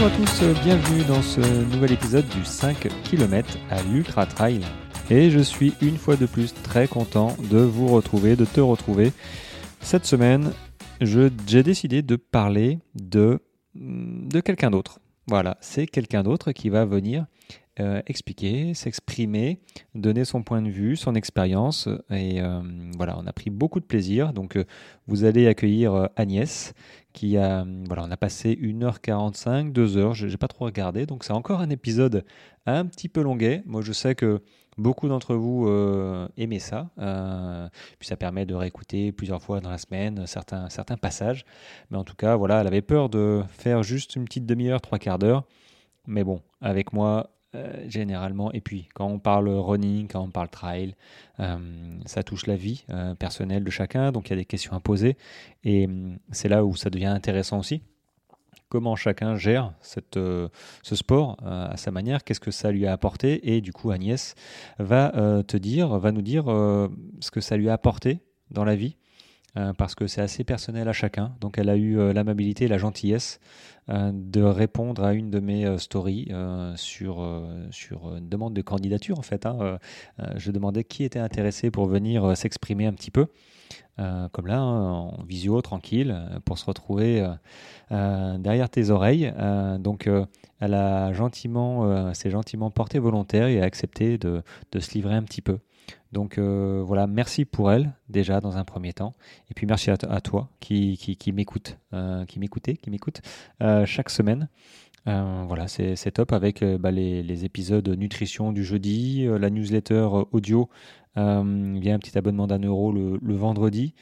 Bonjour à tous, bienvenue dans ce nouvel épisode du 5 km à l'Ultra Trail. Et je suis une fois de plus très content de vous retrouver, de te retrouver. Cette semaine, j'ai décidé de parler de, de quelqu'un d'autre. Voilà, c'est quelqu'un d'autre qui va venir euh, expliquer, s'exprimer, donner son point de vue, son expérience. Et euh, voilà, on a pris beaucoup de plaisir. Donc, euh, vous allez accueillir Agnès, qui a, voilà, on a passé 1h45, 2h, je n'ai pas trop regardé. Donc, c'est encore un épisode un petit peu longuet. Moi, je sais que Beaucoup d'entre vous aimaient ça. puis ça permet de réécouter plusieurs fois dans la semaine certains, certains passages. Mais en tout cas, voilà, elle avait peur de faire juste une petite demi-heure, trois quarts d'heure. Mais bon, avec moi, euh, généralement. Et puis, quand on parle running, quand on parle trail, euh, ça touche la vie euh, personnelle de chacun, donc il y a des questions à poser. Et c'est là où ça devient intéressant aussi. Comment chacun gère ce sport à sa manière, qu'est-ce que ça lui a apporté? Et du coup, Agnès va te dire, va nous dire ce que ça lui a apporté dans la vie euh, parce que c'est assez personnel à chacun. Donc elle a eu euh, l'amabilité et la gentillesse euh, de répondre à une de mes stories sur, sur une demande de candidature en fait. Hein. je demandais qui était intéressé pour venir s'exprimer un petit peu. comme là, hein, en visio, tranquille, pour se retrouver derrière tes oreilles. donc, elle a gentiment, s'est gentiment portée volontaire et a accepté de, de se livrer un petit peu. Donc euh, voilà, merci pour elle déjà dans un premier temps, et puis merci à, toi qui, qui, m'écoute, euh, qui m'écoutait, qui m'écoute euh, chaque semaine. voilà, c'est top avec bah, les, épisodes nutrition du jeudi, la newsletter audio via un petit abonnement d'un euro le, vendredi.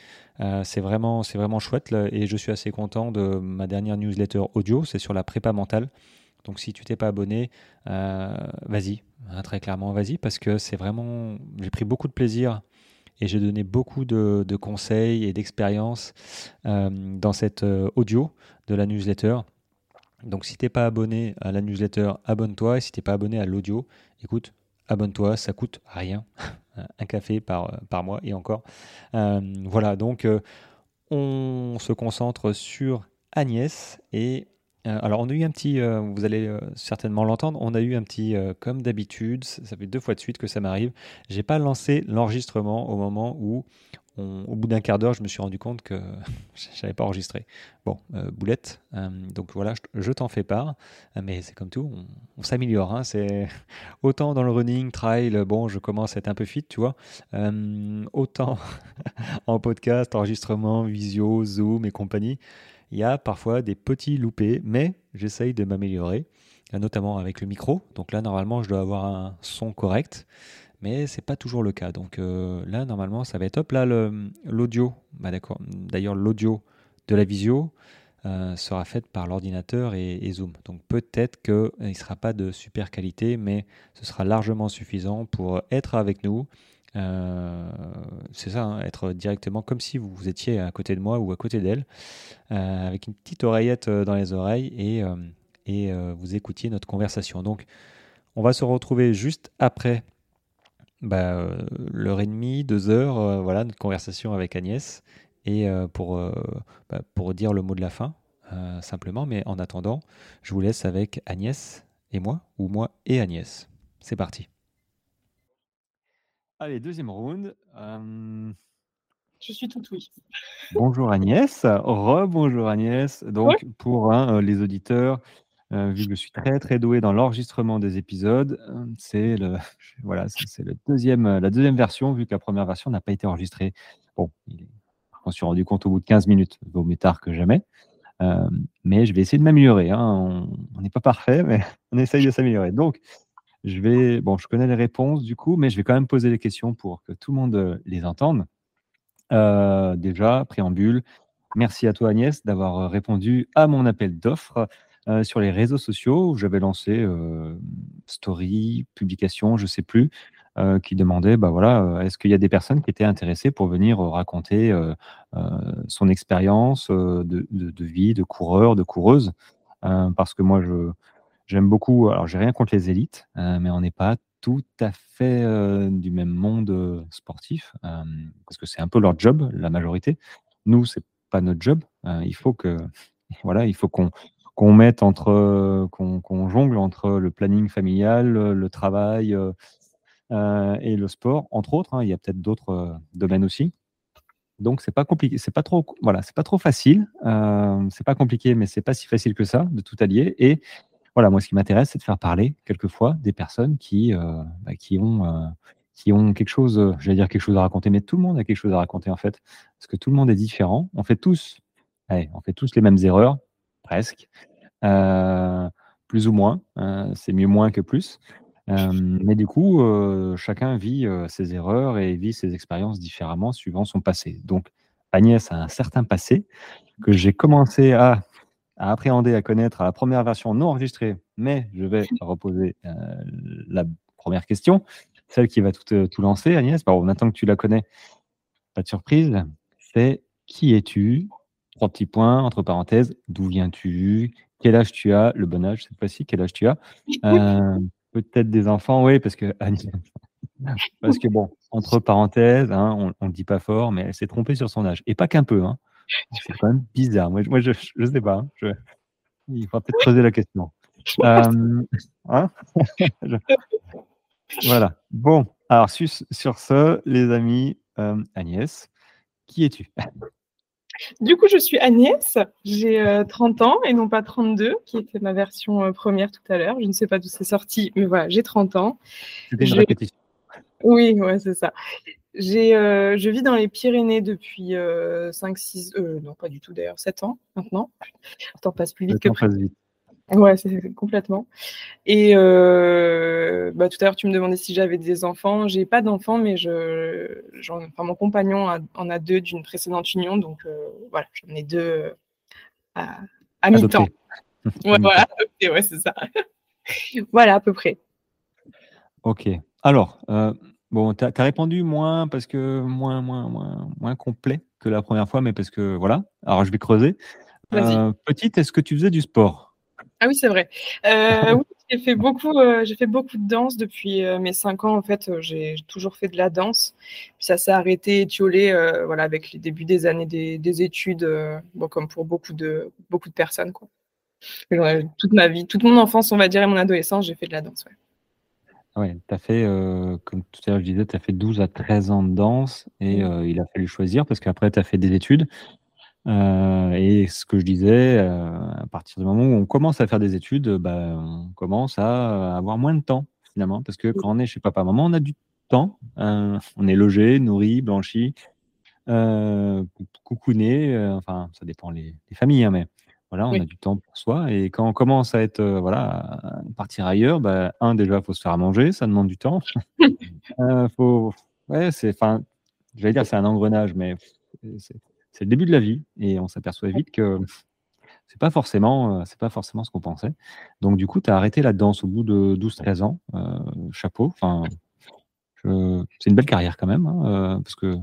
c'est vraiment, vraiment chouette et je suis assez content de ma dernière newsletter audio, c'est sur la prépa mentale. Donc si tu t'es pas abonné, vas-y, Hein, très clairement, vas-y, parce que c'est vraiment. J'ai pris beaucoup de plaisir et j'ai donné beaucoup de, conseils et d'expériences euh, dans cette euh, audio de la newsletter. Donc, si tu n'es pas abonné à la newsletter, abonne-toi. Et si tu n'es pas abonné à l'audio, écoute, abonne-toi, ça coûte rien. Un café par, par mois et encore. Euh, voilà, donc on se concentre sur Agnès et euh, alors, on a eu un petit, euh, vous allez euh, certainement l'entendre, on a eu un petit, comme d'habitude, ça fait deux fois de suite que ça m'arrive. J'ai pas lancé l'enregistrement au moment où, au bout d'un quart d'heure, je me suis rendu compte que j'avais pas enregistré. Bon, boulette. donc voilà, je, t'en fais part. mais c'est comme tout, on, s'améliore. Hein, c'est autant dans le running, trail. Bon, je commence à être un peu fit, tu vois. autant en podcast, enregistrement, visio, Zoom et compagnie il y a parfois des petits loupés, mais j'essaye de m'améliorer, notamment avec le micro. Donc là, normalement, je dois avoir un son correct, mais c'est pas toujours le cas. Donc euh, là, normalement, ça va être top. Là, l'audio, bah. D'ailleurs, l'audio de la visio euh, sera faite par l'ordinateur et, Zoom. Donc peut-être qu'il ne sera pas de super qualité, mais ce sera largement suffisant pour être avec nous euh, c'est ça, hein, être directement comme si vous, étiez à côté de moi ou à côté d'elle, euh, avec une petite oreillette euh, dans les oreilles et, et vous écoutiez notre conversation. Donc, on va se retrouver juste après bah, l'heure et demie, deux heures, voilà, notre conversation avec Agnès, et pour, bah, pour dire le mot de la fin, simplement. Mais en attendant, je vous laisse avec Agnès et moi, ou moi et Agnès. C'est parti. Allez, deuxième round. Euh, Je suis tout oui. Bonjour Agnès. Re-bonjour Agnès. Donc, pour hein, euh, les auditeurs, euh, vu que je suis très très doué dans l'enregistrement des épisodes, c'est le, voilà, c'est le deuxième, la deuxième version, vu que la première version n'a pas été enregistrée. Bon, je me suis rendu compte au bout de 15 minutes, vaut mieux tard que jamais. mais je vais essayer de m'améliorer. Hein. On n'est pas parfait, mais on essaye de s'améliorer. Donc, je vais, bon, je connais les réponses du coup, mais je vais quand même poser les questions pour que tout le monde euh, les entende. Euh, déjà, préambule, merci à toi Agnès d'avoir euh, répondu à mon appel d'offres sur les réseaux sociaux où j'avais lancé story, publication, je ne sais plus, qui demandait, bah voilà, est-ce qu'il y a des personnes qui étaient intéressées pour venir raconter son expérience de, de, vie, de coureur, de coureuse, parce que moi je J'aime beaucoup, alors j'ai rien contre les élites, euh, mais on n'est pas tout à fait euh, du même monde euh, sportif, parce que c'est un peu leur job, la majorité. Nous, c'est pas notre job. il faut que, voilà, il faut qu'on qu'on mette entre, qu'on jongle entre le planning familial, le travail et le sport, entre autres. Hein. il y a peut-être d'autres domaines aussi. Donc c'est pas compliqué, c'est pas trop, voilà, c'est pas trop facile. c'est pas compliqué, mais c'est pas si facile que ça de tout allier. Et voilà, moi ce qui m'intéresse, c'est de faire parler quelquefois des personnes qui, bah, qui ont qui ont quelque chose, j'allais dire quelque chose à raconter, mais tout le monde a quelque chose à raconter en fait, parce que tout le monde est différent. On fait tous, on fait tous les mêmes erreurs, presque, euh, plus ou moins. Hein, c'est mieux moins que plus. Euh, mais du coup, euh, chacun vit ses erreurs et vit ses expériences différemment suivant son passé. Donc, Agnès a un certain passé que j'ai commencé à, à, appréhender, à connaître à la première version non enregistrée, mais je vais reposer la première question celle qui va tout, euh, tout lancer, Agnès, bon, maintenant que tu la connais, pas de surprise, c'est qui es-tu? Trois petits points, entre parenthèses, d'où viens-tu? Quel âge tu as? Le bon âge cette fois-ci, quel âge tu as? Euh, Peut-être des enfants, oui, parce que parce que bon, entre parenthèses, hein, on ne le dit pas fort, mais elle s'est trompée sur son âge. Et pas qu'un peu. Hein. C'est quand même bizarre. Moi, je ne sais pas. Hein. Il faudra peut-être creuser la question. Euh, hein? Voilà. Bon, alors sur, ce, les amis, euh, Agnès, qui es-tu? Du coup, je suis Agnès, j'ai 30 euh, ans et non pas 32, qui était ma version euh, première tout à l'heure. Je ne sais pas d'où c'est sorti, mais voilà, j'ai 30 ans. C'était une répétition. Oui, ouais, c'est ça. Je vis dans les Pyrénées depuis 5, 6, non pas du tout d'ailleurs, 7 ans maintenant. Le temps passe plus vite que prévu. Ouais, c'est complètement. Et euh, bah, tout à l'heure, tu me demandais si j'avais des enfants. J'ai pas d'enfants, mais je, enfin, mon compagnon en a deux d'une précédente union, donc euh, voilà, j'en ai deux euh, à, à mi-temps. ouais, voilà, ouais, c'est ça. voilà, à peu près. Ok. Alors, bon, tu as, répondu moins parce que moins, moins, moins, moins complet que la première fois, mais parce que voilà. Alors, je vais creuser. petite, est-ce que tu faisais du sport? Ah oui, c'est vrai. Euh, oui, j'ai fait beaucoup, euh, j'ai fait beaucoup de danse depuis euh, mes cinq ans. En fait, j'ai toujours fait de la danse. Puis ça s'est arrêté, étiolé, voilà, avec les débuts des années des, études, bon, comme pour beaucoup de beaucoup de personnes, quoi. toute ma vie, toute mon enfance, on va dire, et mon adolescence, j'ai fait de la danse. Ouais. Ouais, tu as fait, comme tout à l'heure je disais, tu as fait 12 à 13 ans de danse et mmh. il a fallu choisir parce qu'après tu as fait des études. Euh, et ce que je disais, euh, à partir du moment où on commence à faire des études, bah, on commence à avoir moins de temps finalement, parce que quand on est chez papa-maman, on a du temps. Euh, on est logé, nourri, blanchi, coucouné. enfin, ça dépend les, familles, hein, mais voilà, on a du temps pour soi. Et quand on commence à être, voilà, partir ailleurs, bah, un déjà, faut se faire à manger, ça demande du temps. faut, ouais, c'est, enfin, j'allais dire, c'est un engrenage, mais c'est c'est le début de la vie et on s'aperçoit vite que c'est pas forcément, euh, c'est pas forcément ce qu'on pensait. Donc du coup, tu as arrêté la danse au bout de 12-13 ans. Euh, chapeau. Enfin, c'est une belle carrière quand même, hein, euh, parce que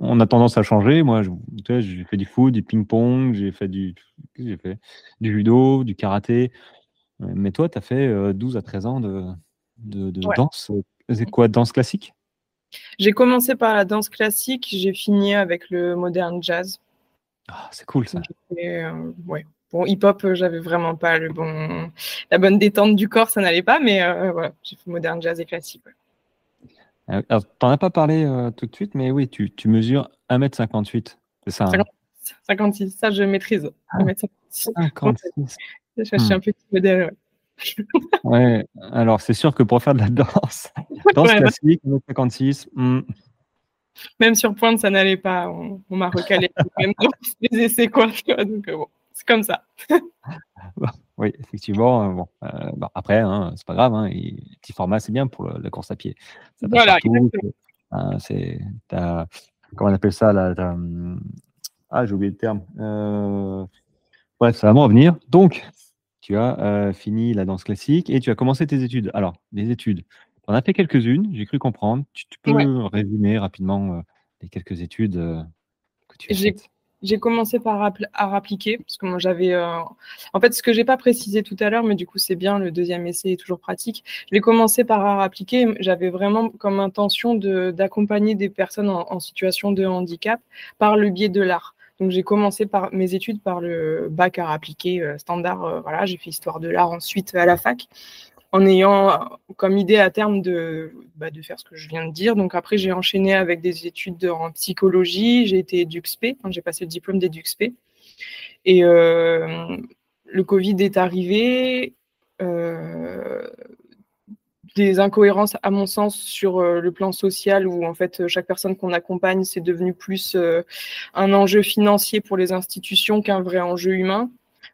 on, a tendance à, changer. Moi, j'ai fait du foot, du ping-pong, j'ai fait du, j'ai fait? Du judo, du karaté. Mais toi, tu as fait 12 à 13 ans de, de, danse. C'est quoi, danse classique? J'ai commencé par la danse classique, j'ai fini avec le modern jazz. Ah, c'est cool ça. Euh, ouais. Bon, hip-hop, j'avais vraiment pas le bon, la bonne détente du corps, ça n'allait pas, mais euh, voilà, j'ai fait modern jazz et classique. Euh, alors, t'en as pas parlé tout de suite, mais oui, tu, tu mesures 1m58, c'est ça 56, hein ça je maîtrise. 1m56. 56. Je, suis un peu moderne, ouais, alors c'est sûr que pour faire de la danse, danse classique, 56. Hmm. Même sur pointe, ça n'allait pas. On, m'a recalé même les essais, quoi. Donc, euh, bon, c'est comme ça. Oui, effectivement. Euh, bon, euh, bah, après, hein, c'est pas grave. Hein, petit format, c'est bien pour la course à pied. Ça voilà, hein, c'est, comment on appelle ça là hum, Ah, j'ai oublié le terme. bref, ça va m'en venir. Donc, tu as euh, fini la danse classique et tu as commencé tes études. Alors, les études, tu en as fait quelques-unes, j'ai cru comprendre. Tu, peux résumer rapidement euh, les quelques études euh, que tu as faites? J'ai commencé par à appliquer, parce que moi j'avais. En fait, ce que j'ai pas précisé tout à l'heure, mais du coup c'est bien, le deuxième essai est toujours pratique. J'ai commencé par à appliquer. J'avais vraiment comme intention d'accompagner des personnes en, situation de handicap par le biais de l'art. Donc j'ai commencé par mes études par le bac à appliqué standard. voilà, j'ai fait histoire de l'art ensuite à la fac en ayant comme idée à terme de, bah, de faire ce que je viens de dire. Donc après, j'ai enchaîné avec des études en psychologie, j'ai été EduxP, j'ai passé le diplôme d'EduxP. Et euh, le Covid est arrivé, euh, des incohérences à mon sens sur euh, le plan social où en fait chaque personne qu'on accompagne c'est devenu plus un enjeu financier pour les institutions qu'un vrai enjeu humain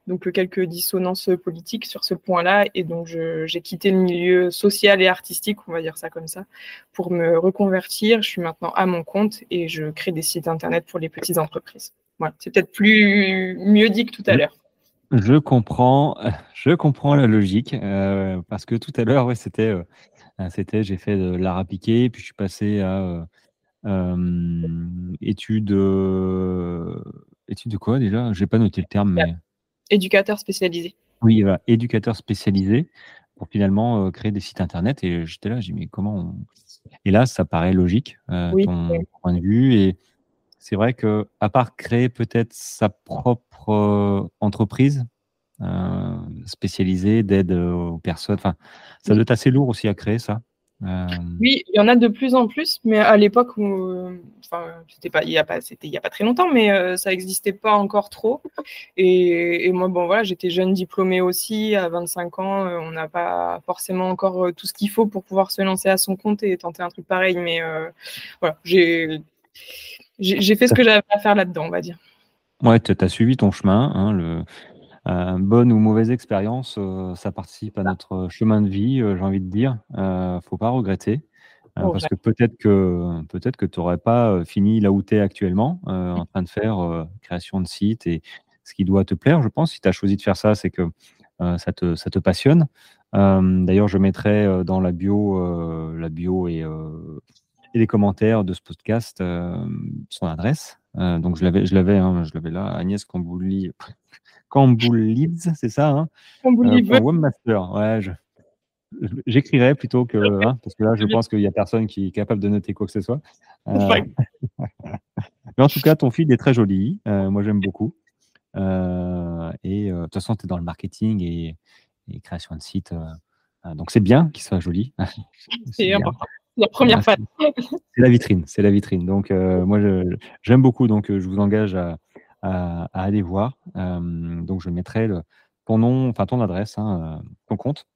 donc quelques dissonances politiques sur ce point-là. Et donc j'ai quitté le milieu social et artistique, on va dire ça comme ça, pour me reconvertir. Je suis maintenant à mon compte et je crée des sites internet pour les petites entreprises. Voilà, c'est peut-être plus mieux dit que tout à l'heure. Je comprends, je comprends la logique euh, parce que tout à l'heure, ouais, c'était, euh, c'était, j'ai fait de l'art appliqué, puis je suis passé à euh, études, études de quoi déjà? J'ai pas noté le terme, mais éducateur spécialisé. Oui, voilà, éducateur spécialisé pour finalement euh, créer des sites internet. Et j'étais là, j'ai dit, mais comment Et là, ça paraît logique, euh, ton point de vue. Et c'est vrai que, à part créer peut-être sa propre euh, entreprise spécialisée d'aide aux personnes, ça doit être assez lourd aussi à créer ça. Euh, oui, il y en a de plus en plus, mais à l'époque, euh, enfin, c'était pas, il y a pas, c'était il y a pas très longtemps, mais euh, ça n'existait pas encore trop. Et, moi, bon voilà, j'étais jeune diplômée aussi, à 25 ans, on n'a pas forcément encore tout ce qu'il faut pour pouvoir se lancer à son compte et tenter un truc pareil. Mais voilà, j'ai, j'ai fait ce que j'avais à faire là-dedans, on va dire. Ouais, tu as suivi ton chemin. Hein, le, bonne ou mauvaise expérience, euh, ça participe à notre chemin de vie, euh, j'ai envie de dire. Euh, faut pas regretter. parce que peut-être que peut-être que tu n'aurais pas fini là où tu es actuellement, en train de faire création de site et ce qui doit te plaire, je pense. Si tu as choisi de faire ça, c'est que ça, te, ça te passionne. D'ailleurs, je mettrai dans la bio, la bio et, et, les commentaires de ce podcast son adresse. Donc je l'avais, je l'avais, hein, je l'avais là, Agnès Cambouli, c'est ça hein? Euh, Webmaster, ouais. J'écrirais plutôt que, hein, parce que là, je pense qu'il n'y a personne qui est capable de noter quoi que ce soit. Euh, mais en tout cas, ton feed est très joli. Euh, moi, j'aime beaucoup. et de toute façon, tu es dans le marketing et, création de sites. donc, c'est bien qu'il soit joli. c'est la première fois. C'est la vitrine. C'est la vitrine. Donc, moi, j'aime beaucoup. Donc, je vous engage à, à, aller voir. Euh, donc, je mettrai le, ton nom, enfin ton adresse, hein, euh, ton compte.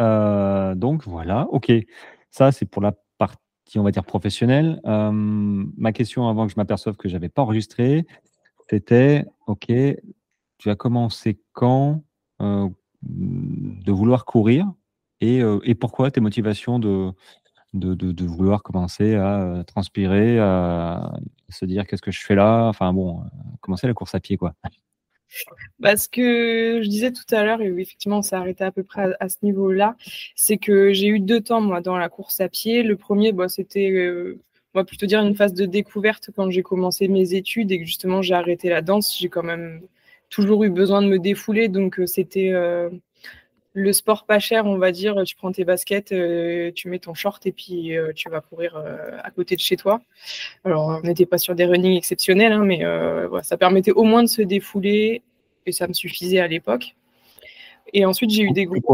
Euh, donc, voilà. OK. Ça, c'est pour la partie, on va dire, professionnelle. ma question avant que je m'aperçoive que je n'avais pas enregistré, c'était OK, tu as commencé quand de vouloir courir et, et pourquoi tes motivations de, de, vouloir commencer à euh, transpirer, à se dire qu'est-ce que je fais là, enfin bon, euh, commencer la course à pied quoi. Parce que je disais tout à l'heure, et effectivement, on s'est arrêté à peu près à, ce niveau-là, c'est que j'ai eu deux temps, moi, dans la course à pied. Le premier, bah, c'était, euh, moi, plutôt dire une phase de découverte quand j'ai commencé mes études et que justement, j'ai arrêté la danse. J'ai quand même toujours eu besoin de me défouler, donc c'était le sport pas cher, on va dire, tu prends tes baskets, euh, tu mets ton short et puis euh, tu vas courir euh, à côté de chez toi. Alors, on n'était pas sur des running exceptionnels, hein, mais ça permettait au moins de se défouler et ça me suffisait à l'époque. Et ensuite, j'ai eu des groupes.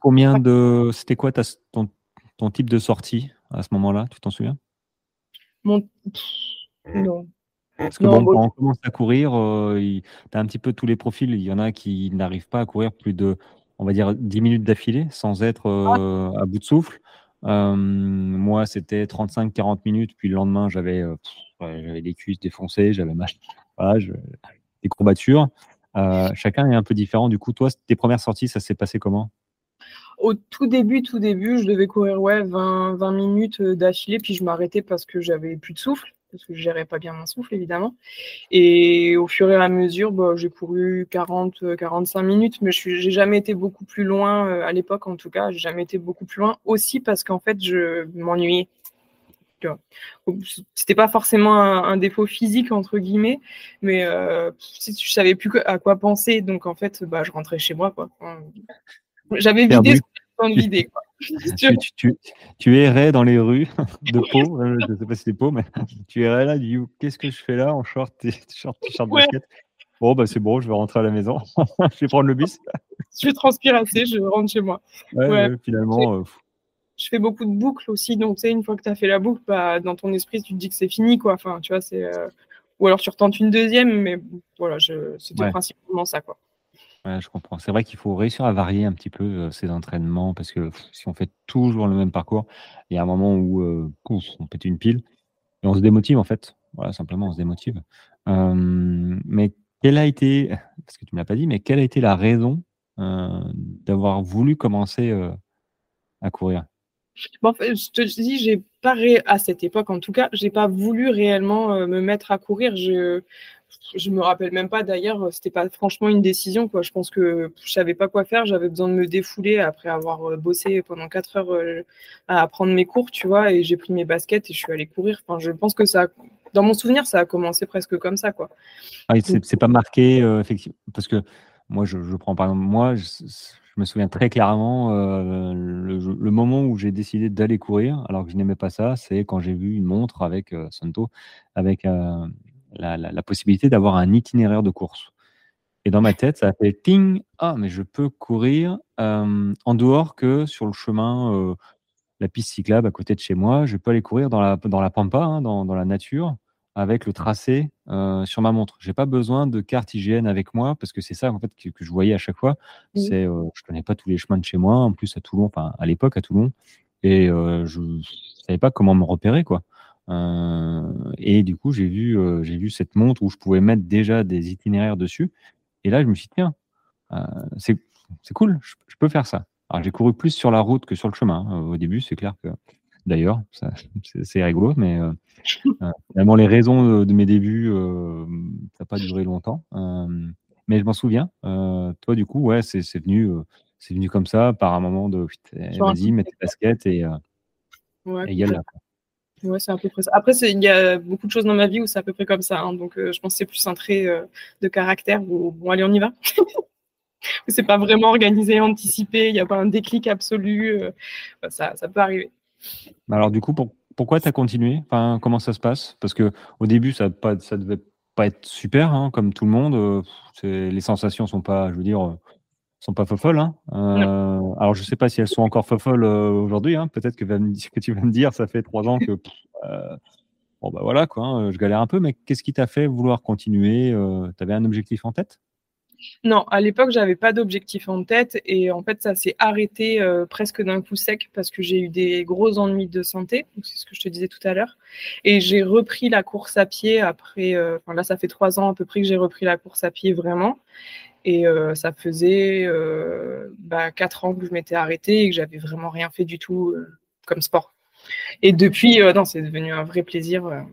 Combien de. C'était quoi ton, type de sortie à ce moment-là? Tu t'en souviens? Mon... Non. Parce que bon, quand on commence à courir, tu as un petit peu tous les profils. Il y en a qui n'arrivent pas à courir plus de on va dire, 10 minutes d'affilée sans être euh, à bout de souffle. Euh, moi, c'était 35-40 minutes, puis le lendemain, j'avais euh, des cuisses défoncées, j'avais des courbatures. chacun est un peu différent. Du coup, toi, tes premières sorties, ça s'est passé comment? Au tout début, tout début, je devais courir ouais, 20, 20 minutes d'affilée, puis je m'arrêtais parce que j'avais plus de souffle parce que je gérais pas bien mon souffle évidemment. Et au fur et à mesure, bah, j'ai couru 40, 45 minutes, mais je n'ai jamais été beaucoup plus loin euh, à l'époque en tout cas. J'ai jamais été beaucoup plus loin aussi parce qu'en fait je m'ennuyais. C'était pas forcément un, défaut physique entre guillemets, mais euh, je savais plus à quoi penser, donc en fait, bah, je rentrais chez moi quoi. J'avais vidé ce que de vider. tu, errais dans les rues de Pau, je ne sais pas si c'est Pau, mais tu errais là, du qu'est-ce que je fais là en short, t-shirt, t-shirt basket? Bon, bah c'est bon, je vais rentrer à la maison. je vais prendre le bus. je vais transpirer assez, je rentre chez moi. Ouais, finalement. Euh, je fais beaucoup de boucles aussi, donc tu sais, une fois que tu as fait la boucle, bah, dans ton esprit, tu te dis que c'est fini, quoi. Enfin, tu vois, c'est. Euh, ou alors tu retentes une deuxième, mais voilà, c'était principalement ça, quoi. Ouais, je comprends. C'est vrai qu'il faut réussir à varier un petit peu euh, ses entraînements parce que si on fait toujours le même parcours, il y a un moment où on pète une pile et on se démotive en fait. Voilà, simplement, on se démotive. mais quelle a été, parce que tu ne l'as pas dit, mais quelle a été la raison euh, d'avoir voulu commencer euh, à courir? Bon, Je te dis, j'ai pas à cette époque, en tout cas, j'ai pas voulu réellement euh, me mettre à courir. Je je me rappelle même pas d'ailleurs, c'était pas franchement une décision. Quoi. Je pense que je savais pas quoi faire, j'avais besoin de me défouler après avoir bossé pendant 4 heures à apprendre mes cours, tu vois, et j'ai pris mes baskets et je suis allée courir. Enfin, je pense que ça dans mon souvenir, ça a commencé presque comme ça, quoi. Ah, c'est pas marqué, euh, effectivement, parce que moi, je, prends par exemple, moi, je, me souviens très clairement euh, le, moment où j'ai décidé d'aller courir, alors que je n'aimais pas ça, c'est quand j'ai vu une montre avec euh, Santo, avec la, possibilité d'avoir un itinéraire de course. Et dans ma tête, ça a fait ting, ah, mais je peux courir en dehors que sur le chemin la piste cyclable à côté de chez moi. Je peux aller courir dans la, dans la pampa, hein, dans, dans, la nature, avec le tracé euh, sur ma montre. J'ai pas besoin de carte IGN avec moi parce que c'est ça en fait que, je voyais à chaque fois. C'est, euh, je connais pas tous les chemins de chez moi, en plus à Toulon, enfin à l'époque à Toulon, et euh, je savais pas comment me repérer quoi. Et du coup, j'ai vu, j'ai vu cette montre où je pouvais mettre déjà des itinéraires dessus. Et là, je me suis dit, tiens, c'est cool, je peux faire ça. Alors, j'ai couru plus sur la route que sur le chemin. Hein. Au début, c'est clair que, d'ailleurs, c'est rigolo, mais euh, euh, finalement, les raisons de, mes débuts, euh, ça n'a pas duré longtemps. mais je m'en souviens. toi, du coup, ouais, c'est venu, c'est venu comme ça, par un moment de vas-y, mets tes baskets et, ouais, y a là. Ouais, c'est à peu près ça. Après, il y a beaucoup de choses dans ma vie où c'est à peu près comme ça. Hein. donc, je pense que c'est plus un trait de caractère où, bon, allez, on y va. c'est pas vraiment organisé, anticipé, il n'y a pas un déclic absolu. Euh, ça, ça, peut arriver. Alors du coup, pourquoi tu as continué Comment ça se passe? Parce que au début, ça, ça devait pas être super, hein, comme tout le monde. Euh, les sensations sont pas, je veux dire, euh, sont pas folles. Hein. alors je sais pas si elles sont encore folles aujourd'hui. Hein. Peut-être que, que, tu vas me dire, ça fait trois ans que bon bah voilà quoi, je galère un peu. Mais qu'est-ce qui t'a fait vouloir continuer Tu avais un objectif en tête? Non, à l'époque, j'avais pas d'objectif en tête et en fait, ça s'est arrêté euh, presque d'un coup sec parce que j'ai eu des gros ennuis de santé, c'est ce que je te disais tout à l'heure. Et j'ai repris la course à pied après, euh, là, ça fait trois ans à peu près que j'ai repris la course à pied vraiment. Et euh, ça faisait bah, quatre ans que je m'étais arrêtée et que j'avais vraiment rien fait du tout comme sport. Et depuis, non, c'est devenu un vrai plaisir.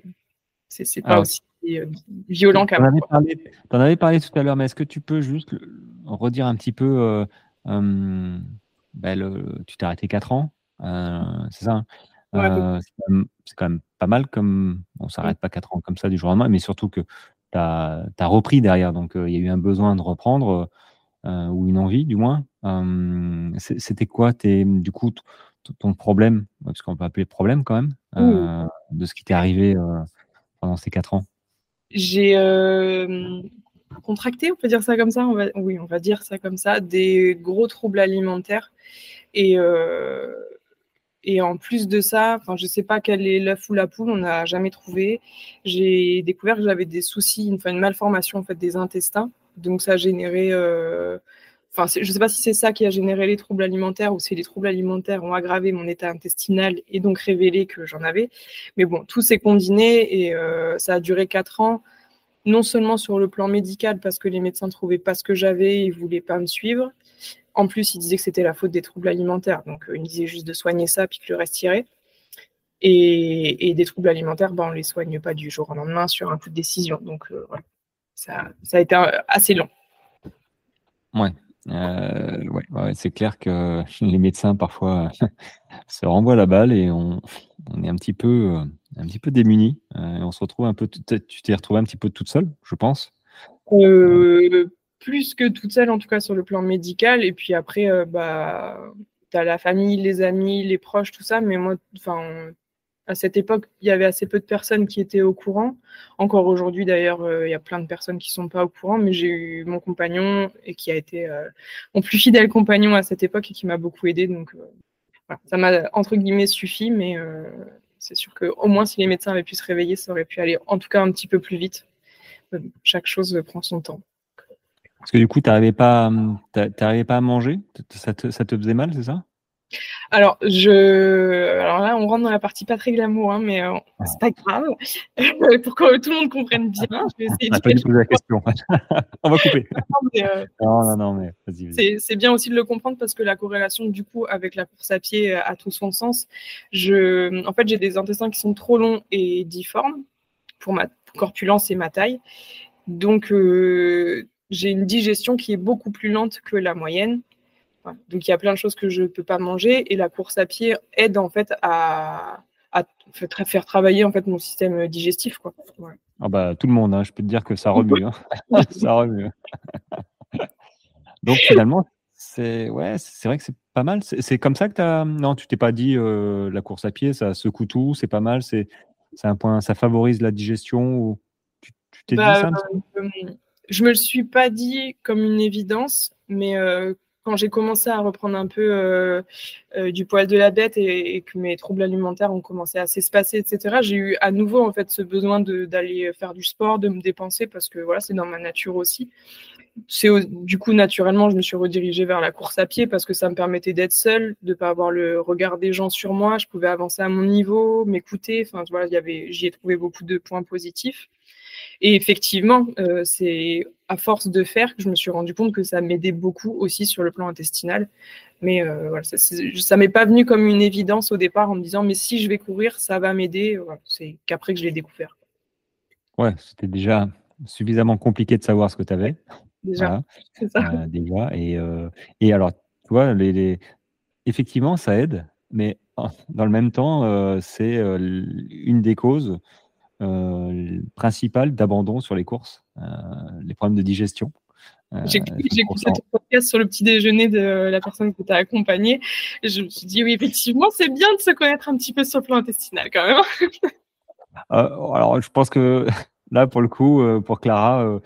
c'est pas aussi euh, violent qu'avant. Tu en, avais parlé tout à l'heure, mais est-ce que tu peux juste redire un petit peu euh, euh, ben, Tu t'es arrêté 4 ans, c'est ça hein? C'est quand, même pas mal comme. On s'arrête pas 4 ans comme ça du jour au lendemain, mais surtout que tu as, repris derrière. Donc il y a eu un besoin de reprendre, ou une envie du moins. C'était quoi tes, du coup ton problème, parce qu'on peut appeler problème quand même, de ce qui t'est arrivé pendant ces 4 ans j'ai euh, contracté, on peut dire ça comme ça, oui, on va dire ça comme ça, des gros troubles alimentaires. Et, euh, et en plus de ça, enfin, je ne sais pas quel est l'œuf ou la poule, on n'a jamais trouvé. J'ai découvert que j'avais des soucis, enfin, une malformation en fait, des intestins. Donc ça a généré euh, je ne sais pas si c'est ça qui a généré les troubles alimentaires ou si les troubles alimentaires ont aggravé mon état intestinal et donc révélé que j'en avais. Mais bon, tout s'est combiné et euh, ça a duré quatre ans, non seulement sur le plan médical parce que les médecins ne trouvaient pas ce que j'avais, ils ne voulaient pas me suivre. En plus, ils disaient que c'était la faute des troubles alimentaires. Donc, euh, ils me disaient juste de soigner ça puis que le reste irait. Et, des troubles alimentaires, ben, on ne les soigne pas du jour au lendemain sur un coup de décision. Donc, euh, voilà. ça, ça a été assez long. Ouais, euh, ouais, c'est clair que les médecins parfois se renvoient la balle et on, est un petit peu, euh, un petit peu démunis. Euh, on se retrouve un peu. Tu t'es retrouvé un petit peu toute seule, je pense. Plus que toute seule, en tout cas sur le plan médical. Et puis après, bah, tu as la famille, les amis, les proches, tout ça. Mais moi, enfin, à cette époque, il y avait assez peu de personnes qui étaient au courant. Encore aujourd'hui, d'ailleurs, euh, il y a plein de personnes qui sont pas au courant, mais j'ai eu mon compagnon et qui a été euh, mon plus fidèle compagnon à cette époque et qui m'a beaucoup aidé. Donc, ça m'a entre guillemets suffi, mais c'est sûr qu'au moins, si les médecins avaient pu se réveiller, ça aurait pu aller en tout cas un petit peu plus vite. chaque chose prend son temps. Parce que du coup, tu n'arrivais pas, pas à manger? Ça te, ça te faisait mal, c'est ça? Alors, je... Alors là, on rentre dans la partie pas très glamour, hein, mais euh, ah. c'est pas grave. Pour que tout le monde comprenne bien, je vais essayer de. pas poser la question. on va couper. Euh, non, non, non, mais vas-y. c'est bien aussi de le comprendre parce que la corrélation, du coup, avec la course à pied a tout son sens. Je... En fait, j'ai des intestins qui sont trop longs et difformes pour ma corpulence et ma taille. Donc, euh, j'ai une digestion qui est beaucoup plus lente que la moyenne. Donc il y a plein de choses que je ne peux pas manger et la course à pied aide en fait à, faire travailler en fait mon système digestif. Quoi. Ah bah, tout le monde, hein, je peux te dire que ça remue. Hein. ça remue. Donc finalement, c'est ouais, c'est vrai que c'est pas mal. C'est comme ça que tu as. Non, tu t'es pas dit euh, la course à pied, ça secoue tout, c'est pas mal, c'est un point, ça favorise la digestion ou tu t'es dit bah, ça euh, je me le suis pas dit comme une évidence, mais euh, quand j'ai commencé à reprendre un peu euh, euh, du poil de la bête et, que mes troubles alimentaires ont commencé à s'espacer, etc., j'ai eu à nouveau en fait ce besoin d'aller faire du sport, de me dépenser parce que voilà, c'est dans ma nature aussi. C'est du coup naturellement, je me suis redirigée vers la course à pied parce que ça me permettait d'être seule, de pas avoir le regard des gens sur moi. Je pouvais avancer à mon niveau, m'écouter. Enfin voilà, il y avait, j'y ai trouvé beaucoup de points positifs. Et effectivement, euh, c'est à force de faire que je me suis rendu compte que ça m'aidait beaucoup aussi sur le plan intestinal. Mais euh, voilà, ça, ne m'est pas venu comme une évidence au départ en me disant mais si je vais courir, ça va m'aider. c'est qu'après que je l'ai découvert. Ouais, c'était déjà suffisamment compliqué de savoir ce que tu avais. Déjà, c'est ça. Euh, déjà. Et, et, alors, tu vois, les, effectivement, ça aide, mais dans le même temps, c'est une des causes euh, principal d'abandon sur les courses, euh, les problèmes de digestion. Euh, j'ai écouté ton podcast sur le petit déjeuner de la personne que tu as accompagnée. Je me suis dit, oui, effectivement, c'est bien de se connaître un petit peu sur le plan intestinal quand même. alors, je pense que là, pour le coup, pour Clara,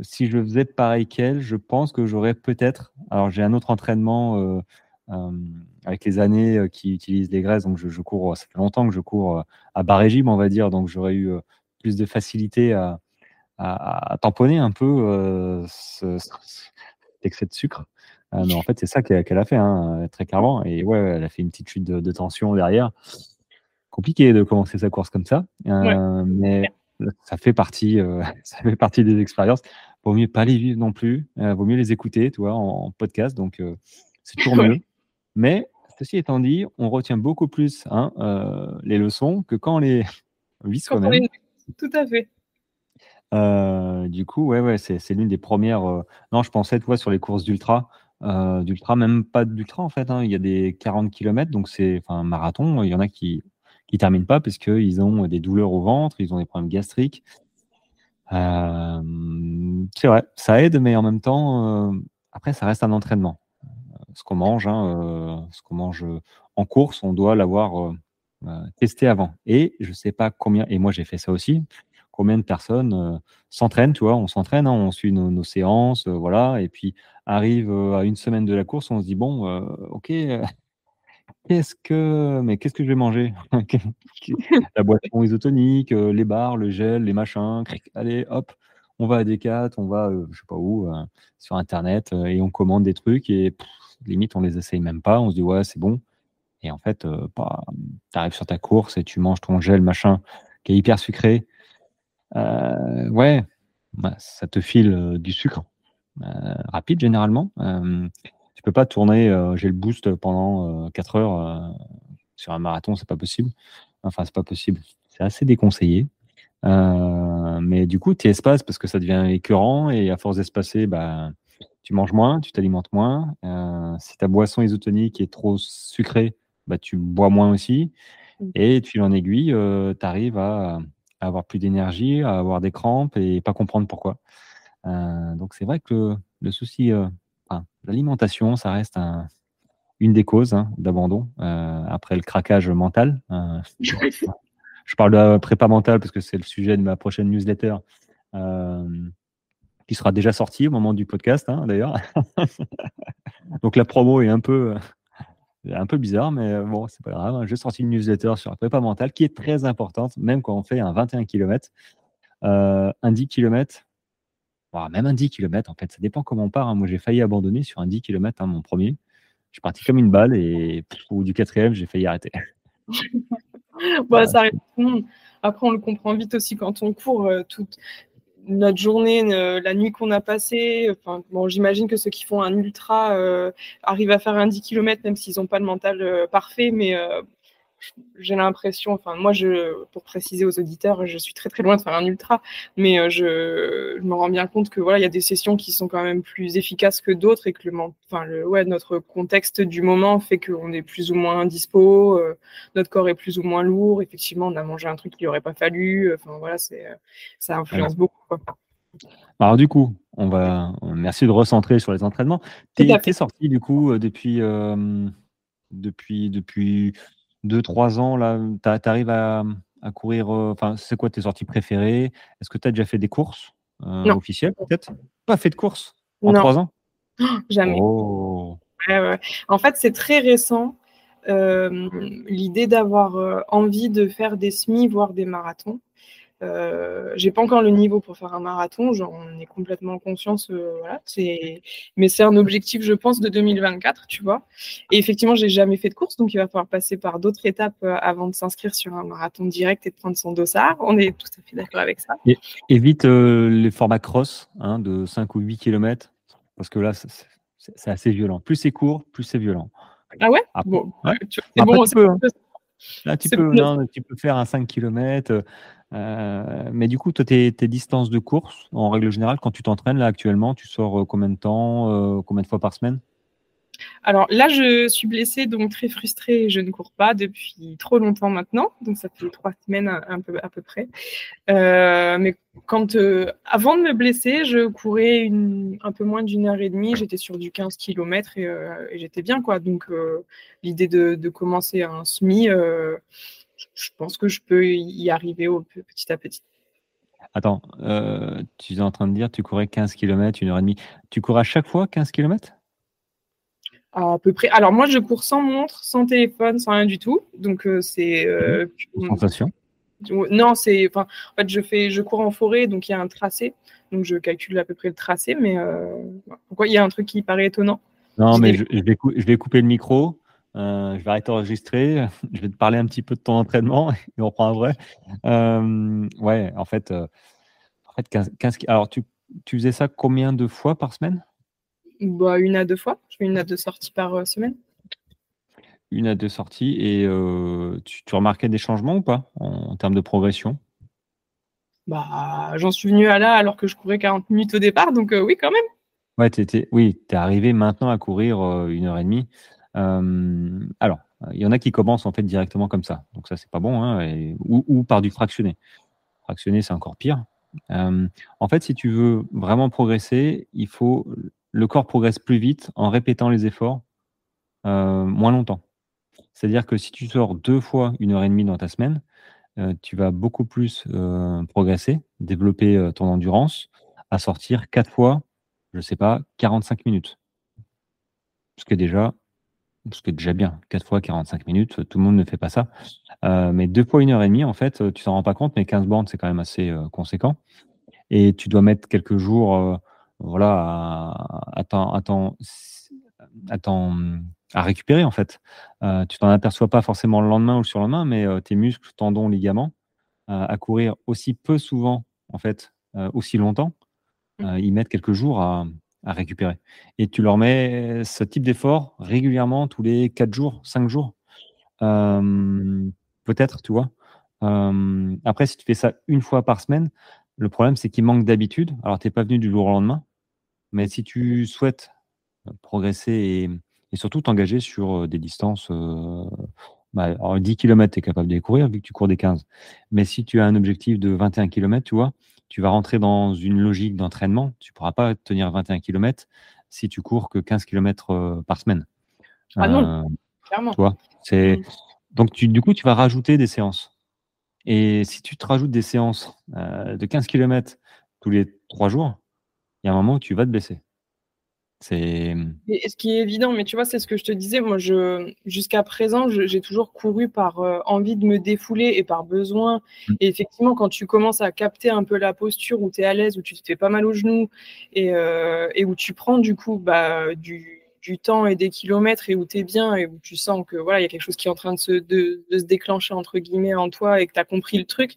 si je faisais pareil qu'elle, je pense que j'aurais peut-être. Alors, j'ai un autre entraînement avec les années euh, qui utilisent les graisses. Donc, je, cours, ça fait longtemps que je cours euh, à bas régime, on va dire. Donc, j'aurais eu euh, plus de facilité à, tamponner un peu ce, cet excès de sucre. mais en fait, c'est ça qu'elle a fait, hein, très clairement. Et ouais, elle a fait une petite chute de, tension derrière. Compliqué de commencer sa course comme ça. Mais ça fait partie, ça fait partie des expériences. Vaut mieux pas les vivre non plus. vaut mieux les écouter, tu vois, en, podcast. Donc, c'est toujours mieux. Mais Ceci étant dit, on retient beaucoup plus hein, euh, les leçons que quand on les vit soi-même. Tout à fait. Euh, du coup, ouais, ouais, c'est l'une des premières. Euh, non, je pensais, tu vois, sur les courses d'ultra, d'ultra, même pas d'ultra en fait. Hein, il y a des 40 km, donc c'est un marathon. Il y en a qui qui terminent pas parce qu'ils ont des douleurs au ventre, ils ont des problèmes gastriques. c'est vrai, ça aide, mais en même temps, après, ça reste un entraînement ce qu'on mange, hein, euh, ce qu'on mange euh, en course, on doit l'avoir euh, testé avant. Et je ne sais pas combien, et moi j'ai fait ça aussi, combien de personnes s'entraînent, tu vois, on s'entraîne, hein, on suit nos, séances, voilà, et puis arrive à une semaine de la course, on se dit bon, ok, qu'est-ce que, mais qu'est-ce que je vais manger? La boisson isotonique, les bars, le gel, les machins, allez, hop, on va à Decat, on va, je sais pas où, sur internet, et on commande des trucs et limite, on les essaye même pas. On se dit, ouais, c'est bon. Et en fait, euh, bah, tu arrives sur ta course et tu manges ton gel, machin, qui est hyper sucré. Euh, ouais, bah, ça te file euh, du sucre rapide généralement. tu peux pas tourner, j'ai le boost pendant 4 heures sur un marathon, c'est pas possible. Enfin, c'est pas possible. C'est assez déconseillé. mais du coup, tu espaces parce que ça devient écœurant et à force d'espacer, bah, tu manges moins, tu t'alimentes moins. Euh, si ta boisson isotonique est trop sucrée, bah, tu bois moins aussi. Mmh. Et de fil en aiguille, euh, tu arrives à, avoir plus d'énergie, à avoir des crampes et pas comprendre pourquoi. Euh, donc c'est vrai que le, souci, l'alimentation, ça reste un, une des causes hein, d'abandon après le craquage mental. je parle de prépa mentale parce que c'est le sujet de ma prochaine newsletter qui sera déjà sorti au moment du podcast, hein, d'ailleurs. Donc la promo est un peu, un peu bizarre, mais bon, c'est pas grave. J'ai sorti une newsletter sur la prépa mentale qui est très importante, même quand on fait un 21 km. un 10 km, même un 10 km, en fait, ça dépend comment on part. Hein. Moi, j'ai failli abandonner sur un 10 km, hein, mon premier. Je suis parti comme une balle et au du quatrième, j'ai failli arrêter. ça arrive Après, on le comprend vite aussi quand on court. Euh, toute, notre journée, la nuit qu'on a passée. Bon, j'imagine que ceux qui font un ultra euh, arrivent à faire un 10 km, même s'ils n'ont pas le mental euh, parfait. Mais euh, j'ai l'impression, enfin, moi, je, pour préciser aux auditeurs, je suis très très loin de faire un ultra, mais je, me rends bien compte que voilà, il y a des sessions qui sont quand même plus efficaces que d'autres et que le, enfin, le, ouais, notre contexte du moment fait qu'on est plus ou moins dispo, notre corps est plus ou moins lourd. Effectivement, on a mangé un truc qu'il n'aurait pas fallu. Enfin, voilà, c'est, ça influence beaucoup. Alors du coup, on va merci de recentrer sur les entraînements. Tu es, sorti du coup euh, depuis euh, depuis depuis 2-3 ans là, tu arrives à, courir euh, enfin c'est quoi tes sorties préférées? Est-ce que tu as déjà fait des courses officielles peut-être? Pas fait de courses en 3 ans? Jamais. Oh. En fait, c'est très récent. L'idée d'avoir envie de faire des semis, voire des marathons. Euh, j'ai pas encore le niveau pour faire un marathon, j'en ai complètement conscience, euh, voilà, mais c'est un objectif, je pense, de 2024, tu vois. Et effectivement, j'ai jamais fait de course, donc il va falloir passer par d'autres étapes euh, avant de s'inscrire sur un marathon direct et de prendre son dossard. On est tout à fait d'accord avec ça. Et, évite les formats cross hein, de 5 ou 8 km, parce que là, c'est assez violent. Plus c'est court, plus c'est violent. Ah ouais, bon, Tu, bon, peux, hein. Là, tu peux, tu peux faire un 5 km. Euh, mais du coup, toi, tes, distances de course, en règle générale, quand tu t'entraînes là actuellement, tu sors euh, combien de temps, euh, combien de fois par semaine? Alors là, je suis blessée, donc très frustrée. Je ne cours pas depuis trop longtemps maintenant, donc ça fait trois semaines à peu près. mais quand avant de me blesser, je courais un peu moins d'une heure et demie. J'étais sur du 15 km et, j'étais bien quoi. Donc l'idée de, de, commencer un semi je pense que je peux y arriver au, petit à petit. Attends, euh, tu es en train de dire tu courais 15 km, une heure et demie. Tu cours à chaque fois 15 km À peu près. Alors moi, je cours sans montre, sans téléphone, sans rien du tout. Donc euh, c'est. Euh, Sensation? Non, c'est. Enfin, en fait, je fais, je cours en forêt, donc il y a un tracé. Donc je calcule à peu près le tracé, mais pourquoi? Il y a un truc qui paraît étonnant? Non, mais je, vais je vais couper le micro. Euh, je vais arrêter d'enregistrer. Je vais te parler un petit peu de ton entraînement et on prend un vrai. Euh, ouais, en fait, euh, en fait 15, alors tu, tu, faisais ça combien de fois par semaine? Bah, Une à deux fois. Je fais une à deux sorties par semaine. Une à deux sorties. Et tu, tu, remarquais des changements ou pas en, termes de progression? Bah, J'en suis venu à là alors que je courais 40 minutes au départ, donc oui, quand même. Ouais, oui, tu es arrivé maintenant à courir une heure et demie. Euh, alors, il y en a qui commencent en fait directement comme ça, donc ça c'est pas bon, hein, ou, par du fractionné. Fractionné, c'est encore pire. Euh, en fait, si tu veux vraiment progresser, il faut le corps progresse plus vite en répétant les efforts euh, moins longtemps. C'est-à-dire que si tu sors deux fois une heure et demie dans ta semaine, tu vas beaucoup plus progresser, développer ton endurance, à sortir quatre fois, je sais pas, 45 minutes. Ce qui déjà ce qui est déjà bien. 4 fois 45 minutes, tout le monde ne fait pas ça. Euh, mais deux fois une heure et demie, en fait, tu t'en rends pas compte, mais 15 bandes, c'est quand même assez euh, conséquent. Et tu dois mettre quelques jours euh, voilà, à, à, récupérer, en fait. tu t'en aperçois pas forcément le lendemain ou le surlendemain, mais tes muscles, tendons, ligaments, à courir aussi peu souvent, en fait, aussi longtemps, mmh. ils mettent quelques jours à, à récupérer. Et tu leur mets ce type d'effort régulièrement tous les 4 jours, 5 jours? Peut-être, tu vois? après, si tu fais ça une fois par semaine, le problème, c'est qu'il manque d'habitude. Alors, tu n'es pas venu du jour au lendemain. Mais si tu souhaites progresser et, surtout t'engager sur des distances, bah, 10 km, tu es capable de courir vu que tu cours des 15. Mais si tu as un objectif de 21 km, tu vois, tu vas rentrer dans une logique d'entraînement. Tu ne pourras pas tenir 21 km si tu cours que 15 km euh, par semaine. Ah non, clairement. Toi, c'est mmh. donc tu, du coup tu vas rajouter des séances. Et si tu te rajoutes des séances de 15 km tous les trois jours, il y a un moment où tu vas te baisser. C'est. Ce qui est évident, mais tu vois, c'est ce que je te disais. Moi, je, jusqu'à présent, j'ai toujours couru par euh, envie de me défouler et par besoin. Mmh. Et effectivement, quand tu commences à capter un peu la posture où tu es à l'aise, où tu te fais pas mal aux genoux et, euh, et où tu prends du coup bah, du, du temps et des kilomètres et où tu es bien et où tu sens que voilà, il y a quelque chose qui est en train de se, de, se déclencher entre guillemets en toi et que tu as compris le truc.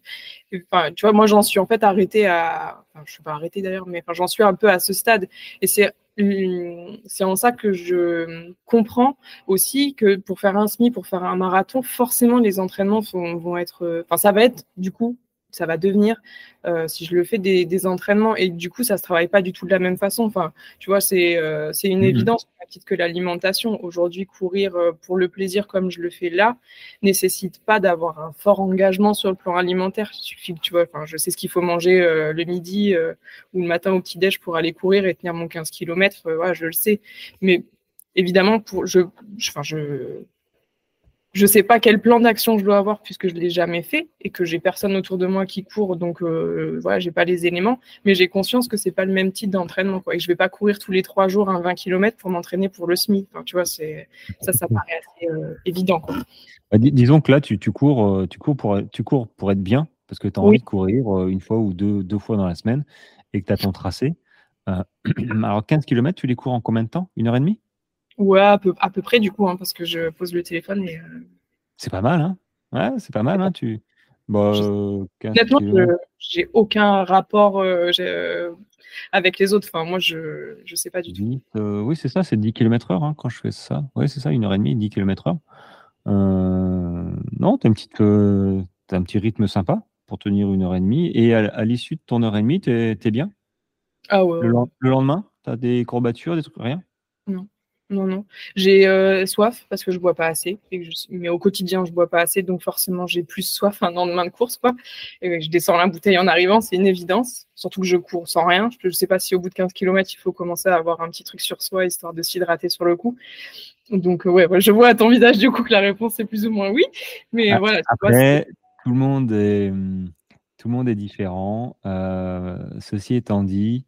Enfin, tu vois, moi j'en suis en fait arrêté à. Enfin, je suis pas arrêté d'ailleurs, mais enfin, j'en suis un peu à ce stade. Et c'est c'est en ça que je comprends aussi que pour faire un SMI, pour faire un marathon, forcément les entraînements vont être, enfin ça va être du coup ça va devenir, euh, si je le fais, des, des, entraînements. Et du coup, ça se travaille pas du tout de la même façon. Enfin, tu vois, c'est euh, c'est une mmh évidence, petite que l'alimentation. Aujourd'hui, courir euh, pour le plaisir comme je le fais là, nécessite pas d'avoir un fort engagement sur le plan alimentaire. Il suffit que, tu vois, enfin, je sais ce qu'il faut manger le midi ou le matin au petit-déj pour aller courir et tenir mon 15 km. je le sais. Mais évidemment, pour, je, enfin, je, je sais pas quel plan d'action je dois avoir puisque je l'ai jamais fait et que j'ai personne autour de moi qui court, donc euh, voilà, j'ai pas les éléments, mais j'ai conscience que c'est pas le même type d'entraînement, quoi, et je vais pas courir tous les trois jours un 20 km pour m'entraîner pour le SMI. Enfin, tu vois, c'est ça, ça paraît assez euh, évident. Quoi. Bah, disons que là, tu, tu cours, euh, tu cours pour, tu cours pour être bien parce que tu as envie de courir euh, une fois ou deux, deux fois dans la semaine et que tu as ton tracé. alors 15 km, tu les cours en combien de temps? Une heure et demie? Ouais, à peu, à peu près du coup, hein, parce que je pose le téléphone. Et, euh, C'est pas mal, hein Ouais, c'est pas mal, hein tu... Bah, Honnêtement, j'ai aucun rapport euh, euh, avec les autres. Enfin, moi, je ne sais pas du tout. oui, c'est ça, c'est 10 km heure hein, quand je fais ça. Oui, c'est ça, une heure et demie, 10 km heure. non, tu as, un petit rythme sympa pour tenir une heure et demie. Et à, l'issue de ton heure et demie, tu es, bien? Ah ouais. Le, le lendemain, tu as des courbatures, des trucs, rien? Non. Non, non. J'ai euh, soif parce que je bois pas assez. Mais au quotidien, je bois pas assez. Donc forcément, j'ai plus soif un lendemain de course. Quoi. Et je descends la bouteille en arrivant, c'est une évidence. Surtout que je cours sans rien. Je ne sais pas si au bout de 15 km, il faut commencer à avoir un petit truc sur soi, histoire de s'hydrater sur le coup. Donc euh, ouais, je vois à ton visage du coup que la réponse est plus ou moins oui. Mais ah, voilà. Après, tout le monde est... Tout le monde est différent. Euh, ceci étant dit,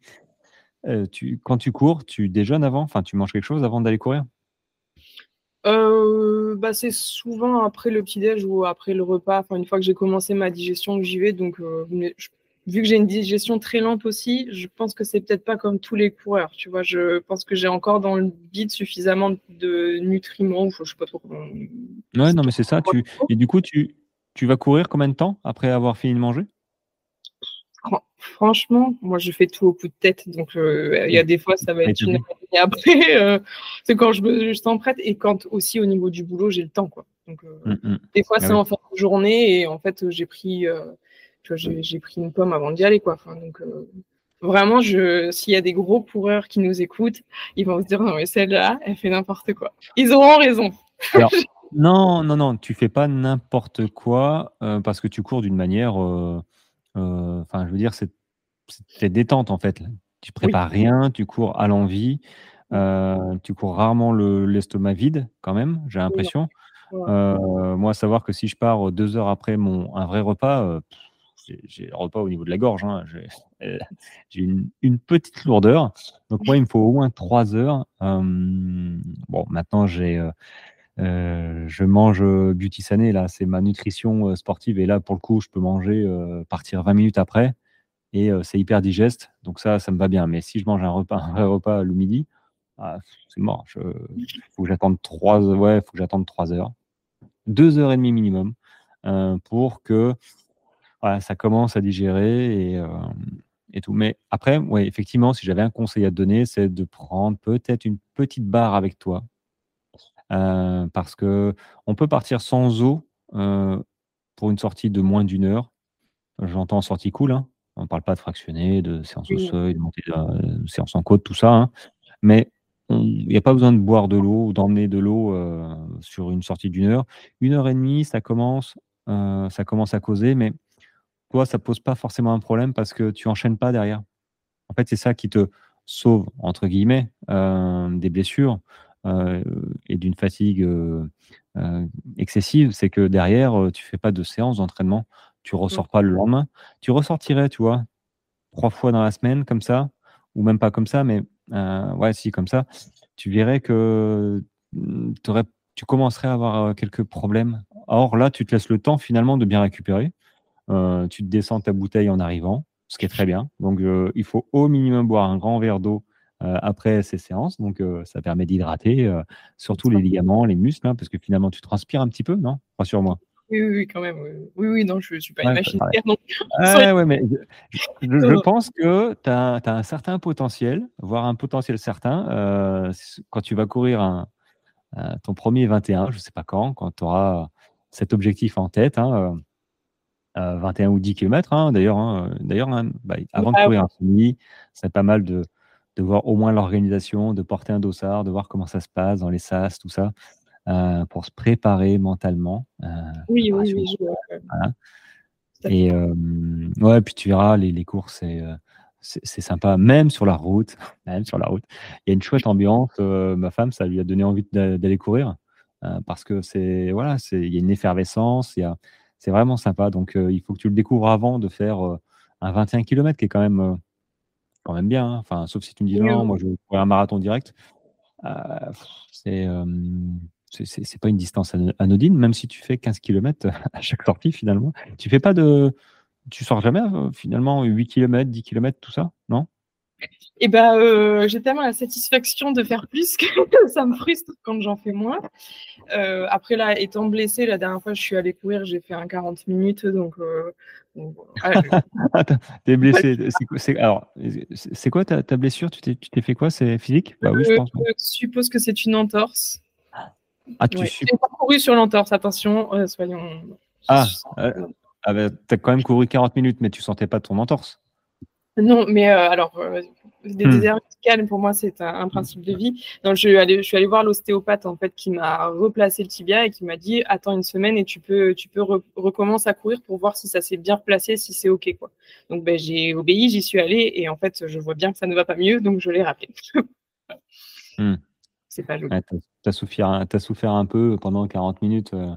euh, tu, quand tu cours, tu déjeunes avant? Enfin, tu manges quelque chose avant d'aller courir? Euh, bah, c'est souvent après le petit-déj ou après le repas. Enfin, une fois que j'ai commencé ma digestion, j'y vais. Donc, euh, vu que j'ai une digestion très lente aussi, je pense que c'est peut-être pas comme tous les coureurs. Tu vois, je pense que j'ai encore dans le bide suffisamment de nutriments. Je sais pas trop comment. Ouais, non, mais c'est ça. Tu... Et du coup, tu, tu vas courir combien de temps après avoir fini de manger? Franchement, moi je fais tout au coup de tête, donc euh, il y a des fois ça va être une et après euh, c'est quand je me sens prête et quand aussi au niveau du boulot j'ai le temps quoi. Donc euh, mm, mm. des fois ah c'est en fin de journée et en fait j'ai pris j'ai pris une pomme avant d'y aller quoi. donc vraiment je s'il y a des gros coureurs qui nous écoutent, ils vont se dire non mais celle-là elle fait n'importe quoi. Ils auront raison. non non non tu fais pas n'importe quoi parce que tu cours d'une manière enfin, je veux dire, c'est détente en fait. Tu prépares rien, tu cours à l'envie. Euh, tu cours rarement l'estomac vide, quand même, j'ai l'impression. Euh, moi, savoir que si je pars deux heures après mon, un vrai repas, j'ai le repas au niveau de la gorge. Hein, j'ai une, petite lourdeur. Donc, moi, il me faut au moins trois heures. bon, maintenant, j'ai euh, je mange euh, Beauty Sané, là, c'est ma nutrition euh, sportive. Et là, pour le coup, je peux manger, partir 20 minutes après. Et c'est hyper digeste. Donc ça, ça me va bien. Mais si je mange un repas, un vrai repas le midi, ah, c'est mort. Il faut que j'attende 3 ouais, faut que j'attende 3 heures. 2 heures et demie minimum pour que ça commence à digérer et, et tout. Mais après, ouais, effectivement, si j'avais un conseil à te donner, c'est de prendre peut-être une petite barre avec toi euh, parce que on peut partir sans eau euh, pour une sortie de moins d'une heure. J'entends sortie cool, hein. on ne parle pas de fractionner, de séance au seuil, de montée de, séance en côte, tout ça. Hein. Mais il n'y a pas besoin de boire de l'eau ou d'emmener de l'eau euh, sur une sortie d'une heure. Une heure et demie, ça commence, ça commence à causer, mais toi, ça pose pas forcément un problème parce que tu enchaînes pas derrière. En fait, c'est ça qui te sauve, entre guillemets, des blessures. Et d'une fatigue excessive, c'est que derrière, tu fais pas de séance d'entraînement, tu ressors pas le lendemain. Tu ressortirais, tu vois, trois fois dans la semaine comme ça, ou même pas comme ça, mais ouais, si comme ça, tu verrais que mmh, tu commencerais à avoir quelques problèmes. Or là, tu te laisses le temps finalement de bien récupérer. tu te descends ta bouteille en arrivant, ce qui est très bien. Donc, il faut au minimum boire un grand verre d'eau après ces séances. Donc, ça permet d'hydrater, surtout les ligaments, les muscles, hein, parce que finalement, tu transpires un petit peu, non? Rassure-moi. Oui, oui, quand même. Oui, oui, non, je ne suis pas une machine non. ouais, mais je, pense que tu as, un certain potentiel, voire un potentiel certain, quand tu vas courir un, ton premier 21, je ne sais pas quand, quand tu auras cet objectif en tête. Hein, 21 ou 10 km. Hein, d'ailleurs, hein, d'ailleurs hein, bah, avant de courir un semi, c'est pas mal de, de, voir au moins l'organisation, de porter un dossard, de voir comment ça se passe dans les sas, tout ça, euh, pour se préparer mentalement. Euh, oui, oui, oui. Voilà. Et euh, ouais, puis tu verras, les, les courses, c'est c'est sympa, même sur la route. Même sur la route, il y a une chouette ambiance. ma femme, ça lui a donné envie d'aller courir parce que c'est voilà, c'est il y a une effervescence, il y a c'est vraiment sympa. Donc, il faut que tu le découvres avant de faire un 21 km qui est quand même, quand même bien. Hein. Enfin, sauf si tu me dis non, moi je veux un marathon direct. c'est c'est pas une distance anodine, même si tu fais 15 km à chaque sortie finalement. Tu fais pas de. Tu sors jamais finalement 8 km, 10 km, tout ça, non? Et ben, euh, j'ai tellement la satisfaction de faire plus que ça me frustre quand j'en fais moins. Euh, après, là, étant blessée, la dernière fois, je suis allée courir, j'ai fait un 40 minutes. Donc, euh, t'es blessée. C'est, alors, c'est quoi ta, ta blessure? Tu t'es, tu t'es fait quoi? C'est physique? Bah, oui, je, pense, je suppose que c'est une entorse. Ah, tu ouais. J'ai pas couru sur l'entorse, attention, soyons. Ah, ah bah, t'as quand même couru 40 minutes, mais tu sentais pas ton entorse non, mais euh, alors, euh, des hmm. déserts pour moi, c'est un, principe de vie. Donc, je, je suis allée voir l'ostéopathe, en fait, qui m'a replacé le tibia et qui m'a dit Attends une semaine et tu peux, tu peux recommencer à courir pour voir si ça s'est bien replacé, si c'est OK. Quoi. Donc, ben, j'ai obéi, j'y suis allée et en fait, je vois bien que ça ne va pas mieux, donc je l'ai rappelé. Hmm. C'est pas joli. tu as, souffert, souffert un peu pendant 40 minutes. Euh,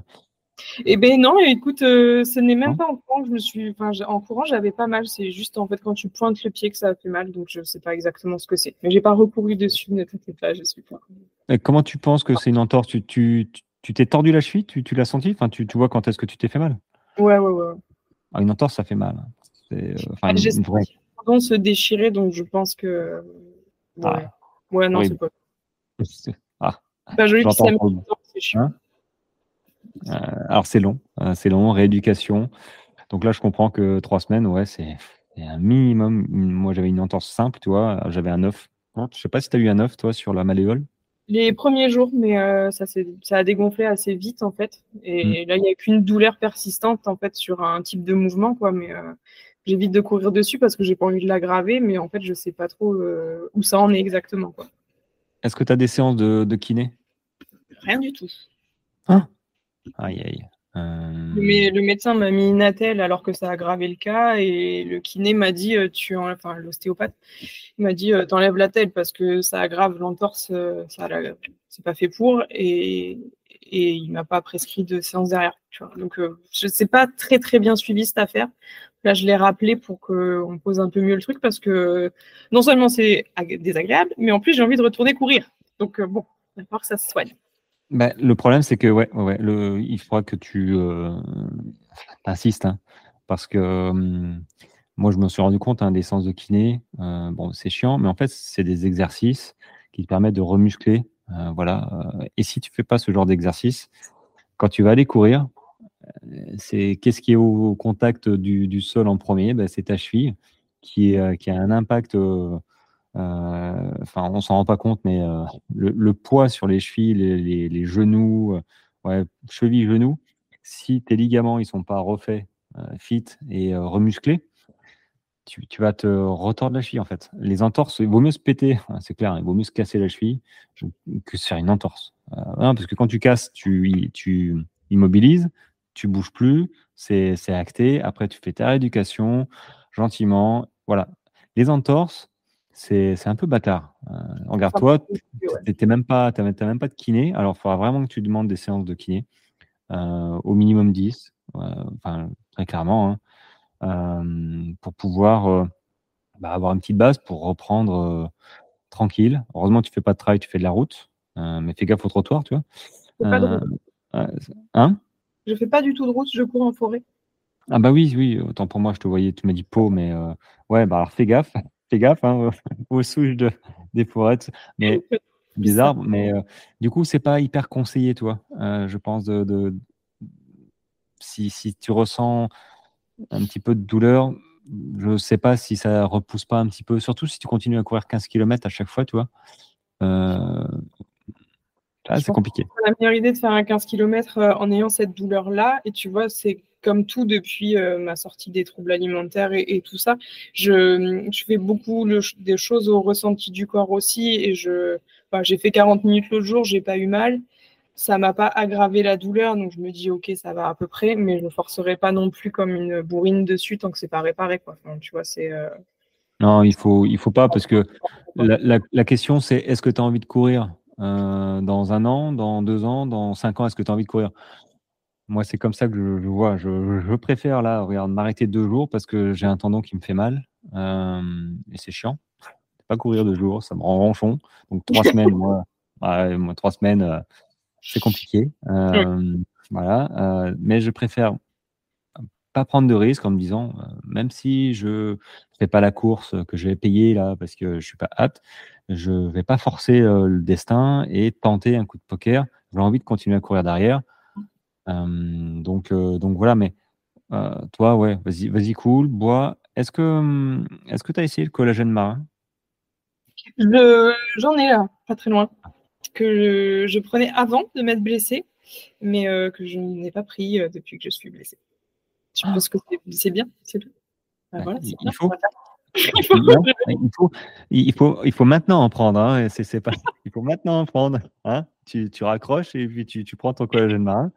eh ben non, écoute, euh, ce n'est même pas en courant je me suis. Enfin, en courant, j'avais pas mal. C'est juste en fait quand tu pointes le pied que ça fait mal, donc je sais pas exactement ce que c'est. Mais j'ai pas recouru dessus, ne t'inquiète pas, je suis pas. Et comment tu penses que c'est une entorse? Tu tu tu t'es tordu la cheville? Tu, tu l'as senti? Enfin, tu, tu vois quand est-ce que tu t'es fait mal? Ouais, ouais, ouais. Ah, une entorse, ça fait mal. C'est, euh, enfin, se déchirer, donc je pense que. Ouais, ah, ouais non, c'est pas. Ah. Pas joli, c'est chiant. Hein? Alors c'est long, euh, c'est long, rééducation. Donc là, je comprends que trois semaines, ouais, c'est un minimum. Moi, j'avais une entorse simple, tu vois, j'avais un œuf. Je sais pas si tu as eu un œuf, toi, sur la malléole. Les premiers jours, mais euh, ça, ça a dégonflé assez vite, en fait. Et mm. là, il n'y a qu'une douleur persistante, en fait, sur un type de mouvement, quoi. Mais j'évite de courir dessus parce que j'ai pas envie de l'aggraver, mais en fait, je sais pas trop où ça en est exactement, quoi. Est-ce que tu as des séances de, de kiné? Rien du tout. Ah Aïe, aïe. Euh, Mais le médecin m'a mis une attelle alors que ça a aggravé le cas et le kiné m'a dit, euh, tu enfin l'ostéopathe, m'a dit, euh, t'enlèves la tête parce que ça aggrave l'entorse, ça c'est pas fait pour et, et il m'a pas prescrit de séance derrière. Donc je sais pas très très bien suivi cette affaire. Là, je l'ai rappelé pour qu'on pose un peu mieux le truc parce que non seulement c'est désagréable, mais en plus j'ai envie de retourner courir. Donc bon, il va falloir que ça se soigne. Bah, le problème, c'est que ouais, ouais, le, il faudra que tu euh, insistes, hein, parce que hum, moi, je me suis rendu compte hein, des séances de kiné. Euh, bon, c'est chiant, mais en fait, c'est des exercices qui te permettent de remuscler. Euh, voilà. Et si tu fais pas ce genre d'exercice, quand tu vas aller courir, c'est qu'est-ce qui est au, contact du, sol en premier? Ben, C'est ta cheville qui, a un impact enfin, on s'en rend pas compte, mais euh, le, poids sur les chevilles, les, genoux, euh, ouais, chevilles, genoux, si tes ligaments ils sont pas refaits, fit et remusclés, tu, vas te retordre la cheville en fait. Les entorses, il vaut mieux se péter, c'est clair, il vaut mieux se casser la cheville que se faire une entorse. parce que quand tu casses, tu, tu immobilises, tu bouges plus, c'est acté. Après, tu fais ta rééducation gentiment. Voilà. Les entorses, c'est un peu bâtard. regarde-toi, tu n'as même, pas, même pas de kiné. Alors, il faudra vraiment que tu demandes des séances de kiné. au minimum 10, enfin, très clairement, hein, pour pouvoir bah, avoir une petite base pour reprendre tranquille. Heureusement, tu fais pas de travail, tu fais de la route. mais fais gaffe au trottoir, tu vois. hein? Je fais pas du tout de route, je cours en forêt. Ah bah oui, oui, autant pour moi, je te voyais, tu m'as dit peau, mais ouais, bah alors fais gaffe, fais gaffe hein, aux souches de, des forêts. Mais bizarre, mais du coup, c'est pas hyper conseillé, toi, je pense, de, si, si, tu ressens un petit peu de douleur, je sais pas si ça repousse pas un petit peu, surtout si tu continues à courir 15 km à chaque fois, tu vois. Ah, c'est compliqué. La meilleure idée de faire un 15 km euh, en ayant cette douleur-là. Et tu vois, c'est comme tout depuis euh, ma sortie des troubles alimentaires et, tout ça. Je, je fais beaucoup des choses au ressenti du corps aussi. Et je, j'ai fait 40 minutes l'autre jour, j'ai pas eu mal. Ça m'a pas aggravé la douleur, donc je me dis ok, ça va à peu près, mais je ne forcerai pas non plus comme une bourrine dessus tant que c'est pas réparé. Quoi. tu vois, c'est. Euh, non, il faut, il faut pas parce que la, la question c'est est-ce que tu as envie de courir euh, dans un an, dans deux ans, dans cinq ans, est-ce que tu as envie de courir? Moi, c'est comme ça que je, vois. Je, préfère là, regarde, m'arrêter deux jours parce que j'ai un tendon qui me fait mal euh, et c'est chiant. Pas courir deux jours, ça me rend ronchon. Donc trois semaines, moi, trois semaines, euh, c'est compliqué. voilà, mais je préfère pas prendre de risques en me disant, même si je fais pas la course que je vais payer là parce que je suis pas apte, je ne vais pas forcer le destin et tenter un coup de poker. J'ai envie de continuer à courir derrière. Donc, donc voilà, mais toi, ouais, vas-y, vas-y, cool, bois. Est-ce que est-ce que tu as essayé le collagène marin? J'en ai là, pas très loin, que je, prenais avant de m'être blessé, mais que je n'ai pas pris depuis que je suis blessé. Je ah. pense que c'est bien, c'est tout. Voilà, il, faut, il, faut, il, faut, il faut maintenant en prendre. Hein, pas, il faut maintenant en prendre. Hein, tu, tu, raccroches et puis tu, tu prends ton collagène marin.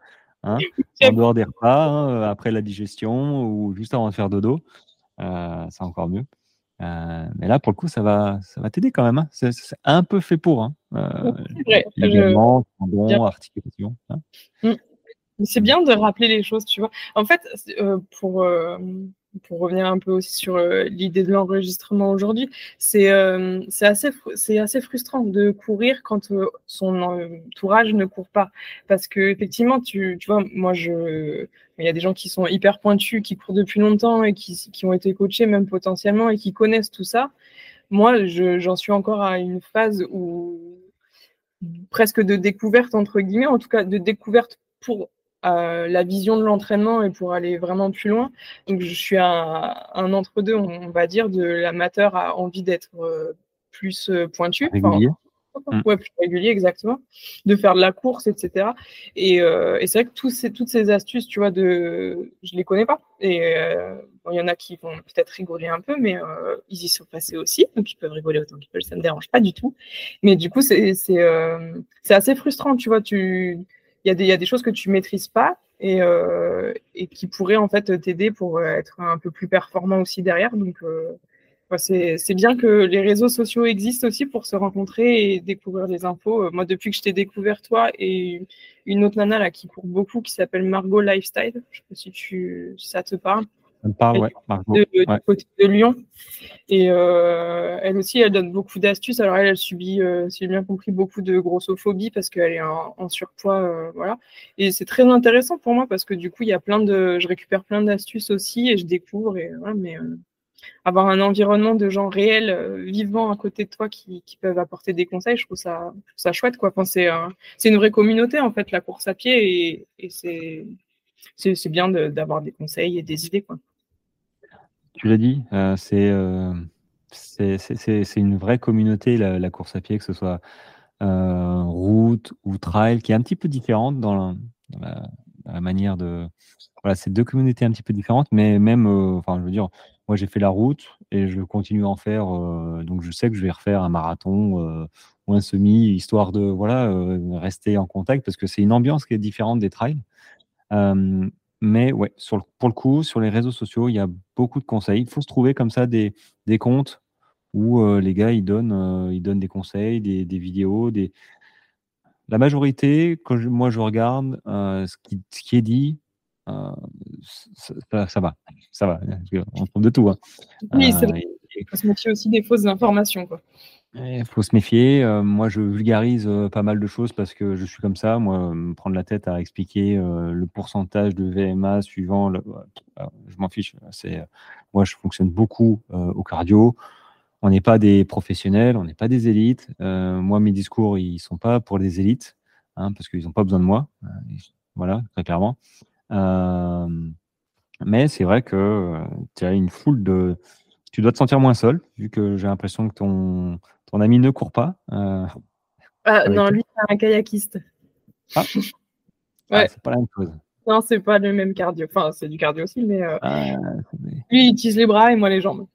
Hein, en dehors des repas, hein, après la digestion ou juste avant de faire dodo. Euh, c'est encore mieux. Euh, mais là, pour le coup, ça va, ça va t'aider quand même. Hein. C'est, un peu fait pour. Euh, ligaments, tendons, articulations. C'est bien de rappeler les choses, tu vois. En fait, euh, pour pour revenir un peu aussi sur euh, l'idée de l'enregistrement aujourd'hui, c'est euh, assez, assez frustrant de courir quand euh, son entourage ne court pas. Parce que effectivement, tu, tu vois, moi, je, il y a des gens qui sont hyper pointus, qui courent depuis longtemps et qui, qui ont été coachés même potentiellement et qui connaissent tout ça. Moi, j'en suis encore à une phase où presque de découverte, entre guillemets, en tout cas de découverte pour la vision de l'entraînement et pour aller vraiment plus loin. Donc je suis un entre-deux, on va dire, de l'amateur à envie d'être euh, plus euh, pointu. Régulier. Mmh. plus régulier, exactement. De faire de la course, etc. Euh, et, c'est vrai que tous ces, toutes ces astuces, tu vois, de, je les connais pas. Et il y en a qui vont peut-être rigoler un peu, mais ils y sont passés aussi, donc ils peuvent rigoler autant qu'ils veulent, ça me dérange pas du tout. Mais du coup, c'est assez frustrant, tu vois. Tu il y, a des choses que tu maîtrises pas et, euh, et qui pourraient en fait t'aider pour euh, être un peu plus performant aussi derrière. Donc, euh, c'est bien que les réseaux sociaux existent aussi pour se rencontrer et découvrir des infos. Moi, depuis que je t'ai découvert toi et une autre nana là qui court beaucoup qui s'appelle Margot Lifestyle, je sais pas si tu, si ça te parle. De, Du côté de Lyon. Et euh, elle aussi, elle donne beaucoup d'astuces. Alors, elle, elle subit, euh, si j'ai bien compris, beaucoup de grossophobie parce qu'elle est en, surpoids. Euh, voilà. Et c'est très intéressant pour moi parce que du coup, il y a plein de. Je récupère plein d'astuces aussi et je découvre. Et, mais avoir un environnement de gens réels, vivants à côté de toi qui, peuvent apporter des conseils, je trouve ça, ça chouette. Quoi. Enfin, c'est, une vraie communauté, en fait, la course à pied. Et, et c'est, c'est, bien d'avoir des conseils et des idées. Quoi tu l'as dit, euh, euh, c'est une vraie communauté, la, course à pied, que ce soit euh, route ou trail, qui est un petit peu différente dans la, manière de. Voilà, c'est deux communautés un petit peu différentes, mais même, enfin, je veux dire, moi j'ai fait la route et je continue à en faire, donc je sais que je vais refaire un marathon ou un semi, histoire de voilà, rester en contact, parce que c'est une ambiance qui est différente des trails. Mais ouais, sur pour le coup, sur les réseaux sociaux, il y a beaucoup de conseils. Il faut se trouver comme ça des, des comptes où les gars ils donnent, ils donnent des conseils, des, des vidéos, des, la majorité, quand moi je regarde ce, qui, ce, qui, est dit, ça, ça, va. Ça va. On trouve de tout. Hein. Oui, Il faut se méfier aussi des fausses informations. Il faut se méfier. moi, je vulgarise pas mal de choses parce que je suis comme ça. Moi, me prendre la tête à expliquer le pourcentage de VMA suivant, le... je m'en fiche. C'est moi, je fonctionne beaucoup au cardio on n'est pas des professionnels, on n'est pas des élites. Euh, moi, mes discours, ils sont pas pour les élites, hein, parce qu'ils n'ont pas besoin de moi. Euh, voilà, très clairement. Euh, mais c'est vrai que tu as une foule de. Tu dois te sentir moins seul, vu que j'ai l'impression que ton, ton ami ne court pas. Ah, non, lui, c'est un kayakiste. Ah. ah c'est pas la même chose. Non, c'est pas le même cardio. Enfin, c'est du cardio aussi, mais ah, lui, il utilise les bras et moi les jambes.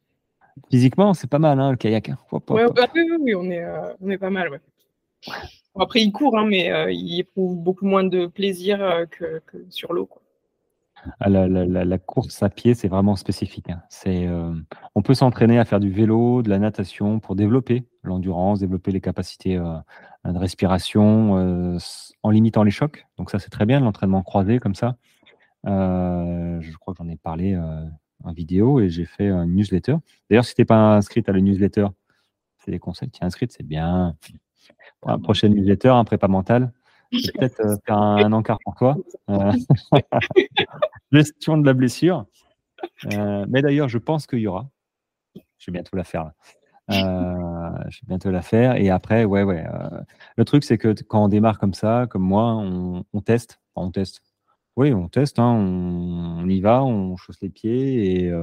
Physiquement, c'est pas mal, hein, le kayak. Hein. oui, oui, on est, euh, on est pas mal. Ouais. après, il court, hein, mais euh, il éprouve beaucoup moins de plaisir euh, que, sur l'eau. Ah, la, la, course à pied, c'est vraiment spécifique. C'est, on peut s'entraîner à faire du vélo, de la natation pour développer l'endurance, développer les capacités de respiration en limitant les chocs. Donc ça, c'est très bien, l'entraînement croisé comme ça. je crois que j'en ai parlé en vidéo et j'ai fait une newsletter. D'ailleurs, si tu n'es pas inscrite à la newsletter, c'est des conseils. Tu es inscrite, c'est bien. Pour la prochaine newsletter, un prépa mental, peut-être euh, faire un, encart pour toi. Euh, gestion de la blessure. Euh, mais d'ailleurs, je pense qu'il y aura. Je vais bientôt la faire. je vais bientôt la faire. Et après, ouais, ouais. le truc, c'est que quand on démarre comme ça, comme moi, on, teste. On teste. Oui, on teste, hein, on, y va, on chausse les pieds et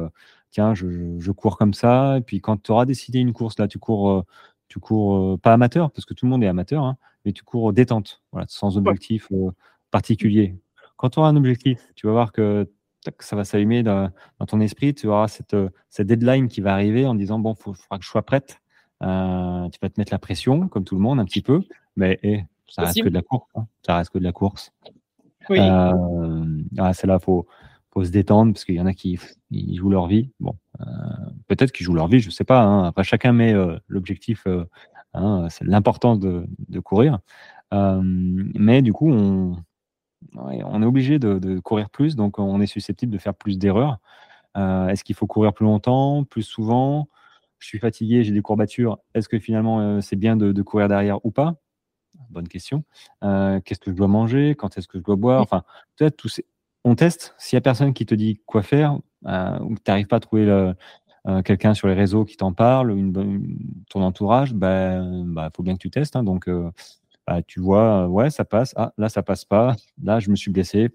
tiens, je, cours comme ça. Et puis quand tu auras décidé une course, là, tu cours, tu cours pas amateur, parce que tout le monde est amateur, hein, mais tu cours détente, voilà, sans objectif particulier. Quand tu auras un objectif, tu vas voir que ça va s'allumer dans, ton esprit, tu auras cette, cette, deadline qui va arriver en disant, bon, il faudra que je sois prête. tu vas te mettre la pression, comme tout le monde, un petit peu, mais eh, ça reste que de la course. Hein, ça reste que de la course. Oui. Euh, ah, c'est là, faut, faut se détendre parce qu'il y en a qui jouent leur vie. Bon, euh, peut-être qu'ils jouent leur vie, je sais pas. Hein. Après, chacun met euh, l'objectif. Hein, c'est l'importance de, de, courir. mais du coup, on, on est obligé de, de, courir plus, donc on est susceptible de faire plus d'erreurs. Est-ce qu'il faut courir plus longtemps, plus souvent? Je suis fatigué, j'ai des courbatures. Est-ce que finalement c'est bien de, de courir derrière ou pas? Bonne question. Euh, qu'est-ce que je dois manger? Quand est-ce que je dois boire? Enfin, peut-être tous on teste. S'il n'y a personne qui te dit quoi faire, euh, ou que tu n'arrives pas à trouver euh, quelqu'un sur les réseaux qui t'en parle, une, ton entourage, il ben, bah, faut bien que tu testes. Hein. donc, bah, tu vois, ouais, ça passe. Ah, là, ça passe pas. Là, je me suis blessé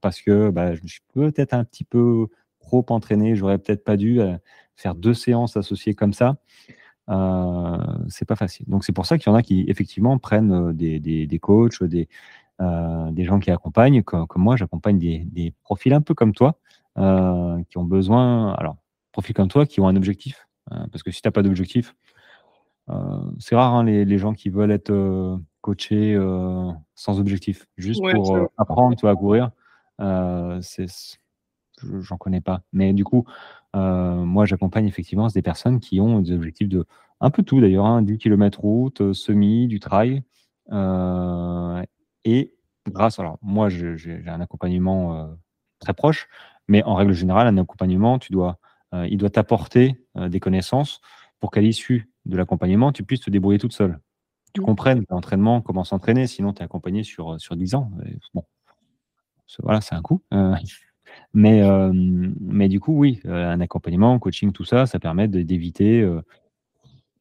parce que bah, je me suis peut-être un petit peu trop entraîné. J'aurais peut-être pas dû faire deux séances associées comme ça. Euh, c'est pas facile. Donc c'est pour ça qu'il y en a qui effectivement prennent euh, des, des, des coachs, des, euh, des gens qui accompagnent, comme, moi, j'accompagne des, des, profils un peu comme toi, euh, qui ont besoin, alors, profils comme toi, qui ont un objectif. parce que si tu n'as pas d'objectif, c'est rare hein, les, les, gens qui veulent être coachés sans objectif, juste pour apprendre toi, à courir. c'est j'en connais pas. Mais du coup, euh, moi, j'accompagne effectivement des personnes qui ont des objectifs de un peu tout d'ailleurs, hein, 10 km route, euh, semi, du trail. Euh, et grâce, alors moi, j'ai un accompagnement très proche, mais en règle générale, un accompagnement, tu dois, il doit t'apporter des connaissances pour qu'à l'issue de l'accompagnement, tu puisses te débrouiller toute seule. Tu comprennes l'entraînement, comment s'entraîner, sinon tu es accompagné sur, sur 10 ans. bon, voilà, c'est un coup. Mais, euh, mais du coup, oui, euh, un accompagnement, coaching, tout ça, ça permet d'éviter euh,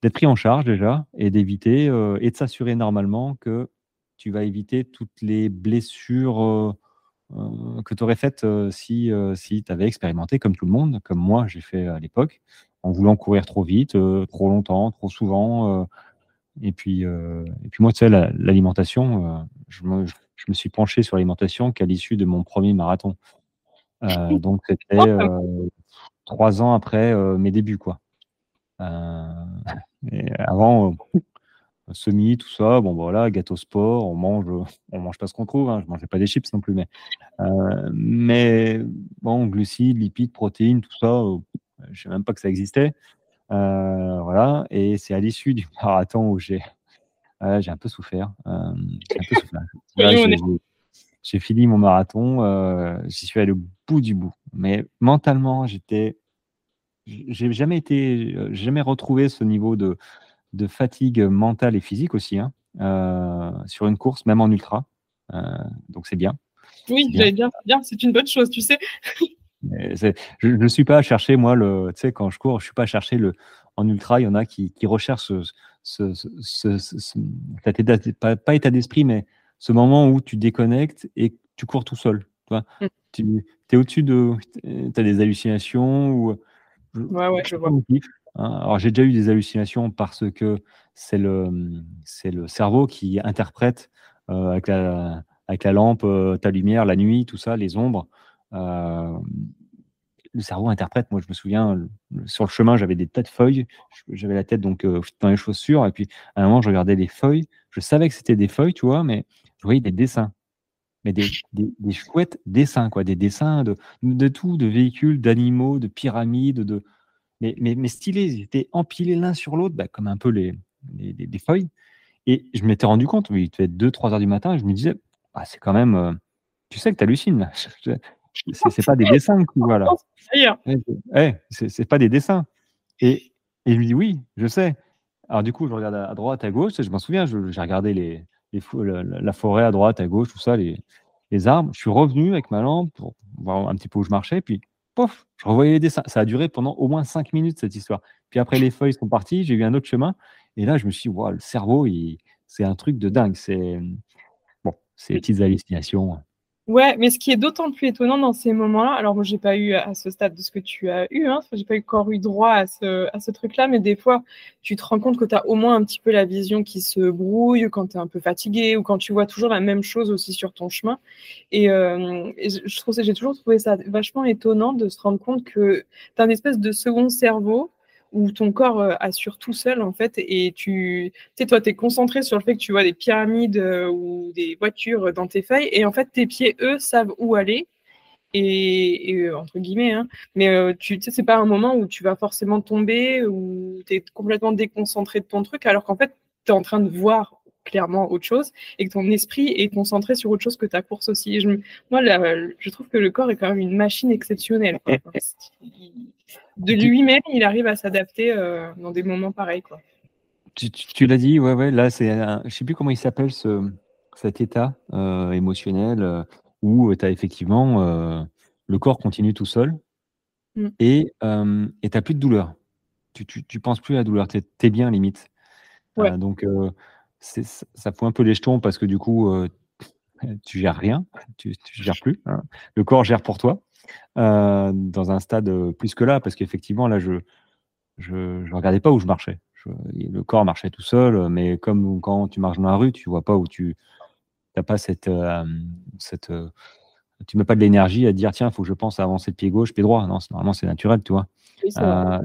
d'être pris en charge déjà et d'éviter et de s'assurer normalement que tu vas éviter toutes les blessures que tu aurais faites si, si tu avais expérimenté comme tout le monde, comme moi j'ai fait à l'époque, en voulant courir trop vite, trop longtemps, trop souvent. et, puis, et puis moi, tu sais, l'alimentation, je, me, je me suis penché sur l'alimentation qu'à l'issue de mon premier marathon. Euh, donc c'était euh, trois ans après euh, mes débuts, quoi. Et avant, semi, tout ça, bon voilà, gâteau sport, on mange, on mange pas ce qu'on trouve. Hein, je mangeais pas des chips non plus, mais mais bon, glucides, lipides, protéines, tout ça, je sais même pas que ça existait. voilà. Et c'est à l'issue du marathon où j'ai j'ai un peu souffert. j'ai fini mon marathon. J'y suis allé au bout du bout. Mais mentalement, j'étais j'ai jamais été, jamais retrouvé ce niveau de, de fatigue mentale et physique aussi hein, euh, sur une course, même en ultra. Euh, donc c'est bien. Oui, bien, bien, bien c'est une bonne chose, tu sais. je ne suis pas à chercher, moi, le, tu sais, quand je cours, je ne suis pas à chercher le. En ultra, il y en a qui, qui recherchent ce, ce, ce, pas, état d'esprit, mais ce moment où tu déconnectes et tu cours tout seul. Tu, mm. tu es au-dessus de. Tu as des hallucinations ou Ouais, ouais, je vois. Hein. Alors j'ai déjà eu des hallucinations parce que c'est le, c'est le cerveau qui interprète euh, avec, la, avec la lampe, euh, ta lumière, la nuit, tout ça, les ombres. Euh, le cerveau interprète. Moi, je me souviens, sur le chemin, j'avais des tas de feuilles. J'avais la tête donc dans les chaussures. Et puis, à un moment, je regardais les feuilles. Je savais que c'était des feuilles, tu vois, mais je voyais des dessins. Mais des, des, des chouettes dessins, quoi. Des dessins de, de tout, de véhicules, d'animaux, de pyramides, de, mais, mais, mais stylés. Ils étaient empilés l'un sur l'autre, bah, comme un peu les, les, feuilles. Et je m'étais rendu compte, il devait être 2-3 heures du matin, et je me disais, ah, c'est quand même. Euh, tu sais que tu hallucines, là. C'est pas des dessins, voilà. c'est pas des dessins. Et, et je me dis, oui, je sais. Alors, du coup, je regarde à, droite, à gauche, je m'en souviens, j'ai regardé les, la, forêt à droite, à gauche, tout ça, les, les arbres. Je suis revenu avec ma lampe pour voir un petit peu où je marchais, puis pof, je revoyais les dessins. Ça a duré pendant au moins cinq minutes, cette histoire. Puis après, les feuilles sont parties, j'ai eu un autre chemin. Et là, je me suis dit, le cerveau, c'est un truc de dingue. C'est bon, ces petites hallucinations. Ouais, mais ce qui est d'autant plus étonnant dans ces moments-là, alors moi j'ai pas eu à ce stade de ce que tu as eu, hein, j'ai pas encore eu droit à ce, à ce truc-là, mais des fois tu te rends compte que tu as au moins un petit peu la vision qui se brouille quand tu es un peu fatigué ou quand tu vois toujours la même chose aussi sur ton chemin. Et, euh, je trouve j'ai toujours trouvé ça vachement étonnant de se rendre compte que tu as une espèce de second cerveau où ton corps euh, assure tout seul en fait et tu sais toi tu es concentré sur le fait que tu vois des pyramides euh, ou des voitures dans tes feuilles et en fait tes pieds eux savent où aller et, euh, entre guillemets hein, mais tu sais c'est pas un moment où tu vas forcément tomber ou tu es complètement déconcentré de ton truc alors qu'en fait tu es en train de voir clairement autre chose et que ton esprit est concentré sur autre chose que ta course aussi. Je, moi, je trouve que le corps est quand même une machine exceptionnelle. De lui-même, il arrive à s'adapter euh, dans des moments pareils. Quoi. Tu, l'as dit, ouais, ouais, là, c'est je sais plus comment il s'appelle ce, cet état euh, émotionnel euh, où tu as effectivement le corps continue tout seul mm. et tu n'as plus de douleur. Tu, tu, penses plus à la douleur, tu es, bien limite. donc, ça fout un peu les jetons parce que du coup, tu gères rien, tu, tu gères plus. Hein. Le corps gère pour toi euh, dans un stade euh, plus que là, parce qu'effectivement, là, je je, regardais pas où je marchais. le corps marchait tout seul, mais comme quand tu marches dans la rue, tu vois pas où tu n'as pas cette, cette tu mets pas de l'énergie à dire tiens, il faut que je pense à avancer le pied gauche, pied droit. Non, normalement c'est naturel, tu vois.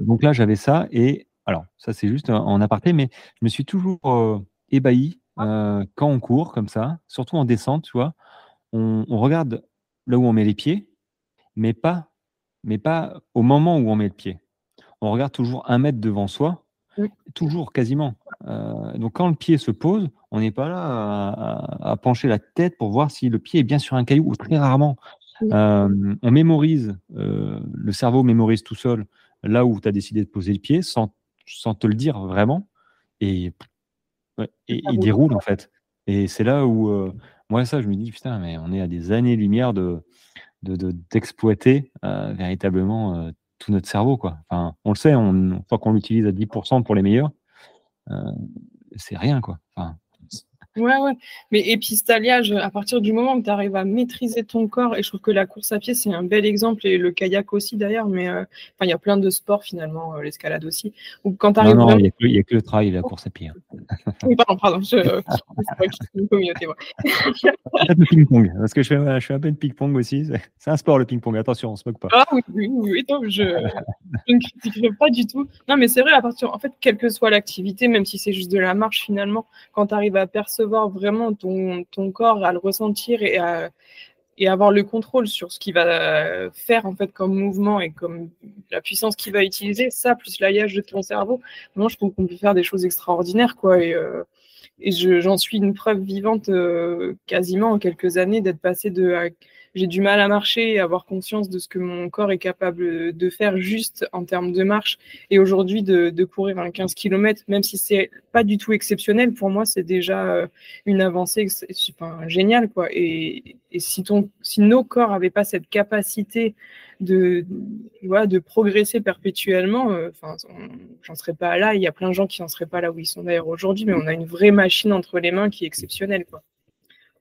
donc là, j'avais ça et alors ça c'est juste en aparté, mais je me suis toujours ébahi euh, quand on court comme ça, surtout en descente, tu vois. On, regarde là où on met les pieds, mais pas, mais pas au moment où on met le pied. On regarde toujours un mètre devant soi, toujours quasiment. Euh, donc quand le pied se pose, on n'est pas là à, pencher la tête pour voir si le pied est bien sur un caillou, ou très rarement. Euh, on mémorise, le cerveau mémorise tout seul là où tu as décidé de poser le pied sans, sans te le dire vraiment. Et et il déroule en fait. Et c'est là où, euh, moi, ça, je me dis, putain, mais on est à des années-lumière de, d'exploiter de, euh, véritablement euh, tout notre cerveau. Quoi. Enfin, on le sait, on, une fois qu'on l'utilise à 10% pour les meilleurs, c'est rien. Quoi. Enfin, Ouais, ouais. Mais puis à partir du moment où tu arrives à maîtriser ton corps, et je trouve que la course à pied, c'est un bel exemple, et le kayak aussi d'ailleurs, mais euh, il y a plein de sports finalement, euh, l'escalade aussi. Ou quand non, non, il n'y a, que le trail et la course à pied. Hein. oui, pardon, pardon, je, euh, une communauté, moi. le ping-pong, parce que je fais, je fais un peu de ping-pong aussi. C'est un sport le ping-pong, attention, on se moque pas. Ah oui, oui, je, je ne critiquerai pas du tout. Non, mais c'est vrai, à partir, en fait, quelle que soit l'activité, même si c'est juste de la marche finalement, quand tu arrives à percevoir vraiment ton, ton corps, à le ressentir et à, et avoir le contrôle sur ce qu'il va faire en fait comme mouvement et comme la puissance qu'il va utiliser, ça plus l'aillage de ton cerveau, moi je trouve qu'on peut faire des choses extraordinaires quoi. Et, euh, et j'en suis une preuve vivante euh, quasiment en quelques années d'être passé de j'ai du mal à marcher et avoir conscience de ce que mon corps est capable de faire juste en termes de marche. Et aujourd'hui, de, courir un 15 km, même si c'est pas du tout exceptionnel, pour moi, c'est déjà euh, une avancée enfin, géniale. Quoi. Et, si, ton, si nos corps n'avaient pas cette capacité de, de progresser perpétuellement, euh, enfin, j'en serais pas là. Il y a plein de gens qui n'en seraient pas là où ils sont d'ailleurs aujourd'hui, mais on a une vraie machine entre les mains qui est exceptionnelle. Quoi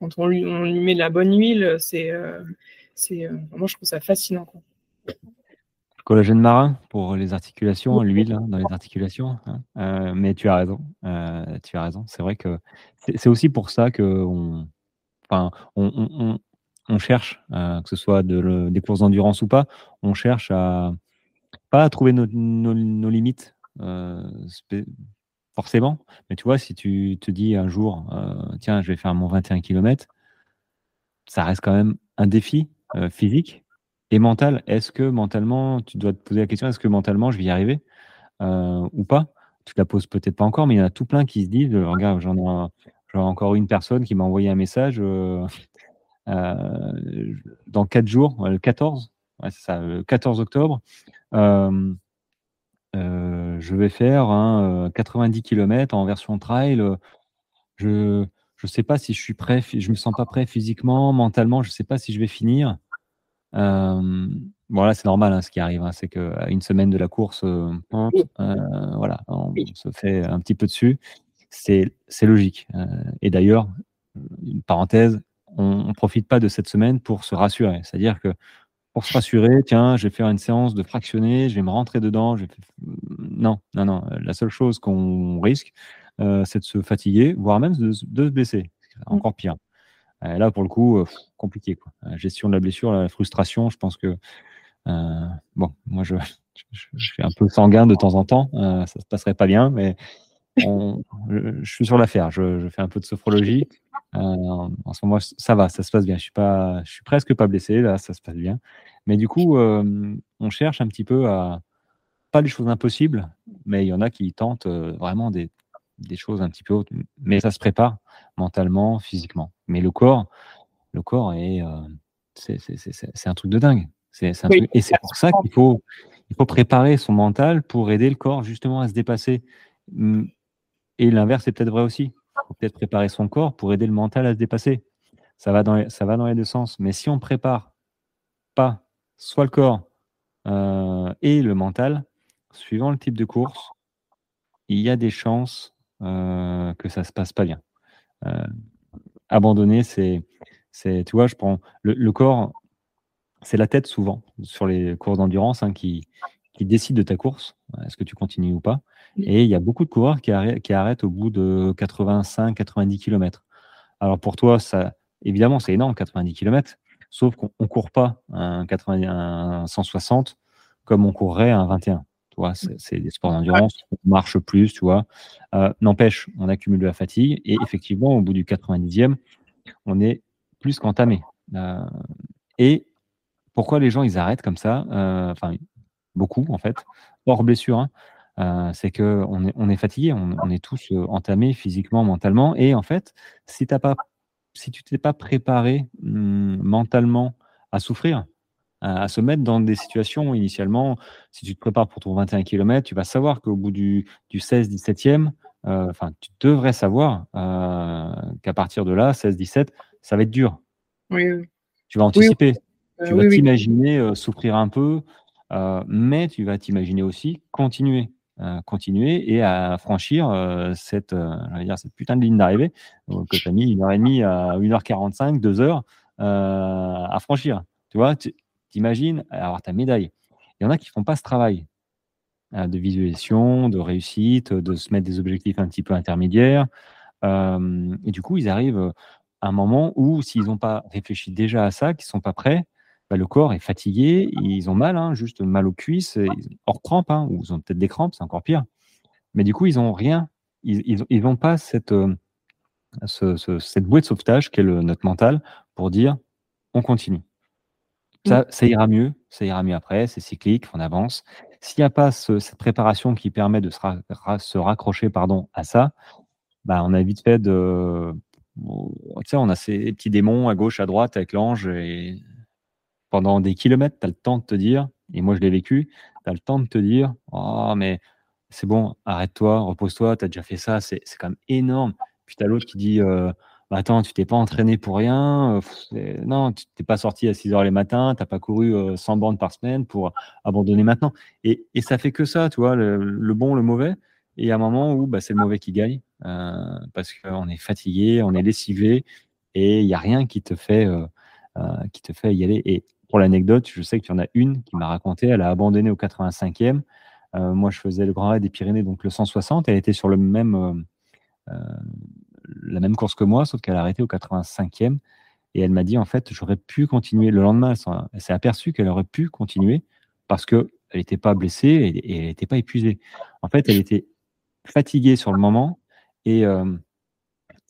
quand on lui, on lui met de la bonne huile, c'est, euh, c'est, euh, moi je trouve ça fascinant. Quoi. Collagène marin pour les articulations, l'huile hein, dans les articulations. Hein. Euh, mais tu as raison, tu as raison. C'est vrai que c'est, aussi pour ça que on, enfin, on, on, cherche, que ce soit de, des courses d'endurance ou pas, on cherche à pas à trouver nos, nos, limites forcément. Mais tu vois, si tu te dis un jour, euh, tiens, je vais faire mon 21 km, ça reste quand même un défi euh, physique et mental. Est-ce que mentalement, tu dois te poser la question, est-ce que mentalement, je vais y arriver euh, ou pas? Tu te la poses peut-être pas encore, mais il y en a tout plein qui se disent, regarde, j'en ai, encore une personne qui m'a envoyé un message dans 4 jours, le 14, c'est ça, le 14 octobre. Je vais faire un 90 euh, km en version trail. Je ne sais pas si je suis prêt, je me sens pas prêt physiquement, mentalement, je ne sais pas si je vais finir. Euh, voilà, c'est normal hein, ce qui arrive, hein, c'est qu'à une semaine de la course, voilà, on, se fait un petit peu dessus. C'est logique. et d'ailleurs, une parenthèse, on ne profite pas de cette semaine pour se rassurer. C'est-à-dire que pour se rassurer, tiens, je vais faire une séance de fractionner, je vais me rentrer dedans. Je Non, non, non. La seule chose qu'on risque, euh, c'est de se fatiguer, voire même de, se blesser. Mmh. Encore pire. Euh, là, pour le coup, euh, compliqué. Quoi. gestion de la blessure, la frustration, je pense que. bon, moi, je, suis un peu sanguin de temps en temps. ça se passerait pas bien, mais je, suis sur l'affaire. Je, fais un peu de sophrologie. Euh, en ce moment, ça va, ça se passe bien. Je suis pas, je suis presque pas blessé. Là, ça se passe bien. Mais du coup, euh, on cherche un petit peu à pas les choses impossibles, mais il y en a qui tentent euh, vraiment des, des choses un petit peu hautes. Mais ça se prépare mentalement, physiquement. Mais le corps, le corps est, c'est un truc de dingue. C'est et c'est pour ça qu'il faut, il faut préparer son mental pour aider le corps justement à se dépasser. Hum, et l'inverse est peut-être vrai aussi. Faut peut-être préparer son corps pour aider le mental à se dépasser. Ça va dans les, ça va dans les deux sens. Mais si on ne prépare pas soit le corps euh, et le mental, suivant le type de course, il y a des chances euh, que ça ne se passe pas bien. Euh, abandonner, c'est, c'est, tu vois, je prends le, corps, c'est la tête souvent sur les courses d'endurance hein, qui, qui décide de ta course. Est-ce que tu continues ou pas et il y a beaucoup de coureurs qui arrêtent, au bout de 85-90 km. Alors pour toi, ça, évidemment, c'est énorme, 90 km, sauf qu'on ne court pas un, 80, 160 comme on courrait un 21. Tu vois, c'est des sports d'endurance, on marche plus, tu vois. Euh, n'empêche, on accumule de la fatigue et effectivement, au bout du 90e, on est plus qu'entamé. Euh, et pourquoi les gens ils arrêtent comme ça? Euh, Enfin, beaucoup en fait, hors blessure. Hein. Euh, c'est que on est, on est fatigué, on, est tous euh, entamés physiquement, mentalement. Et en fait, si, as pas, si tu t'es pas préparé mmh, mentalement à souffrir, à, se mettre dans des situations initialement, si tu te prépares pour ton 21 km, tu vas savoir qu'au bout du, du 16-17e, euh, enfin, tu devrais savoir qu'à partir de là, 16-17, ça va être dur. Oui, Tu vas anticiper. Tu vas t'imaginer souffrir un peu, mais tu vas t'imaginer aussi continuer continuer et à franchir euh, cette, euh, dire, cette putain de ligne d'arrivée que tu as mis une heure et demie à 1h45, 2 heures euh, à franchir. Tu vois, tu imagines avoir ta médaille. Il y en a qui font pas ce travail de visualisation, de réussite, de se mettre des objectifs un petit peu intermédiaires. et du coup, ils arrivent à un moment où, s'ils n'ont pas réfléchi déjà à ça, qu'ils ne sont pas prêts, bah, le corps est fatigué, ils ont mal, hein, juste mal aux cuisses, hors crampes, hein, ou ils ont peut-être des crampes, c'est encore pire. Mais du coup, ils n'ont rien, ils n'ont pas cette, euh, cette bouée de sauvetage qu'est notre mental pour dire on continue. Ça, ça, ira mieux, ça ira mieux après, c'est cyclique, on avance. S'il n'y a pas cette préparation qui permet de se, raccrocher pardon, à ça, bah, on a vite fait de. Tu sais, on a ces petits démons à gauche, à droite avec l'ange, et pendant des kilomètres, tu as le temps de te dire, et moi je l'ai vécu, tu as le temps de te dire Oh, mais c'est bon, arrête-toi, repose-toi, tu as déjà fait ça, c'est quand même énorme. Puis tu as l'autre qui dit euh, bah, Attends, tu t'es pas entraîné pour rien, euh, non, tu t'es pas sorti à 6 heures les matins, tu n'as pas couru 100 euh, bandes par semaine pour abandonner maintenant. Et, et ça fait que ça, tu le, bon, le mauvais. Et il y a un moment où bah, c'est le mauvais qui gagne parce qu'on est fatigué, on est lessivé et il n'y a rien qui te fait. qui te fait y aller. Pour l'anecdote, je sais qu'il y en a une qui m'a raconté, elle a abandonné au 85e. Euh, moi, je faisais le Grand Raid des Pyrénées, donc le 160. Elle était sur le même, euh, euh, la même course que moi, sauf qu'elle a arrêté au 85e. Et elle m'a dit, en fait, j'aurais pu continuer. Le lendemain, elle s'est aperçue qu'elle aurait pu continuer parce qu'elle n'était pas blessée et, elle n'était pas épuisée. En fait, elle était fatiguée sur le moment et,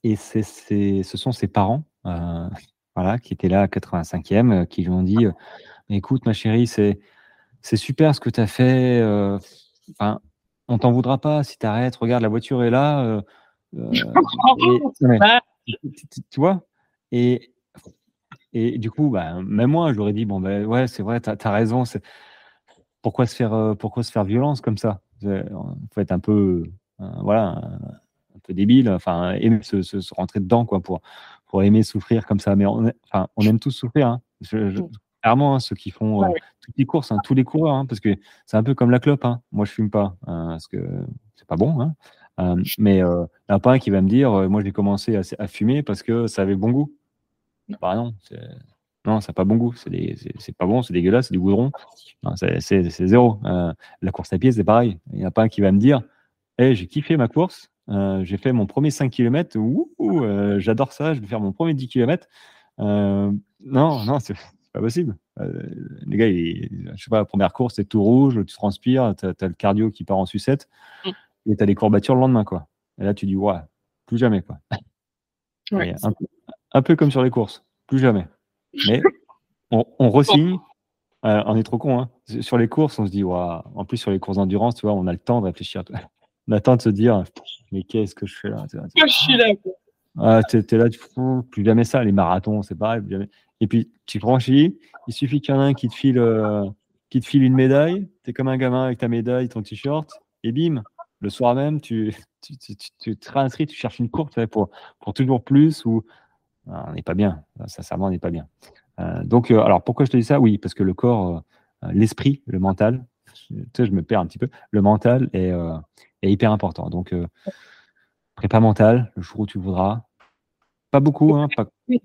et ce sont ses parents voilà, qui était là à 85e, euh, qui lui ont dit euh, Écoute, ma chérie, c'est, c'est super ce que tu as fait. Euh, enfin, on t'en voudra pas si tu arrêtes. Regarde, la voiture est là. tu, vois et, et du coup, bah, même moi, je leur ai dit Bon, ben ouais, c'est vrai, tu as, raison. Pourquoi, se faire, pourquoi se faire violence comme ça? Il faut être un peu. voilà un peu débile, enfin, aimer se, se, rentrer dedans, quoi, pour, pour aimer souffrir comme ça. Mais on, enfin, on aime tous souffrir. Hein. Clairement, hein, ceux qui font euh, toutes les courses, hein, tous les coureurs, parce que c'est un peu comme la clope. Moi, je fume pas, parce que c'est pas bon. Euh, mais il n'y en a pas un qui va me dire, euh, moi, j'ai commencé à, fumer parce que ça avait bon goût. Bah non, non, ça n'a pas bon goût. C'est pas bon, c'est dégueulasse, c'est du goudron. C'est zéro. la course à pied, c'est pareil. Il n'y en a pas un qui va me dire, hey, j'ai kiffé ma course, euh, j'ai fait mon premier 5 km. Euh, j'adore ça. Je vais faire mon premier 10 km. Euh, non, non, c'est pas possible. les gars, je sais pas, la première course, c'est tout rouge, tu transpires, tu as, le cardio qui part en sucette mm. et tu as des courbatures le lendemain. Quoi. Et là, tu dis, ouais, plus jamais. Quoi. un, peu, comme sur les courses, plus jamais. Mais on, on resigne. on est trop con. Hein. Sur les courses, on se dit, ouais, en plus, sur les courses d'endurance, tu vois, on a le temps de réfléchir attend de se dire mais qu'est-ce que je fais là je suis là ah, là tu fous plus jamais ça les marathons c'est pareil et puis tu franchis il suffit qu'il y en ait un qui te file euh, qui te file une médaille t'es comme un gamin avec ta médaille ton t-shirt et bim le soir même tu tu, tu, tu, te réinscris tu cherches une course pour pour toujours plus ou ah, on n'est pas bien sincèrement on n'est pas bien. Euh, donc euh, alors pourquoi je te dis ça? Oui parce que le corps l'esprit le mental tu sais, je me perds un petit peu le mental est est hyper important. Donc, euh, prépa mentale, le jour où tu voudras. Pas beaucoup, hein,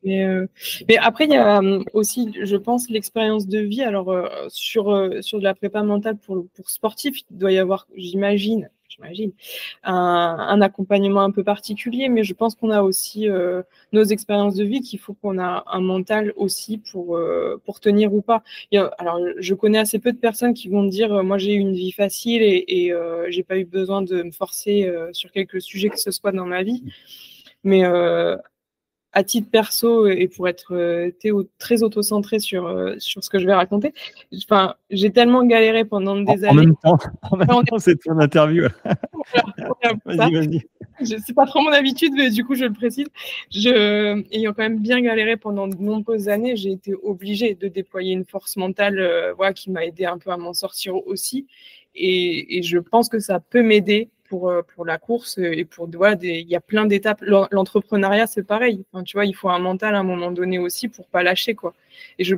euh, mais, après, il y a euh, aussi, je pense, l'expérience de vie. Alors, sur, sur de la prépa mentale pour, pour sportif, il doit y avoir, j'imagine, j'imagine, un, accompagnement un peu particulier, mais je pense qu'on a aussi euh, nos expériences de vie qu'il faut qu'on a un mental aussi pour, euh, pour tenir ou pas. alors, je connais assez peu de personnes qui vont dire euh, moi j'ai eu une vie facile et, et j'ai pas eu besoin de me forcer sur quelques sujets que ce soit dans ma vie. Mais à titre perso et pour être euh, très auto-centré sur, euh, sur ce que je vais raconter, enfin, j'ai tellement galéré pendant des années. En même temps, en même temps c'est ton interview. vas-y, vas-y. Sais pas trop mon habitude, mais du coup, je le précise. Je, ayant quand même bien galéré pendant de nombreuses années, j'ai été obligée de déployer une force mentale euh, voilà, qui m'a aidé un peu à m'en sortir aussi. Et, et, je pense que ça peut m'aider pour, euh, pour la course et pour des, il y a plein d'étapes. L'entrepreneuriat, c'est pareil. Enfin, tu vois, il faut un mental à un moment donné aussi pour pas lâcher, quoi. Et je,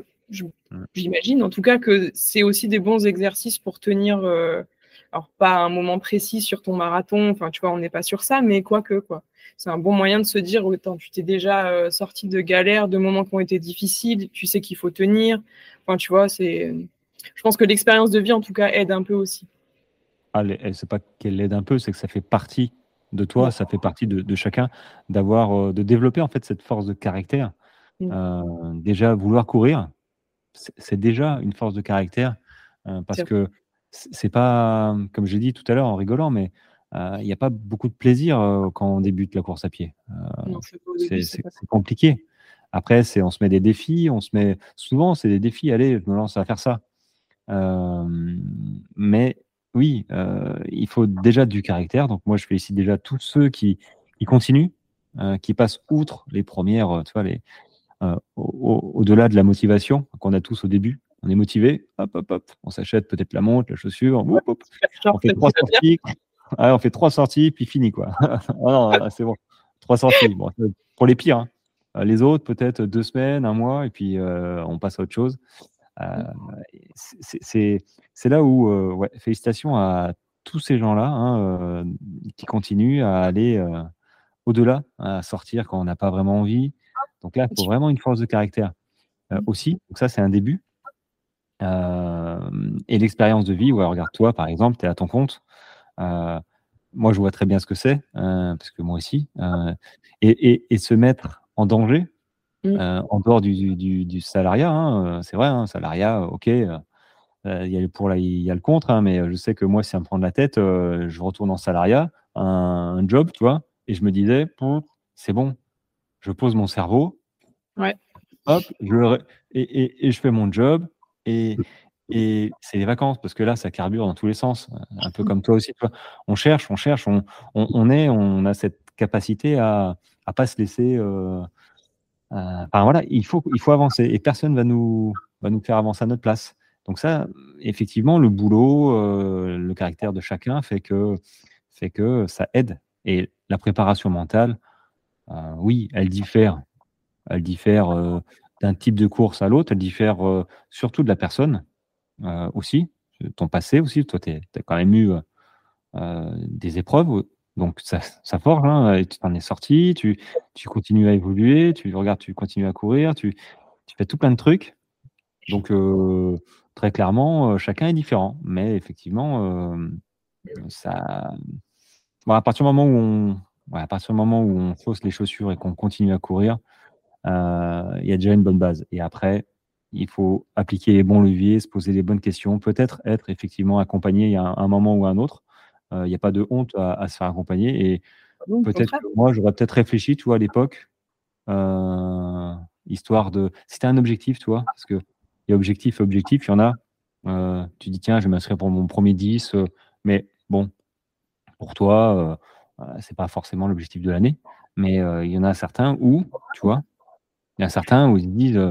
j'imagine en tout cas que c'est aussi des bons exercices pour tenir, euh, alors pas à un moment précis sur ton marathon, enfin, tu vois, on n'est pas sur ça, mais quoi que, quoi. C'est un bon moyen de se dire, autant tu t'es déjà euh, sorti de galères, de moments qui ont été difficiles, tu sais qu'il faut tenir. Enfin, tu vois, c'est, je pense que l'expérience de vie, en tout cas, aide un peu aussi elle, c'est pas qu'elle l'aide un peu, c'est que ça fait partie de toi, ça fait partie de, chacun d'avoir, euh, de développer en fait cette force de caractère. Mmh. Euh, déjà, vouloir courir, c'est déjà une force de caractère euh, parce que c'est pas, comme j'ai dit tout à l'heure en rigolant, mais il n'y a pas beaucoup de plaisir quand on débute la course à pied. c'est compliqué. après, c'est on se met des défis, on se met souvent c'est des défis. Allez, je me lance à faire ça. mais oui, il faut déjà du caractère. Donc moi, je félicite déjà tous ceux qui, qui continuent, qui passent outre les premières, tu vois, les, au-delà de la motivation qu'on a tous au début. On est motivé, hop, hop, hop, on s'achète peut-être la montre, la chaussure, on fait trois sorties, on fait trois sorties, puis fini quoi. Ah c'est bon, trois sorties. Bon, pour les pires. Hein. Euh, les autres, peut-être deux semaines, un mois, et puis euh, on passe à autre chose. Euh, c'est là où, ouais, félicitations à tous ces gens-là hein, qui continuent à aller au-delà, à sortir quand on n'a pas vraiment envie. Donc là, il faut vraiment une force de caractère mmh. aussi. Donc ça, c'est un début. et l'expérience de vie, ouais, regarde toi, par exemple, tu es à ton compte. moi, je vois très bien ce que c'est, parce que moi aussi. Et, et, se mettre en danger, mmh. euh, en dehors du, du, salariat. Hein, euh, c'est vrai, hein, salariat, ok. Euh, il y a le pour, il y a le contre, hein, mais je sais que moi, si ça me prend de la tête, je retourne en salariat, un, job, tu vois, et je me disais, c'est bon, je pose mon cerveau, ouais. hop, je, et, et, je fais mon job, et, et c'est les vacances, parce que là, ça carbure dans tous les sens, un peu mmh. comme toi aussi. Toi. On cherche, on cherche, on, on, on, est, on a cette capacité à, à pas se laisser. Euh, enfin voilà, il faut, il faut avancer et personne va nous, va nous faire avancer à notre place. Donc ça, effectivement, le boulot, euh, le caractère de chacun fait que, fait que ça aide. Et la préparation mentale, oui, elle diffère. Elle diffère d'un type de course à l'autre. Elle diffère surtout de la personne aussi, ton passé aussi. Toi, tu as quand même eu des épreuves donc ça, ça forge, hein, tu t'en es sorti, tu, continues à évoluer, tu regardes, tu continues à courir, tu, fais tout plein de trucs. Donc euh, très clairement, euh, chacun est différent, mais effectivement, euh, ça, à partir du moment où on, à partir du moment où on fausse les chaussures et qu'on continue à courir, il y a déjà une bonne base. Et après, il faut appliquer les bons leviers, se poser les bonnes questions, peut-être être effectivement accompagné à un moment ou à un autre. Il n'y a pas de honte à, se faire accompagner. Et ah peut-être que moi, j'aurais peut-être réfléchi, tu vois, à l'époque, histoire de. C'était un objectif, tu vois, parce qu'il y a objectif objectif, il y en a. tu dis, tiens, je vais m'inscrire pour mon premier 10, mais bon, pour toi, c'est pas forcément l'objectif de l'année. Mais il y en a certains où, tu vois, il y en a certains où ils disent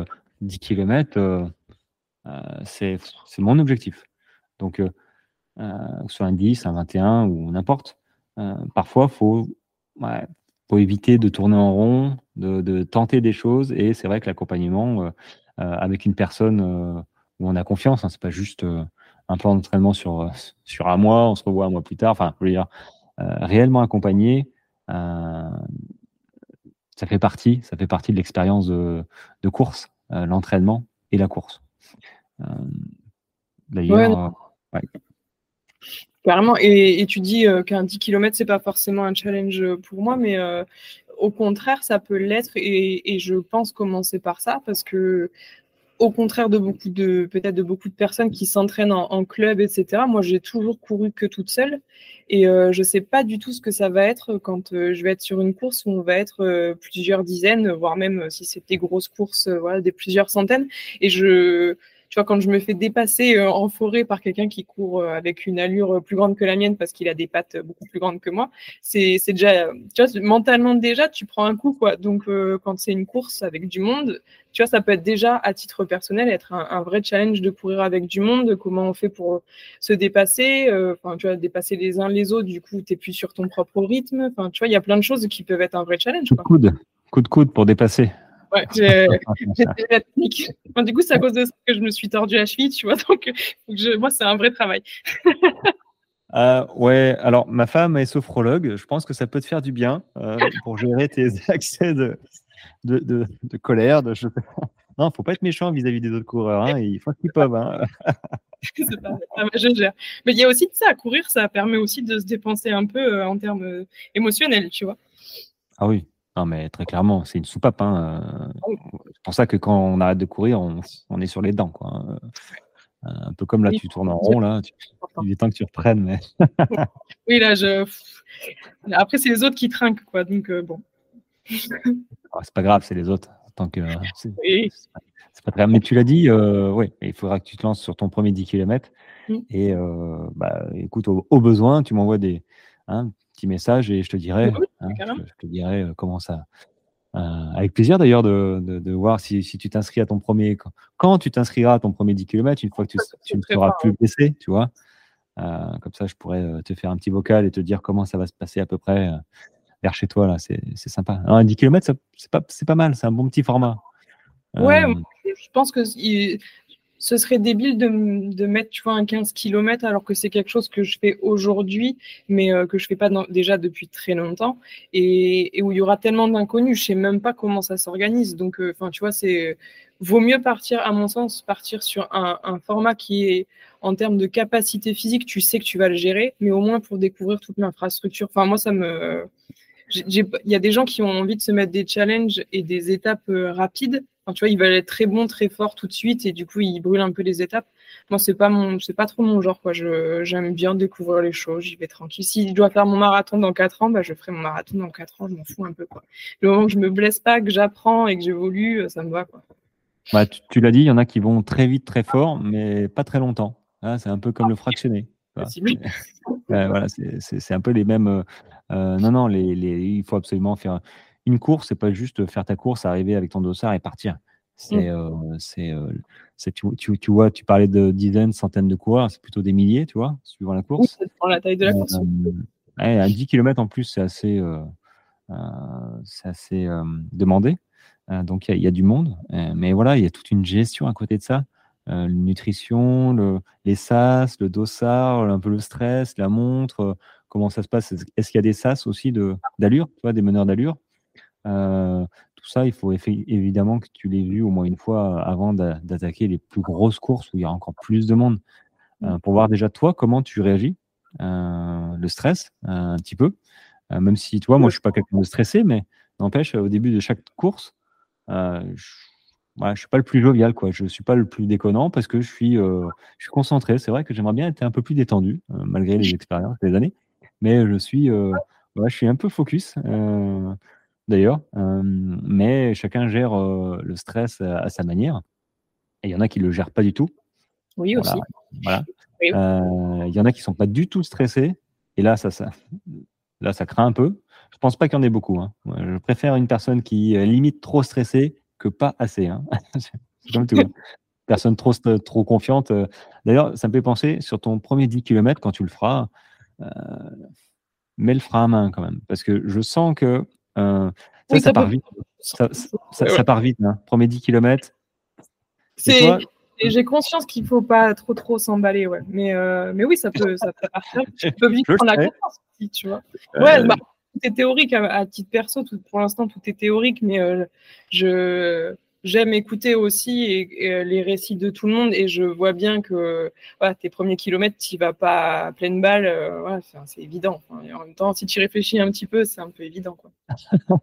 10 km, c'est mon objectif. Donc, euh, soit un 10, un 21 ou n'importe. Euh, parfois, il faut, faut éviter de tourner en rond, de, tenter des choses. Et c'est vrai que l'accompagnement euh, avec une personne où on a confiance, hein, c'est pas juste un plan d'entraînement sur, sur un mois, on se revoit un mois plus tard. Enfin, je veux dire, réellement accompagné, ça fait partie, ça fait partie de l'expérience de, de, course, l'entraînement et la course. D'ailleurs, ouais, Carrément. Et, tu dis euh, qu'un 10 km, c'est pas forcément un challenge pour moi, mais euh, au contraire, ça peut l'être. Et, je pense commencer par ça parce que, au contraire de beaucoup de, peut-être de beaucoup de personnes qui s'entraînent en, club, etc., moi, j'ai toujours couru que toute seule. Et euh, je sais pas du tout ce que ça va être quand je vais être sur une course où on va être plusieurs dizaines, voire même si c'est des grosses courses, voilà, des plusieurs centaines. Et je, tu quand je me fais dépasser euh, en forêt par quelqu'un qui court euh, avec une allure euh, plus grande que la mienne parce qu'il a des pattes beaucoup plus grandes que moi, c'est déjà, mentalement déjà, tu prends un coup, quoi. Donc, quand c'est une course avec du monde, tu vois, ça peut être déjà, à titre personnel, être un, vrai challenge de courir avec du monde. Comment on fait pour se dépasser Enfin, tu vois, dépasser les uns les autres, du coup, tu plus sur ton propre rythme. Enfin, tu vois, il y a plein de choses qui peuvent être un vrai challenge. Coup de coude pour dépasser. Ouais, la technique. du coup, c'est à cause de ça que je me suis tordu la cheville, tu vois. Donc, moi, c'est un vrai travail. Euh, ouais, alors ma femme est sophrologue. Je pense que ça peut te faire du bien euh, pour gérer tes accès de, de, de, colère. De, je... Non, faut pas être méchant vis-à-vis des autres coureurs. Hein, ils font ce qu'ils peuvent. Hein. je gère. Mais il y a aussi de ça. Courir, ça permet aussi de se dépenser un peu euh, en termes émotionnels, tu vois. Ah oui, non, mais très clairement, c'est une soupape. Hein. Euh, c'est pour ça que quand on arrête de courir, on, est sur les dents. Quoi. Euh, un peu comme là, tu tournes en rond, là. il est temps que tu reprennes. Mais... oui, là, je. Après, c'est les autres qui trinquent, quoi. Donc, euh, bon. Ah, c'est pas grave, c'est les autres. tant que c'est pas très Mais tu l'as dit, oui, il faudra que tu te lances sur ton premier 10 km. Mmh. Et bah, écoute, au, besoin, tu m'envoies des hein, petits messages et je te dirai, hein, je, te dirai comment ça. avec plaisir d'ailleurs de, de, voir si, si tu t'inscris à ton premier. Quand tu t'inscriras à ton premier 10 km, une fois que tu, tu ne seras plus blessé, tu vois. comme ça, je pourrais te faire un petit vocal et te dire comment ça va se passer à peu près vers chez toi. là C'est sympa. Un 10 km, c'est pas, pas mal, c'est un bon petit format. Ouais, je pense que ce serait débile de, mettre tu vois, un 15 km alors que c'est quelque chose que je fais aujourd'hui, mais euh, que je fais pas déjà depuis très longtemps et, où il y aura tellement d'inconnus. Je sais même pas comment ça s'organise. Donc, euh, enfin, tu vois, c'est vaut mieux partir, à mon sens, partir sur un, un, format qui est en termes de capacité physique, tu sais que tu vas le gérer, mais au moins pour découvrir toute l'infrastructure. Enfin, moi, ça me il y a des gens qui ont envie de se mettre des challenges et des étapes euh, rapides. Tu vois, ils veulent être très bons, très forts tout de suite et du coup, ils brûlent un peu les étapes. Moi, c'est pas mon, c'est pas trop mon genre, quoi. Je, j'aime bien découvrir les choses, j'y vais tranquille. Si je dois faire mon marathon dans 4 ans, bah, je ferai mon marathon dans 4 ans, je m'en fous un peu, quoi. Le moment que je me blesse pas, que j'apprends et que j'évolue, euh, ça me va, quoi. Bah, tu, l'as dit, il y en a qui vont très vite, très fort, mais pas très longtemps. Hein, c'est un peu comme le fractionné. voilà, c'est un peu les mêmes. Euh, euh, non, non, les, il faut absolument faire une course. C'est pas juste faire ta course, arriver avec ton dossard et partir. C'est, mmh. euh, c'est, tu, tu, vois, tu parlais de dizaines, centaines de coureurs, c'est plutôt des milliers, tu vois, suivant la course. la taille de la course. à 10 km en plus, c'est assez, c'est assez demandé. donc il y, y, a du monde. mais voilà, il y a toute une gestion à côté de ça. Euh, nutrition, le, les sas, le dossard, un peu le stress, la montre, euh, comment ça se passe? Est-ce qu'il y a des sas aussi d'allure, des meneurs d'allure? Euh, Tout ça, il faut évidemment que tu l'aies vu au moins une fois avant d'attaquer les plus grosses courses où il y a encore plus de monde. Mmh. pour voir déjà toi comment tu réagis, le stress un petit peu, même si toi, moi je suis pas quelqu'un de stressé, mais n'empêche au début de chaque course, je je je suis pas le plus jovial, quoi. Je suis pas le plus déconnant parce que je suis, euh, je suis concentré. C'est vrai que j'aimerais bien être un peu plus détendu, euh, malgré les expériences des années. Mais je suis, euh, je suis un peu focus, d'ailleurs. mais chacun gère le stress à, sa manière. Et il y en a qui le gèrent pas du tout. Oui, aussi. Voilà. Il y en a qui sont pas du tout stressés. Et là, ça, ça, là, ça craint un peu. Je pense pas qu'il y en ait beaucoup. Hein. Je préfère une personne qui est limite trop stressée que pas assez. Hein. comme tout. Personne trop, trop confiante. Euh. D'ailleurs, ça me fait penser sur ton premier 10 km, quand tu le feras, euh, mets le frein à main quand même. Parce que je sens que euh, ça, ça, part vite. Ça, part vite. Hein. Premier 10 km. J'ai conscience qu'il ne faut pas trop trop s'emballer, ouais. Mais, mais oui, ça peut, ça peut partir. Tu peux vite prendre la confiance aussi, tu vois. Ouais, bah, tout est théorique à, titre perso. Tout, pour l'instant, tout est théorique, mais euh, je j'aime écouter aussi euh, les récits de tout le monde et je vois bien que tes premiers kilomètres, tu vas pas à pleine balle. Euh, c'est évident. en même temps, si tu réfléchis un petit peu, c'est un peu évident. Quoi.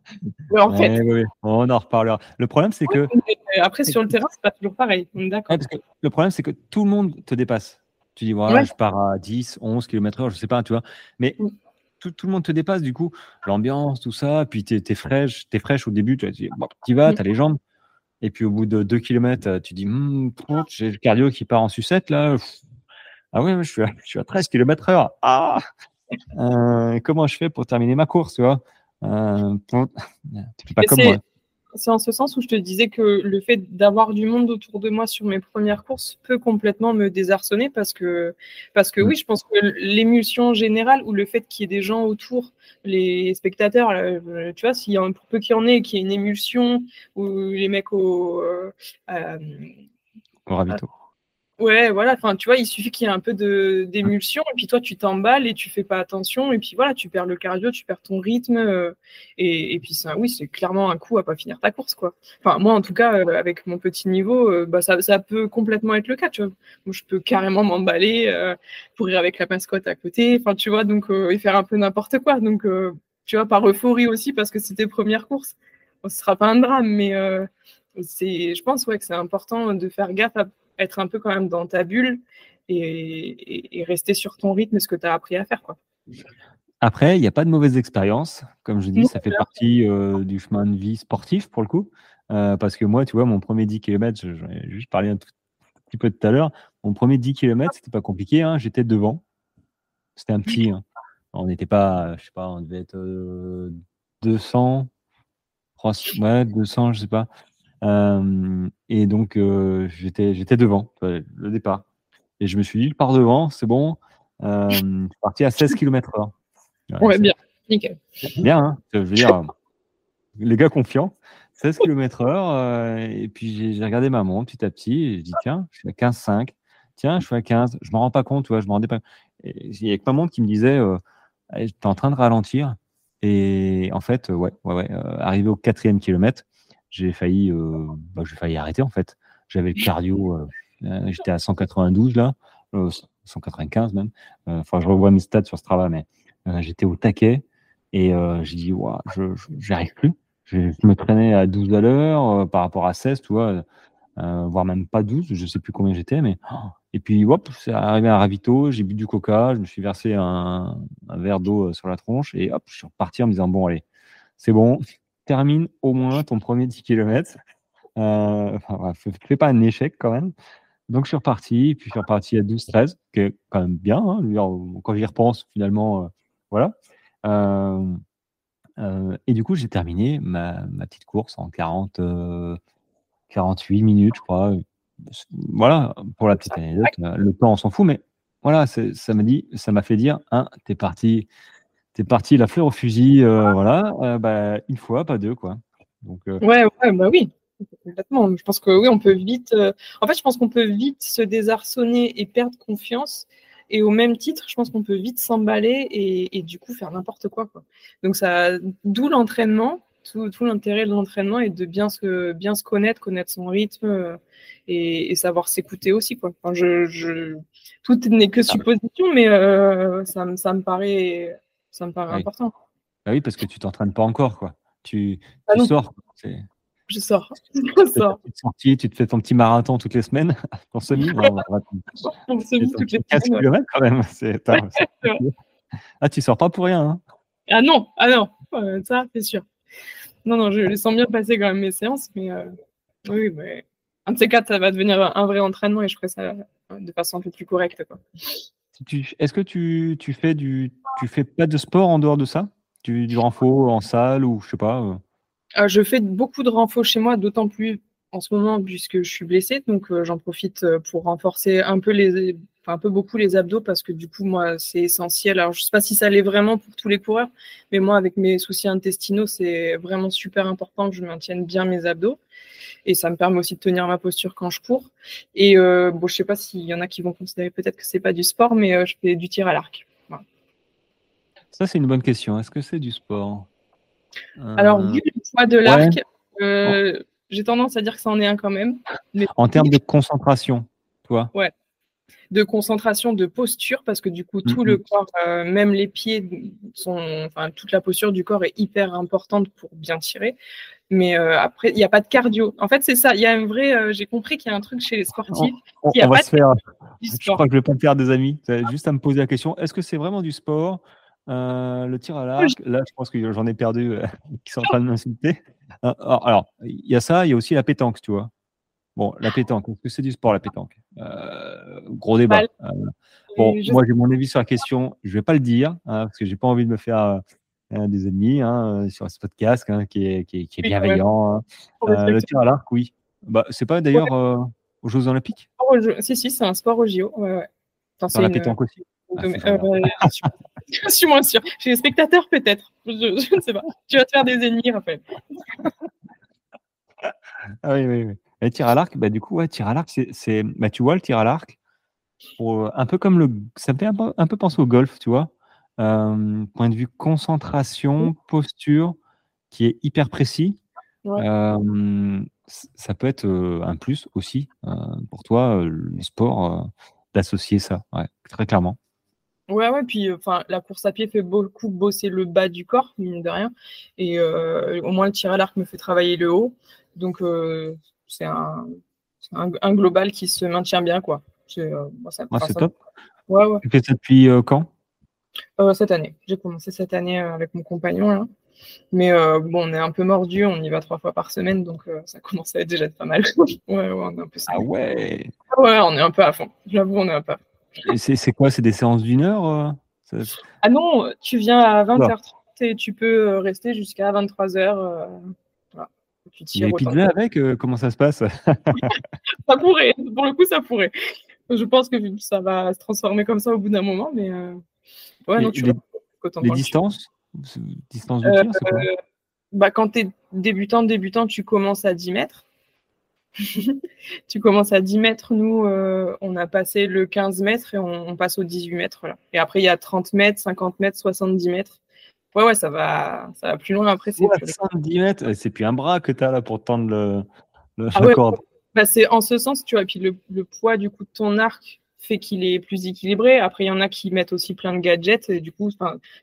en fait. On en reparlera. Le problème, c'est que. Après, sur le terrain, c'est pas toujours pareil. D'accord. le problème, c'est que tout le monde te dépasse. Tu dis, voilà, je pars à 10, 11 km/h, je sais pas, tu vois. Mais mm tout, le monde te dépasse, du coup, l'ambiance, tout ça, puis tu es, fraîche, es fraîche au début, tu, tu vas, tu as les jambes, et puis au bout de 2 km, tu dis, «Hmm, j'ai le cardio qui part en sucette, là. Ah ouais, je suis à, je suis à 13 km heure. Ah euh, Comment je fais pour terminer ma course, tu vois? Euh, pas comme moi c'est en ce sens où je te disais que le fait d'avoir du monde autour de moi sur mes premières courses peut complètement me désarçonner parce que, parce que oui, je pense que l'émulsion générale ou le fait qu'il y ait des gens autour, les spectateurs, euh, tu vois, s'il y a un, pour peu qu'il y en ait, qu'il y ait une émulsion ou les mecs au, euh, euh au ravito. Ouais, voilà. Enfin, tu vois, il suffit qu'il y ait un peu d'émulsion et puis toi, tu t'emballes et tu fais pas attention et puis voilà, tu perds le cardio, tu perds ton rythme euh, et, puis ça, oui, c'est clairement un coup à pas finir ta course, quoi. Enfin, moi, en tout cas, euh, avec mon petit niveau, euh, bah ça, peut complètement être le cas, tu vois. Moi, je peux carrément m'emballer, courir avec la mascotte à côté, enfin, tu vois, donc et faire un peu n'importe quoi. Donc, tu vois, par euphorie aussi parce que c'était première course, ce sera pas un drame, mais c'est, je pense, ouais, que c'est important de faire gaffe à être un peu quand même dans ta bulle et, rester sur ton rythme, ce que tu as appris à faire. Quoi. Après, il n'y a pas de mauvaise expérience. Comme je dis, ça fait partie euh, du chemin de vie sportif pour le coup. parce que moi, tu vois, mon premier 10 km, j'en ai juste parlé un tout petit peu tout à l'heure, mon premier 10 km, c'était pas compliqué, hein, j'étais devant. C'était un petit. Hein. On n'était pas, je sais pas, on devait être 200, 300, ouais, 200, je sais pas. Et donc, j'étais, j'étais devant, le départ. Et je me suis dit, je pars devant, c'est bon. je suis parti à 16 km/h. Ouais, bien, nickel. Bien, hein je veux dire, les gars confiants. 16 km/h. et puis j'ai regardé ma montre petit à petit. Et je dis, tiens, je suis à 15,5. Tiens, je suis à 15. Je ne me rends pas compte, tu vois, je me rendais pas. Il y a que ma montre qui me disait, euh, tu es en train de ralentir. Et en fait, ouais, ouais, ouais arrivé au quatrième kilomètre, j'ai failli, bah, j'ai failli arrêter en fait. J'avais le cardio, j'étais à 192 là, 195 même. Enfin, je revois mes stats sur ce travail, mais j'étais au taquet et j'ai dit, ouais, j'arrive plus. Je, me traînais à 12 à l'heure par rapport à 16, tu vois, voire même pas 12, je sais plus combien j'étais, mais oh, et puis, hop, c'est arrivé à un ravito, j'ai bu du coca, je me suis versé un, verre d'eau euh, sur la tronche et hop, je suis reparti en me disant bon, allez, c'est bon, termine au moins ton premier 10 km. Euh, fais pas un échec quand même. Donc, je suis reparti, puis je suis reparti à 12-13, qui est quand même bien. Hein, quand j'y repense, finalement, euh, voilà. et du coup, j'ai terminé ma, ma, petite course en 40, 48 minutes, je crois, voilà, pour la petite anecdote, euh, le temps, on s'en fout, mais voilà, ça m'a ça m'a fait dire, hein, t'es parti, t'es parti la fleur au fusil, euh, voilà, euh, bah, une fois, pas deux, quoi. Donc, ouais, ouais, bah oui, complètement. Je pense que oui, on peut vite, en fait, je pense qu'on peut vite se désarçonner et perdre confiance. Et au même titre, je pense qu'on peut vite s'emballer et, et, du coup faire n'importe quoi, quoi. Donc ça, d'où l'entraînement tout, l'intérêt de l'entraînement est de bien se, bien se connaître, connaître son rythme euh, et, savoir s'écouter aussi. Quoi. je, tout n'est que ah supposition, mais euh, ça, ça, me paraît, ça me paraît important. Bah oui, parce que tu t'entraînes pas encore. Quoi. Tu, ah sors. Je sors. Je sors. tu te fais ton petit marathon toutes les semaines, ton semi. ton semi toutes les 15 km quand même. ah, tu sors pas pour rien. Hein. Ah non, ah non, ça c'est sûr. Non, non, je les sens bien passer quand même mes séances, mais euh, oui, mais un de ces quatre, ça va devenir un vrai entraînement et je ferai ça euh, de façon un peu plus correcte. Est-ce que tu, tu, fais du, tu fais pas de sport en dehors de ça? Du, du renfort en salle ou je sais pas euh? Je fais beaucoup de renfort chez moi, d'autant plus en ce moment puisque je suis blessée, donc j'en profite pour renforcer un peu les, un peu beaucoup les abdos parce que du coup, moi, c'est essentiel. Alors, je ne sais pas si ça l'est vraiment pour tous les coureurs, mais moi, avec mes soucis intestinaux, c'est vraiment super important que je maintienne bien mes abdos. Et ça me permet aussi de tenir ma posture quand je cours. Et euh, bon, je sais pas s'il y en a qui vont considérer peut-être que c'est pas du sport, mais euh, je fais du tir à l'arc. Ça, c'est une bonne question. Est-ce que c'est du sport? Alors, vu le poids de l'arc, euh, j'ai tendance à dire que ça en est un quand même. En termes de concentration, toi? Ouais de concentration, de posture, parce que du coup, tout le corps, euh, même les pieds, sont, enfin, toute la posture du corps est hyper importante pour bien tirer. Mais euh, après, il n'y a pas de cardio. En fait, c'est ça. Il y a un vrai. Euh, j'ai compris qu'il y a un truc chez les sportifs. On, va se faire. Je crois que je vais pas me faire des amis. Juste à me poser la question est-ce que c'est vraiment du sport? Le tir à l'arc, là, je pense que j'en ai perdu qui sont en train de m'insulter. Alors, il y a ça, il y a aussi la pétanque, tu vois. Bon, la pétanque, est-ce que c'est du sport la pétanque? Euh, Gros débat. Euh, bon, moi j'ai mon avis sur la question, je ne vais pas le dire, hein, parce que j'ai pas envie de me faire euh, des ennemis hein, sur ce podcast hein, qui, est, qui, est, bienveillant. le tir à l'arc, oui. Bah, c'est pas d'ailleurs aux Jeux Olympiques? Si, si, c'est un sport au JO. Ouais, ouais. Enfin, la pétanque aussi? Ah, je suis moins sûr. Chez les spectateurs, peut-être. Je, je, ne sais pas. Tu vas te faire des ennemis, Raphaël. ah oui, oui, oui. Et tir à l'arc, bah, du coup, ouais, tir à l'arc, c'est, bah, tu vois, le tir à l'arc, un peu comme le. Ça me fait un peu, penser au golf, tu vois. point de vue concentration, posture, qui est hyper précis. ça peut être un plus aussi pour toi, le sport, d'associer ça, ouais, très clairement. Ouais, ouais, puis enfin, la course à pied fait beaucoup bosser le bas du corps, mine de rien. Et au moins, le tir à l'arc me fait travailler le haut. Donc, c'est un, un, global qui se maintient bien. quoi. C'est euh, top. Tu fais ça depuis euh, quand? Euh, Cette année. J'ai commencé cette année avec mon compagnon. Mais bon, on est un peu mordu, on y va trois fois par semaine, donc ça commence à être déjà pas mal. ouais, ouais, on est un peu ah ouais Ouais, on est un peu à fond. J'avoue, on est un peu à fond. C'est quoi? C'est des séances d'une heure Ah non, tu viens à 20h30 et tu peux rester jusqu'à 23h. Tu tires Les pizzas avec, comment ça se passe? Ça pourrait, pour le coup, ça pourrait. Je pense que ça va se transformer comme ça au bout d'un moment, mais ouais, non, tu les, les distances? Distance de tir, c'est quoi? Euh, bah, Quand tu es débutant, débutant, tu commences à 10 mètres. tu commences à 10 mètres. Nous, euh, on a passé le 15 mètres et on, passe aux 18 mètres. Là. Et après, il y a 30 mètres, 50 mètres, 70 mètres. Ouais, ouais, ça va, ça va plus loin après. C'est 70 mètres, c'est plus un bras que tu as là pour tendre le, le ah corde. Bah, c'est en ce sens, tu vois. Et puis le, le, poids du coup de ton arc fait qu'il est plus équilibré. Après, il y en a qui mettent aussi plein de gadgets. Et du coup,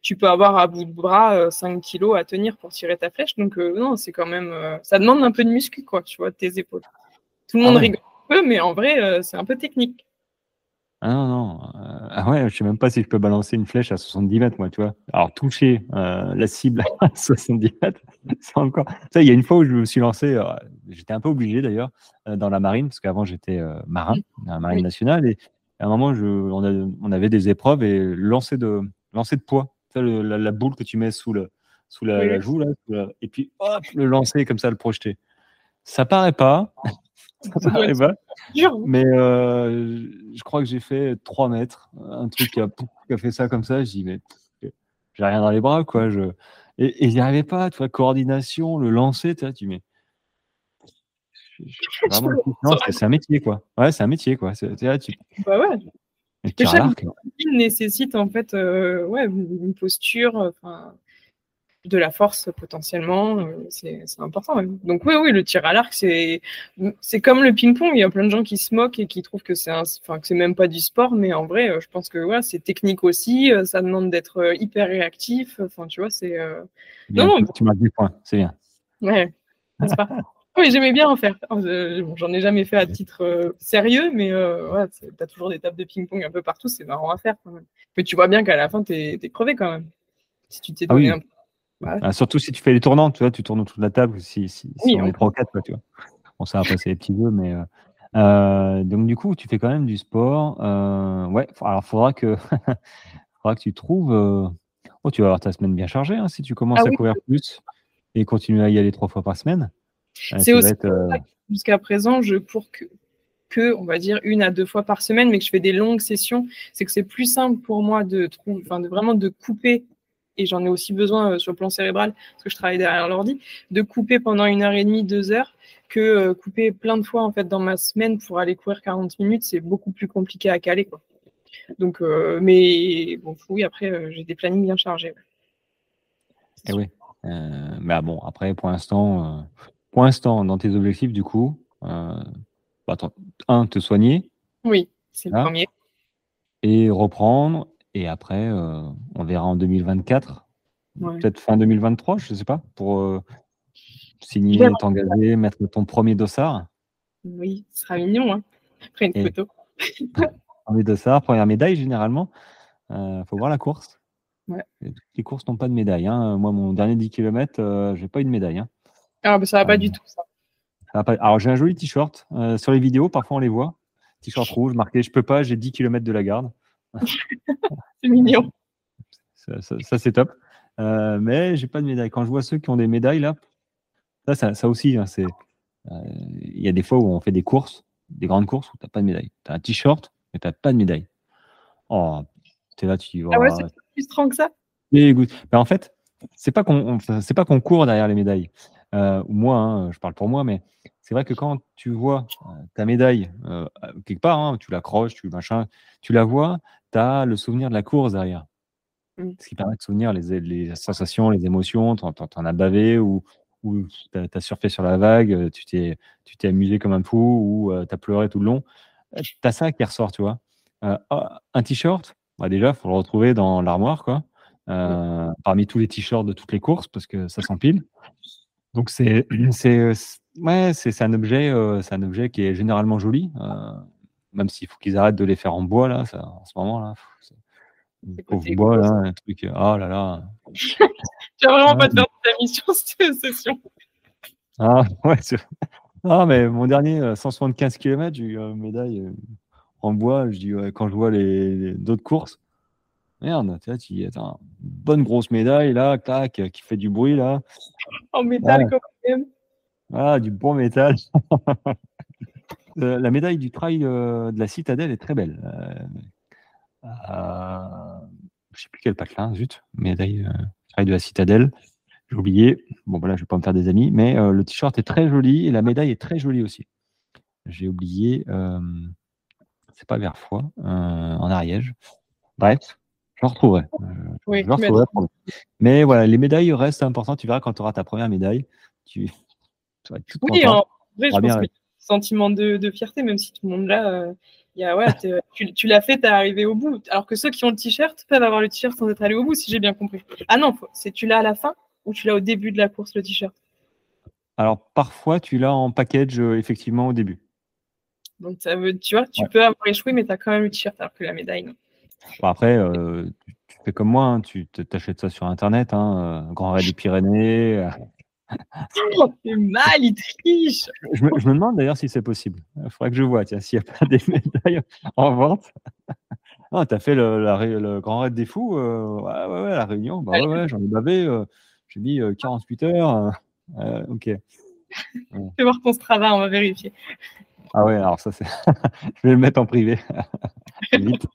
tu peux avoir à bout de bras 5 euh, kilos à tenir pour tirer ta flèche. Donc, euh, non, c'est quand même. Euh, ça demande un peu de muscu, quoi, tu vois, tes épaules. Tout le monde ah rigole un peu, mais en vrai, c'est un peu technique. Ah non, non. ah ouais, je sais même pas si je peux balancer une flèche à 70 mètres, moi, tu vois. Alors, toucher la cible à 70 mètres, c'est encore. Ça, il y a une fois où je me suis lancé, j'étais un peu obligé d'ailleurs, dans la marine, parce qu'avant j'étais marin, dans la marine nationale, et à un moment, je, on, avait des épreuves et lancer de, lancer de poids. la, boule que tu mets sous, le, sous la, joue, là, et puis hop, le lancer comme ça, le projeter. Ça paraît pas. Ça pas. Mais euh, je crois que j'ai fait 3 mètres. Un truc qui a, qui a fait ça comme ça. Je dis, mais j'ai rien dans les bras, quoi. Je... Et, et j'y arrivais pas, tu vois, coordination, le lancer, tu vois, tu mets c'est un métier, quoi. Ouais, c'est un métier, quoi. C'est, là, tu... Bah ouais. chaque nécessite en fait euh, ouais, une posture, de la force potentiellement, euh, c'est, important. Donc oui, oui, le tir à l'arc, c'est, comme le ping-pong. Il y a plein de gens qui se moquent et qui trouvent que c'est, enfin, que c'est même pas du sport, mais en vrai, euh, je pense que ouais, c'est technique aussi. Ça demande d'être hyper réactif. Enfin, tu vois, c'est. non, tu marques des points, c'est bien. Ouais, c'est pas? Oui, j'aimais bien en faire. J'en ai jamais fait à titre euh, sérieux, mais euh, tu as toujours des tables de ping-pong un peu partout, c'est marrant à faire quand même. Mais tu vois bien qu'à la fin, tu es, crevé quand même. Si tu t'es ah donné un ah, surtout si tu fais les tournants, tu vois, tu tournes autour de la table, si, si, on, 3 ou 4, tu vois. Bon, ça va passer les petits jeux, mais. Euh, donc, du coup, tu fais quand même du sport. ouais, alors, faudra que, faudra que tu trouves. Oh, tu vas avoir ta semaine bien chargée hein, si tu commences ah à courir plus et continuer à y aller trois fois par semaine. C'est aussi euh, jusqu'à présent, je cours que, que, on va dire, une à deux fois par semaine, mais que je fais des longues sessions. C'est que c'est plus simple pour moi de, de vraiment de couper et j'en ai aussi besoin euh, sur le plan cérébral, parce que je travaille derrière l'ordi, de couper pendant une heure et demie, deux heures, que euh, couper plein de fois en fait dans ma semaine pour aller courir 40 minutes, c'est beaucoup plus compliqué à caler. Quoi. Donc, mais bon, oui, après, j'ai des plannings bien chargés. Eh oui. mais ah bon, après, pour l'instant, pour l'instant, dans tes objectifs, du coup, euh, bah, un, te soigner. Oui, c'est le premier. Et reprendre. Et après, euh, on verra en 2024, peut-être fin 2023, je ne sais pas, pour euh, signer, t'engager, mettre ton premier dossard. Oui, ce sera mignon. Hein. Après une photo. premier dossard, première médaille, généralement. Il faut voir la course. Les courses n'ont pas de médaille. Hein. Moi, mon dernier 10 km, je n'ai pas eu de médaille. Hein. Ah, bah, ça va pas du tout, ça. Alors, j'ai un joli t-shirt. Euh, sur les vidéos, parfois, on les voit. T-shirt rouge, marqué Je peux pas, j'ai 10 km de la garde. c'est mignon. Ça, c'est top. Euh, mais j'ai pas de médaille. Quand je vois ceux qui ont des médailles, là, ça, ça, aussi, hein, c'est. Euh, il y a des fois où on fait des courses, des grandes courses où tu n'as pas de médaille. Tu as un t-shirt, mais tu n'as pas de médaille. Oh, tu es là, tu vois. Ah ouais, c'est plus strong que ça? Mais, ben, en fait, c'est pas qu'on c'est pas qu'on court derrière les médailles. Euh, moi, hein, je parle pour moi, mais c'est vrai que quand tu vois euh, ta médaille euh, quelque part, hein, tu l'accroches, tu machin, tu la vois, tu as le souvenir de la course derrière. Mmh. Ce qui permet de souvenir les, les sensations, les émotions, tu en, as bavé ou, ou tu as, surfé sur la vague, tu t'es, tu t'es amusé comme un fou ou tu as pleuré tout le long. Tu as ça qui ressort, tu vois. Ah, un t-shirt, bah déjà, il faut le retrouver dans l'armoire, quoi. Mmh. parmi tous les t-shirts de toutes les courses, parce que ça s'empile. Donc c'est ouais, c'est un objet euh, c'est un objet qui est généralement joli, euh, même s'il faut qu'ils arrêtent de les faire en bois là, ça, en ce moment là. Pauvre bois là, un truc. Oh là là. Tu vas vraiment pas te faire ta mission cette session. Ah, ouais, ah, mais mon dernier 175 km, j'ai eu une médaille en bois. Je dis, quand je vois les, d'autres courses, merde, tu dis, attends, bonne grosse médaille là, tac, qui fait du bruit là. En métal, quand même. Ah, du bon métal. Euh, la médaille du trail euh, de la citadelle est très belle. Euh, je ne sais plus quel là, zut, médaille trail de la citadelle. J'ai oublié. Bon, voilà, je ne vais pas me faire des amis, mais le t-shirt est très joli et la médaille est très jolie aussi. J'ai oublié, c'est pas Verfoy, en Ariège. Bref, je retrouverai. Oui, je retrouverai mais voilà, les médailles restent importantes. Tu verras quand tu auras ta première médaille. Tu, tu oui, en vrai, je pense que sentiment de, fierté, même si tout le monde là, euh, y a, ouais, tu, l'as fait, tu es arrivé au bout. Alors que ceux qui ont le t-shirt peuvent avoir le t-shirt sans être allé au bout, si j'ai bien compris. Ah non, c'est tu l'as à la fin ou tu l'as au début de la course, le t-shirt? Alors parfois, tu l'as en package, euh, effectivement, au début. Donc ça veut, tu vois, tu peux avoir échoué, mais tu as quand même le t-shirt, alors que la médaille, non. après, euh, tu, fais comme moi, hein, tu t'achètes ça sur Internet, hein, Grand Raid des Pyrénées. Oh, mal, il triche. Je me, demande d'ailleurs si c'est possible. Il faudrait que je vois, tiens, s'il n'y a pas des médailles en vente. Ah, t'as fait le, le, grand raid des fous euh, ouais, ouais, ouais, la réunion. Bah ouais, ouais, j'en ai bavé. Euh, j'ai mis 48 euh, heures. ok. Fais voir ton Strava, on va vérifier. Ah ouais, alors ça, c'est. je vais le mettre en privé. Vite.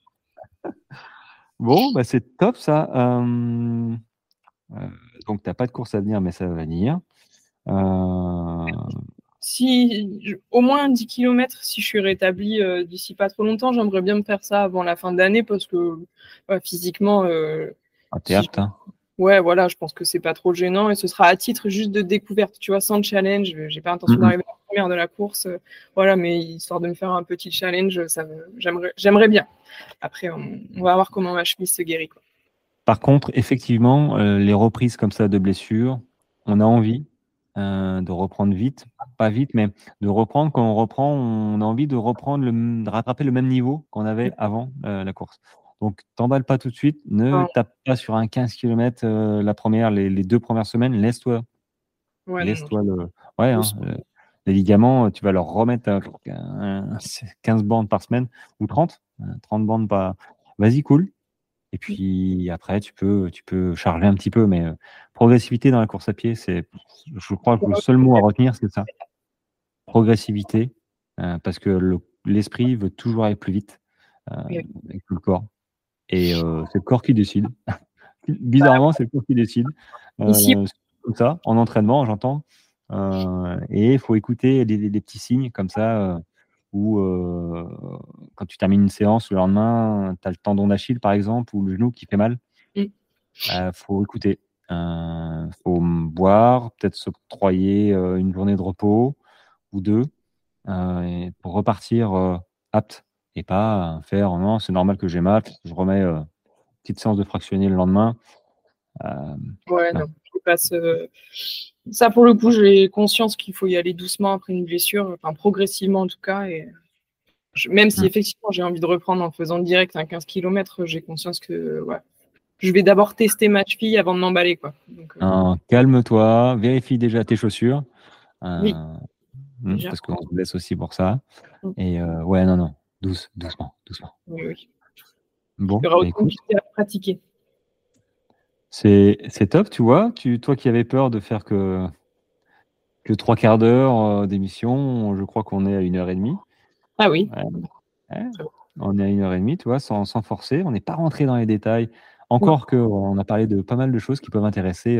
Bon, bah, c'est top ça. Donc, tu n'as pas de course à venir, mais ça va venir. Euh, si au moins 10 km, si je suis rétabli euh, d'ici pas trop longtemps, j'aimerais bien me faire ça avant la fin d'année parce que physiquement. Euh, ah, t'es apte, hein. Ouais, voilà, je pense que c'est pas trop gênant et ce sera à titre juste de découverte, tu vois, sans challenge. J'ai pas intention d'arriver à la première de la course, voilà, mais histoire de me faire un petit challenge, ça j'aimerais bien. Après, on, va voir comment ma chemise se guérit. Quoi. Par contre, effectivement, les reprises comme ça de blessures, on a envie, euh, de reprendre vite, pas vite, mais de reprendre. Quand on reprend, on a envie de reprendre, le, de rattraper le même niveau qu'on avait avant euh, la course. Donc, t'emballe pas tout de suite, ne tape pas sur un 15 km euh, la première, les, deux premières semaines, laisse-toi. laisse-toi le. Ouais, hein, les ligaments, tu vas leur remettre 15 bandes par semaine ou 30, 30 bandes par. Vas-y, cool. Et puis après, tu peux, tu peux charger un petit peu, mais progressivité dans la course à pied, c'est, je crois que le seul mot à retenir, c'est ça. Progressivité, parce que l'esprit veut toujours aller plus vite avec le corps. Et c'est le corps qui décide. Bizarrement, c'est le corps qui décide. comme ça, en entraînement, j'entends. et il faut écouter les, petits signes comme ça ou quand tu termines une séance, le lendemain, tu as le tendon d'Achille, par exemple, ou le genou qui fait mal, il mmh. faut écouter. Il faut boire, peut-être s'octroyer une journée de repos ou deux pour repartir apte et pas faire non, c'est normal que j'ai mal, je remets une petite séance de fractionner le lendemain. ouais, non, je passe. Ça, pour le coup, j'ai conscience qu'il faut y aller doucement après une blessure, enfin progressivement en tout cas. Et même si mmh. effectivement j'ai envie de reprendre en faisant direct un 15 km, j'ai conscience que ouais, je vais d'abord tester ma cheville avant de m'emballer. quoi. Euh, calme-toi, vérifie déjà tes chaussures. Euh, oui. Hmm, parce qu'on se blesse aussi pour ça. Mmh. Et euh, ouais, non, non, douce, doucement, doucement. Oui, oui. Bon, Il y aura bah, écoute, à pratiquer. C'est top, tu vois. Tu, toi qui avais peur de faire que, que trois quarts d'heure d'émission, je crois qu'on est à une heure et demie. Ah oui. On est à une heure et demie, tu vois, sans, sans forcer. On n'est pas rentré dans les détails. Encore qu'on a parlé de pas mal de choses qui peuvent intéresser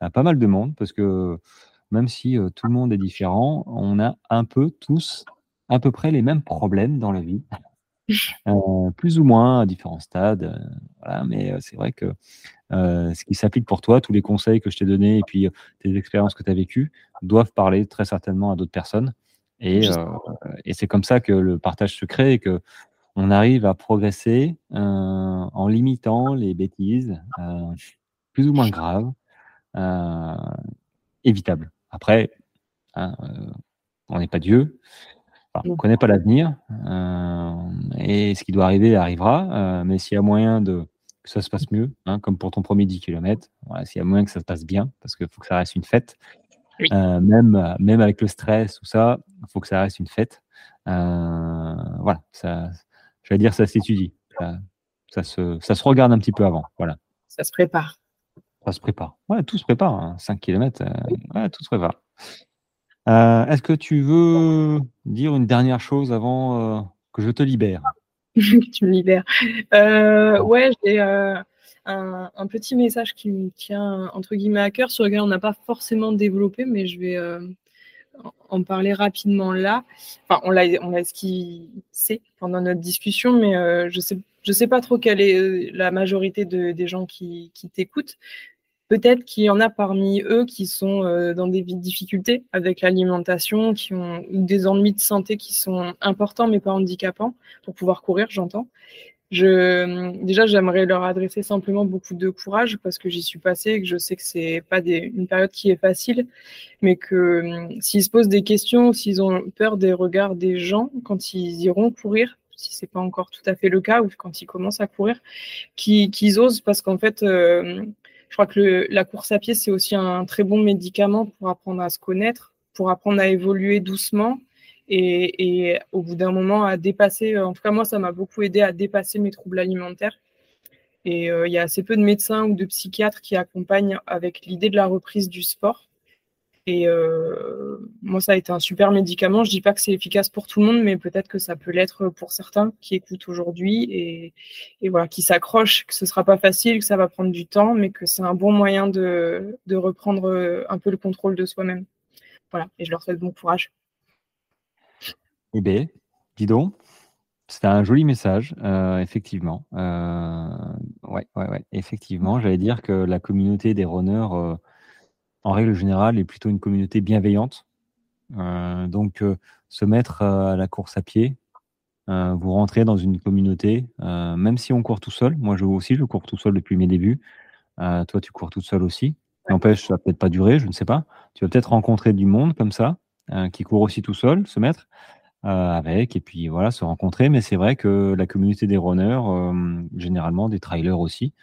à pas mal de monde, parce que même si tout le monde est différent, on a un peu tous à peu près les mêmes problèmes dans la vie, plus ou moins à différents stades. voilà, mais c'est vrai que ce qui s'applique pour toi, tous les conseils que je t'ai donnés et puis tes expériences que tu as vécues doivent parler très certainement à d'autres personnes. Et, et c'est comme ça que le partage se crée et que on arrive à progresser euh, en limitant les bêtises euh, plus ou moins graves, euh, évitables. Après, hein, on n'est pas Dieu, on ne connaît pas l'avenir, et ce qui doit arriver arrivera, mais s'il y a moyen de que ça se passe mieux, hein, comme pour ton premier 10 km. Voilà, S'il y a moyen que ça se passe bien, parce qu'il faut que ça reste une fête. même, même avec le stress, ou ça, il faut que ça reste une fête. voilà, ça, je vais dire, ça s'étudie. Ça, se, ça se regarde un petit peu avant. Voilà. Ça se prépare. Ça se prépare. Ouais, tout se prépare. 5 hein. km, ouais, tout se prépare. Euh, est-ce que tu veux dire une dernière chose avant euh, que je te libère? Tu me libères. Euh, ouais, j'ai un, petit message qui me tient entre guillemets à cœur, sur lequel on n'a pas forcément développé, mais je vais en parler rapidement là. Enfin, on l'a, sait pendant notre discussion, mais je sais, je sais pas trop quelle est la majorité des gens qui t'écoutent. Peut-être qu'il y en a parmi eux qui sont euh, dans des difficultés avec l'alimentation, qui ont des ennuis de santé qui sont importants mais pas handicapants pour pouvoir courir, j'entends. Je, déjà, j'aimerais leur adresser simplement beaucoup de courage parce que j'y suis passée et que je sais que c'est pas une période qui est facile, mais que hum, s'ils se posent des questions, s'ils ont peur des regards des gens quand ils iront courir, si c'est pas encore tout à fait le cas ou quand ils commencent à courir, qu'ils osent parce qu'en fait, euh, je crois que la course à pied, c'est aussi un très bon médicament pour apprendre à se connaître, pour apprendre à évoluer doucement et, au bout d'un moment à dépasser. En tout cas, moi, ça m'a beaucoup aidé à dépasser mes troubles alimentaires. Et euh, il y a assez peu de médecins ou de psychiatres qui accompagnent avec l'idée de la reprise du sport. Et euh, moi, ça a été un super médicament. Je dis pas que c'est efficace pour tout le monde, mais peut-être que ça peut l'être pour certains qui écoutent aujourd'hui et, voilà, qui s'accrochent, que ce sera pas facile, que ça va prendre du temps, mais que c'est un bon moyen de, reprendre un peu le contrôle de soi-même. Voilà, et je leur souhaite bon courage. Eh bien, dis donc, c'était un joli message, euh, effectivement. Euh, ouais, ouais, ouais, effectivement. J'allais dire que la communauté des runners en règle générale, est plutôt une communauté bienveillante. Euh, donc, euh, se mettre à la course à pied, euh, vous rentrez dans une communauté, même si on court tout seul. Moi, je aussi, je cours tout seul depuis mes débuts. toi, tu cours tout seul aussi. N'empêche, ça va peut-être pas durer, je ne sais pas. Tu vas peut-être rencontrer du monde comme ça, qui court aussi tout seul, se mettre avec, et puis voilà, se rencontrer. Mais c'est vrai que la communauté des runners, généralement des trailers aussi,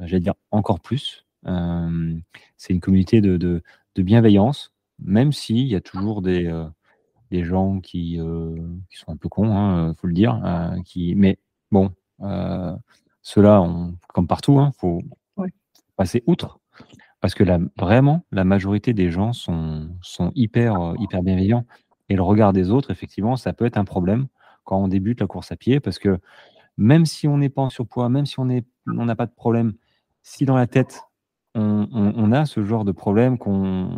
j'allais dire encore plus, c'est une communauté de, bienveillance, même s'il y a toujours des, des gens qui, sont un peu cons, il hein, faut le dire. qui, mais bon, ceux-là, comme partout, il hein, faut passer outre. Parce que vraiment, la majorité des gens sont, sont hyper, hyper bienveillants. Et le regard des autres, effectivement, ça peut être un problème quand on débute la course à pied, parce que même si on n'est pas en surpoids, même si on n'a pas de problème, si dans la tête, on, a ce genre de problème qu'on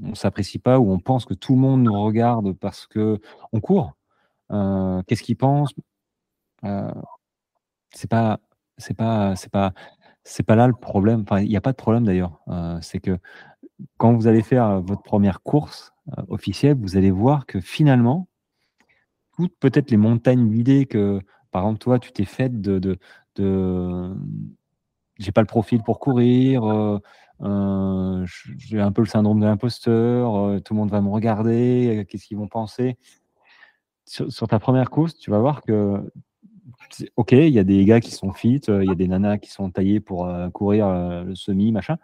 ne s'apprécie pas, ou on pense que tout le monde nous regarde parce que on court. Euh, qu'est-ce qu'ils pensent? Euh, C'est pas, pas, pas, pas là le problème. Enfin, il n'y a pas de problème d'ailleurs. Euh, c'est que quand vous allez faire votre première course officielle, vous allez voir que finalement, toutes peut-être les montagnes d'idées que, par exemple, toi, tu t'es faite de, de j'ai pas le profil pour courir, euh, euh, j'ai un peu le syndrome de l'imposteur, euh, tout le monde va me regarder, qu'est-ce qu'ils vont penser. Sur, ta première course, tu vas voir que, ok, il y a des gars qui sont fit, il y a des nanas qui sont taillées pour courir le semi, machin,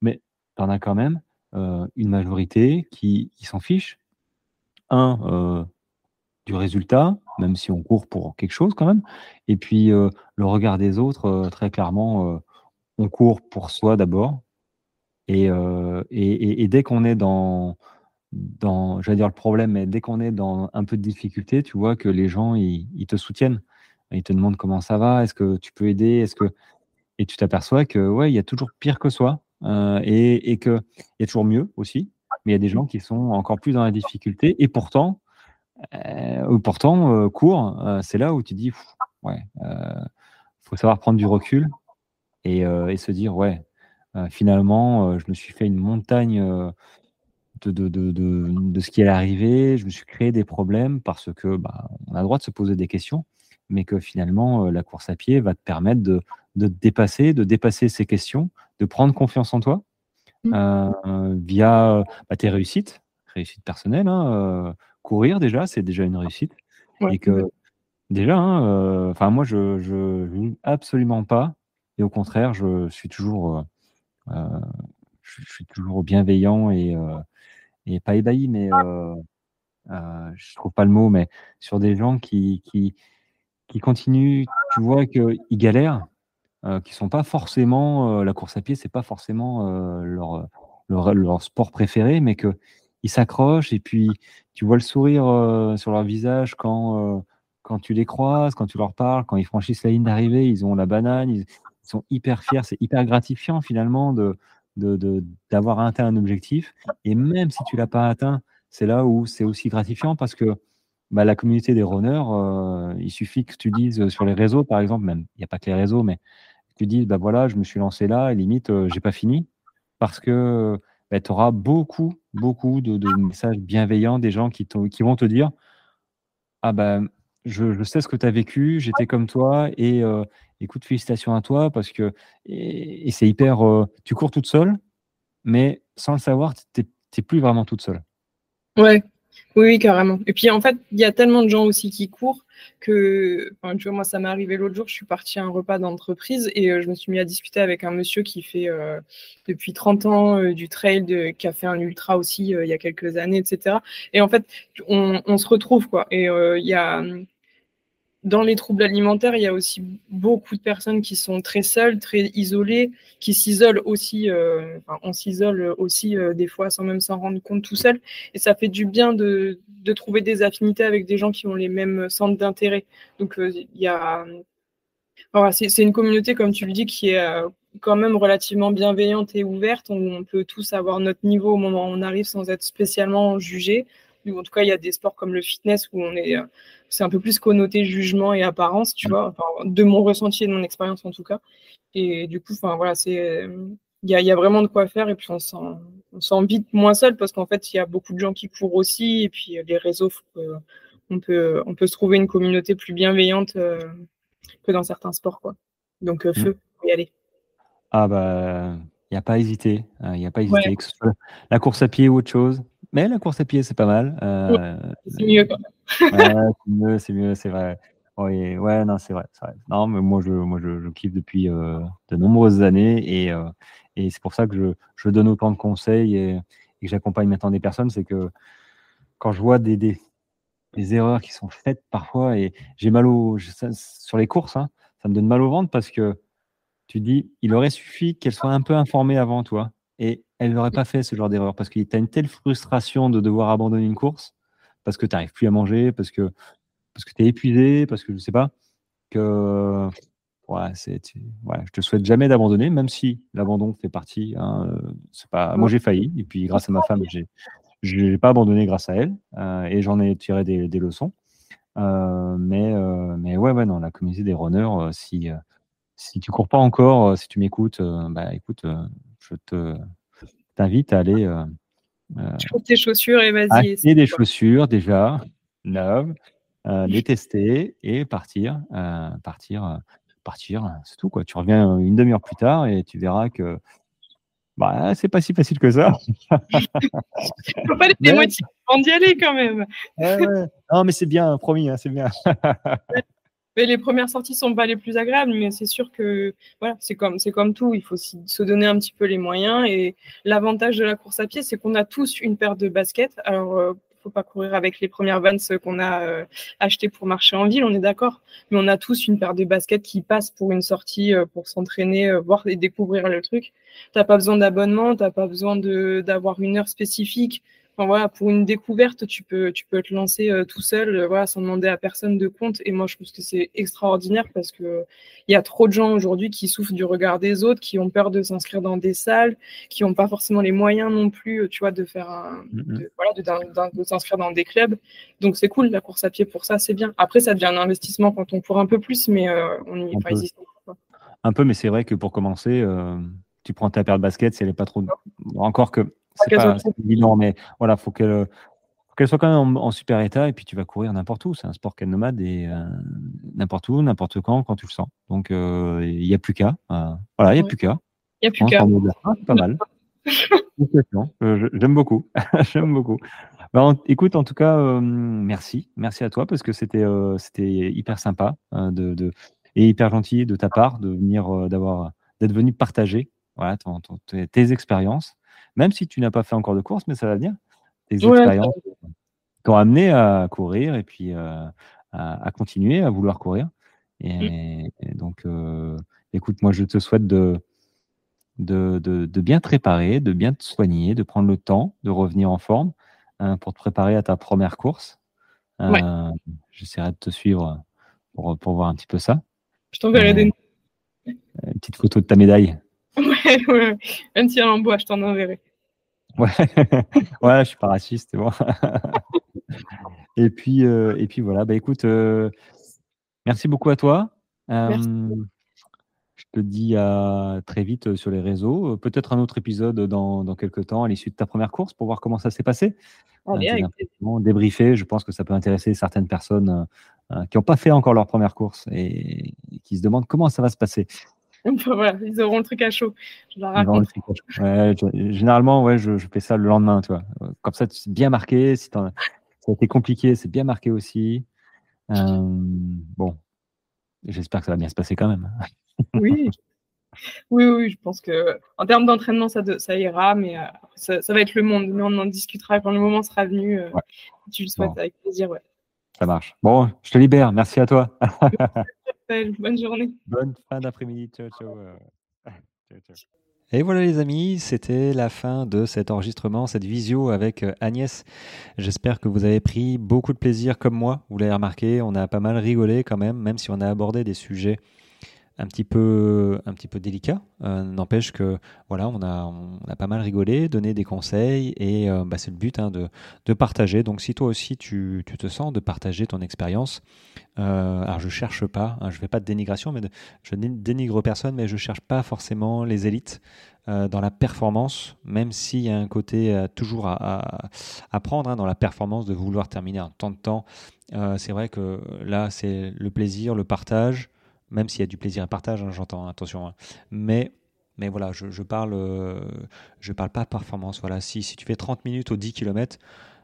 mais tu en as quand même une majorité qui, qui s'en fiche. Un, du résultat, même si on court pour quelque chose quand même. Et puis le regard des autres, très clairement, on court pour soi d'abord. Euh, et, et, dès qu'on est dans, dans j'allais dire le problème, mais dès qu'on est dans un peu de difficulté, tu vois que les gens, ils, te soutiennent. Ils te demandent comment ça va, est-ce que tu peux aider, est-ce que... Et tu t'aperçois que ouais, il y a toujours pire que soi euh, et, et qu'il y a toujours mieux aussi. Mais il y a des gens qui sont encore plus dans la difficulté et pourtant, euh, pourtant court, c'est là où tu dis, ouais, faut savoir prendre du recul euh, et, se dire, ouais, euh, finalement, euh, je me suis fait une montagne de, de, de, de, ce qui allait arriver, je me suis créé des problèmes parce que bah, on a le droit de se poser des questions, mais que finalement, la course à pied va te permettre de, de te dépasser, de dépasser ces questions, de prendre confiance en toi mmh. via bah, tes réussites, réussites personnelles. Hein, courir déjà, c'est déjà une réussite. Et que déjà, hein, enfin moi, je ne absolument pas et au contraire, je suis toujours, je, suis toujours bienveillant et, et pas ébahi, mais je trouve pas le mot, mais sur des gens qui, qui, qui continuent, tu vois qu'ils galèrent, euh, qui sont pas forcément la course à pied, c'est pas forcément leur, leur, leur, sport préféré, mais que ils s'accrochent et puis tu vois le sourire sur leur visage quand quand tu les croises, quand tu leur parles, quand ils franchissent la ligne d'arrivée, ils ont la banane, ils, sont hyper fiers, c'est hyper gratifiant finalement de d'avoir atteint un objectif. Et même si tu l'as pas atteint, c'est là où c'est aussi gratifiant parce que bah, la communauté des runners, euh, il suffit que tu dises sur les réseaux, par exemple, même, il n'y a pas que les réseaux, mais tu dises, bah voilà, je me suis lancé là, limite, euh, j'ai pas fini, parce que bah, tu auras beaucoup, beaucoup de, messages bienveillants des gens qui, qui vont te dire, ah ben, je, sais ce que tu as vécu, j'étais comme toi, et euh, écoute, félicitations à toi, parce que, et, c'est hyper, tu cours toute seule, mais sans le savoir, tu n'es plus vraiment toute seule. Ouais, oui, carrément. Et puis en fait, il y a tellement de gens aussi qui courent que, tu vois, moi, ça m'est arrivé l'autre jour, je suis partie à un repas d'entreprise et euh, je me suis mis à discuter avec un monsieur qui fait euh, depuis 30 ans euh, du trail, de, qui a fait un ultra aussi il y a quelques années, etc. Et en fait, on, on se retrouve, quoi. Et il y a dans les troubles alimentaires, il y a aussi beaucoup de personnes qui sont très seules, très isolées, qui s'isolent aussi. Euh, enfin, on s'isole aussi euh, des fois sans même s'en rendre compte tout seul. Et ça fait du bien de, trouver des affinités avec des gens qui ont les mêmes centres d'intérêt. Donc, euh, il y a. Voilà, c'est une communauté, comme tu le dis, qui est quand même relativement bienveillante et ouverte. On, on peut tous avoir notre niveau au moment où on arrive sans être spécialement jugé en tout cas, il y a des sports comme le fitness où on est, euh, c'est un peu plus connoté jugement et apparence, tu vois, de mon ressenti et de mon expérience en tout cas. Et du coup, enfin voilà, c'est, euh, il y a, vraiment de quoi faire et puis on s'en, on vite moins seul parce qu'en fait, il y a beaucoup de gens qui courent aussi et puis euh, les réseaux, on peut, on peut se trouver une communauté plus bienveillante que dans certains sports, quoi. Donc, mmh. feu, faut y aller. Ah bah, il n'y a pas à hésiter. Il n'y a pas que ce soit la course à pied ou autre chose. Mais la course à pied, c'est pas mal. Euh, c'est mieux quand même. c'est mieux, c'est mieux, c'est vrai. Oui, ouais, non, c'est vrai, vrai, Non, mais moi, je, moi, je, kiffe depuis euh, de nombreuses années et, euh, et c'est pour ça que je, je, donne autant de conseils et, que j'accompagne maintenant des personnes. C'est que quand je vois des, des, des, erreurs qui sont faites parfois et j'ai mal au. sur les courses, hein, ça me donne mal au ventre parce que tu dis, il aurait suffi qu'elle soit un peu informée avant, toi. Et elle n'aurait pas fait ce genre d'erreur parce qu'il y a une telle frustration de devoir abandonner une course parce que tu n'arrives plus à manger, parce que, parce que tu es épuisé, parce que je ne sais pas, que voilà, voilà, je te souhaite jamais d'abandonner, même si l'abandon fait partie. Hein, c'est pas, moi, j'ai failli, et puis grâce à ma femme, j'ai n'ai pas abandonné grâce à elle, euh, et j'en ai tiré des, des leçons. Euh, mais, euh, mais ouais, ouais, non, la communauté des runners, si, si tu cours pas encore, si tu m'écoutes, bah écoute, je te t'invite à aller. Euh, euh, tes chaussures et vas-y. Acheter des chaussures déjà, neuves, euh, les tester et partir. partir, partir, c'est tout. Quoi. Tu reviens une demi-heure plus tard et tu verras que bah, c'est pas si facile que ça. Il faut pas les démotiver avant d'y aller quand même. Non, mais c'est bien, promis, hein, c'est bien. Les premières sorties sont pas les plus agréables, mais c'est sûr que voilà, c'est comme c'est comme tout, il faut se donner un petit peu les moyens. Et l'avantage de la course à pied, c'est qu'on a tous une paire de baskets. Alors euh, faut pas courir avec les premières Vans qu'on a euh, achetées pour marcher en ville, on est d'accord. Mais on a tous une paire de baskets qui passe pour une sortie, euh, pour s'entraîner, voir et découvrir le truc. T'as pas besoin d'abonnement, t'as pas besoin d'avoir une heure spécifique voilà, pour une découverte, tu peux, tu peux te lancer euh, tout seul, euh, voilà, sans demander à personne de compte. Et moi, je trouve que c'est extraordinaire parce que il y a trop de gens aujourd'hui qui souffrent du regard des autres, qui ont peur de s'inscrire dans des salles, qui n'ont pas forcément les moyens non plus, tu vois, de faire un, mm-hmm. voilà, de, s'inscrire dans des clubs. Donc c'est cool la course à pied pour ça, c'est bien. Après, ça devient un investissement quand on court un peu plus, mais euh, on y pas Un peu, mais c'est vrai que pour commencer, tu prends ta paire de baskets, si elle n'est pas trop. Encore que c'est pas évident, mais voilà, faut qu'elle qu'elle soit quand même en, super état et puis tu vas courir n'importe où. C'est un sport qu'elle nomade et euh, n'importe où, n'importe quand, quand tu le sens. Donc euh, il n'y a plus qu'à. Euh, voilà, il n'y a plus qu'à. Il n'y a plus qu'à. pas mal. J'aime beaucoup. J'aime beaucoup. Bah, écoute, en tout cas, merci. Merci à toi parce que c'était c'était hyper sympa de, de, et hyper gentil de ta part de venir, d'avoir, d'être venu partager voilà, tes, expériences, même si tu n'as pas fait encore de course, mais ça va venir. Tes expériences t'ont amené à courir et puis à, continuer à vouloir courir. Et, mmh. donc, écoute, moi, je te souhaite de, de, de, bien te préparer, de bien te soigner, de prendre le temps de revenir en forme hein, pour te préparer à ta première course. Euh, j'essaierai de te suivre pour, pour, voir un petit peu ça. Je t'enverrai des. Une petite photo de ta médaille. Ouais, ouais. Même si elle en bois, je t'en enverrai. Ouais, ouais, je suis pas raciste, bon. et puis, euh, et puis voilà. Bah écoute, euh, merci beaucoup à toi. Je te dis à très vite euh, sur les réseaux. Euh, peut-être un autre épisode dans, dans quelques temps à l'issue de ta première course pour voir comment ça s'est passé. Allez, débriefer, je pense que ça peut intéresser certaines personnes euh, qui n'ont pas fait encore leur première course et, qui se demandent comment ça va se passer. voilà, ils auront le truc à chaud. Je leur raconte. généralement, ouais, je, fais ça le lendemain, tu vois. Comme ça, c'est bien marqué. Si ça a été compliqué, c'est bien marqué aussi. bon, j'espère que ça va bien se passer quand même. Oui. Oui, oui, je pense que en termes d'entraînement, ça, ça, ira, mais euh, ça, va être le monde. Mais on en discutera quand le moment sera venu. Euh, tu le souhaites avec plaisir, ouais. Ça marche. Bon, je te libère. Merci à toi. Bonne journée. Bonne fin d'après-midi. ciao, ciao. Euh. Et voilà les amis, c'était la fin de cet enregistrement, cette visio avec Agnès. J'espère que vous avez pris beaucoup de plaisir comme moi. Vous l'avez remarqué, on a pas mal rigolé quand même, même si on a abordé des sujets un petit peu, un petit peu délicat. Euh, n'empêche que voilà, on a, on a pas mal rigolé, donné des conseils et euh, bah, c'est le but hein, de, de, partager. Donc si toi aussi tu, tu, te sens de partager ton expérience, euh, alors je cherche pas, hein, je fais pas de dénigration, mais je ne dénigre personne, mais je cherche pas forcément les élites dans la performance, même s'il y a un côté toujours à, à, prendre hein, dans la performance de vouloir terminer un temps de temps. c'est vrai que là c'est le plaisir, le partage même s'il y a du plaisir à partage, hein, j'entends, attention. Hein. Mais, mais voilà, je, je parle, euh, je parle pas performance. Voilà, si, si tu fais 30 minutes au 10 km,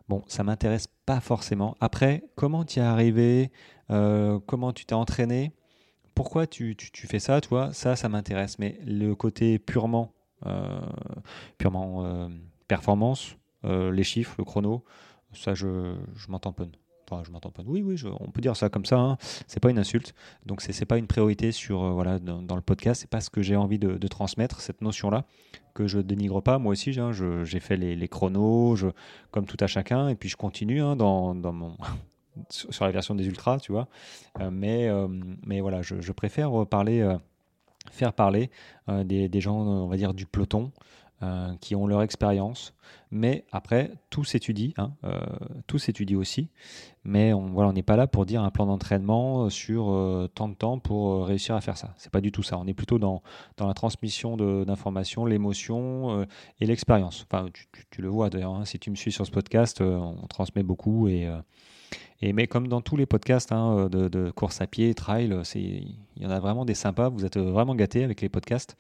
bon, ça m'intéresse pas forcément. Après, comment tu es arrivé euh, Comment tu t'es entraîné Pourquoi tu, tu, fais ça, toi? Ça, ça m'intéresse. Mais le côté purement, euh, purement performance, les chiffres, le chrono, ça, je, je m'en tamponne je m'entends pas. Oui, oui, on peut dire ça comme ça. Hein. C'est pas une insulte. Donc c'est n'est pas une priorité sur euh, voilà dans, le podcast. C'est pas ce que j'ai envie de, transmettre cette notion-là que je dénigre pas. Moi aussi, hein, j'ai fait les, chronos, comme tout à chacun, et puis je continue hein, dans, sur la version des ultras, tu vois. Euh, mais euh, mais voilà, je, préfère parler, faire parler des, des, gens, on va dire du peloton. Euh, qui ont leur expérience. Mais après, tout s'étudie, hein, euh, tout s'étudie aussi. Mais on voilà, n'est pas là pour dire un plan d'entraînement sur euh, tant de temps pour réussir à faire ça. C'est pas du tout ça. On est plutôt dans, dans la transmission d'informations, l'émotion et l'expérience. Enfin, tu, le vois d'ailleurs, hein, si tu me suis sur ce podcast, on transmet beaucoup et mais comme dans tous les podcasts hein, de, de, course à pied, trail, il y en a vraiment des sympas. Vous êtes vraiment gâtés avec les podcasts.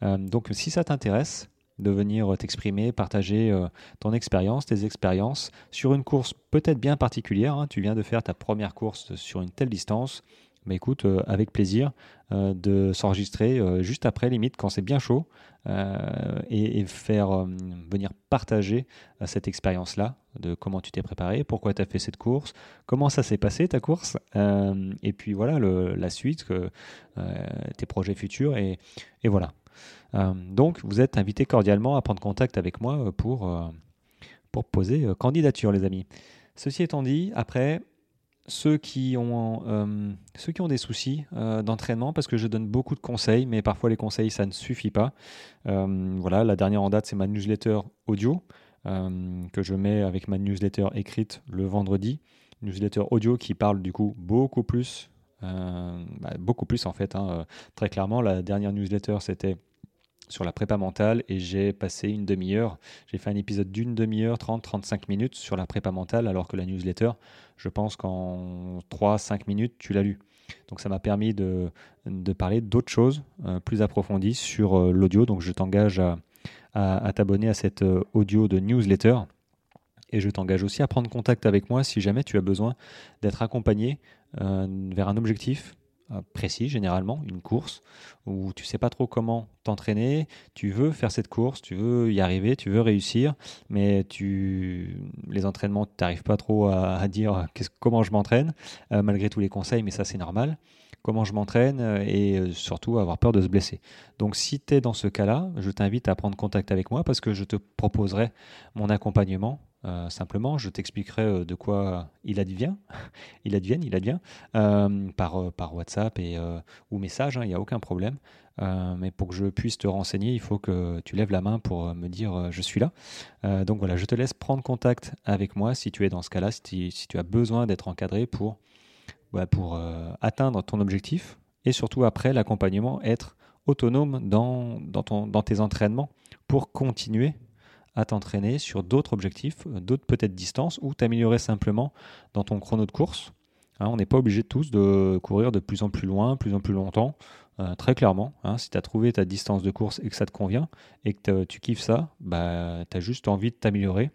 donc si ça t'intéresse, de venir t'exprimer, partager euh, ton expérience, tes expériences sur une course peut-être bien particulière. Hein. Tu viens de faire ta première course sur une telle distance. Mais écoute, euh, avec plaisir euh, de s'enregistrer juste après, limite, quand c'est bien chaud, et, faire venir partager cette expérience-là, de comment tu t'es préparé, pourquoi tu as fait cette course, comment ça s'est passé ta course, et puis voilà la suite, tes projets futurs, et voilà. Euh, donc, vous êtes invité cordialement à prendre contact avec moi euh, pour, euh, pour poser candidature, les amis. Ceci étant dit, après, ceux qui ont, ceux qui ont des soucis d'entraînement, parce que je donne beaucoup de conseils, mais parfois les conseils, ça ne suffit pas. voilà, la dernière en date, c'est ma newsletter audio, que je mets avec ma newsletter écrite le vendredi. Newsletter audio qui parle du coup beaucoup plus, bah, beaucoup plus en fait. Hein, très clairement, la dernière newsletter, c'était sur la prépa mentale et j'ai passé une demi-heure. J'ai fait un épisode d'une demi-heure, 30-35 minutes sur la prépa mentale, alors que la newsletter, je pense qu'en 3-5 minutes, tu l'as lu. Donc ça m'a permis de, parler d'autres choses euh, plus approfondies sur euh, l'audio. Donc je t'engage à, t'abonner à cette euh, audio de newsletter. Et je t'engage aussi à prendre contact avec moi si jamais tu as besoin d'être accompagné vers un objectif précis généralement, une course où tu sais pas trop comment t'entraîner, tu veux faire cette course, tu veux y arriver, tu veux réussir, mais tu les entraînements, tu n'arrives pas trop à, dire comment je m'entraîne, malgré tous les conseils, mais ça c'est normal comment je m'entraîne et surtout avoir peur de se blesser. Donc si tu es dans ce cas-là, je t'invite à prendre contact avec moi parce que je te proposerai mon accompagnement euh, simplement, je t'expliquerai euh, de quoi il advient, il advienne, il advient, euh, par, par WhatsApp et, ou message, hein, il n'y a aucun problème. mais pour que je puisse te renseigner, il faut que tu lèves la main pour me dire je suis là. donc voilà, je te laisse prendre contact avec moi si tu es dans ce cas-là, si, tu as besoin d'être encadré pour, bah, pour atteindre ton objectif et surtout après l'accompagnement, être autonome dans, tes entraînements pour continuer à t'entraîner sur d'autres objectifs, euh, d'autres peut-être distances, ou t'améliorer simplement dans ton chrono de course. Hein, on n'est pas obligé tous de courir de plus en plus loin, plus en plus longtemps. Euh, très clairement, hein, si tu as trouvé ta distance de course et que ça te convient et que tu kiffes ça, bah, tu as juste envie de t'améliorer.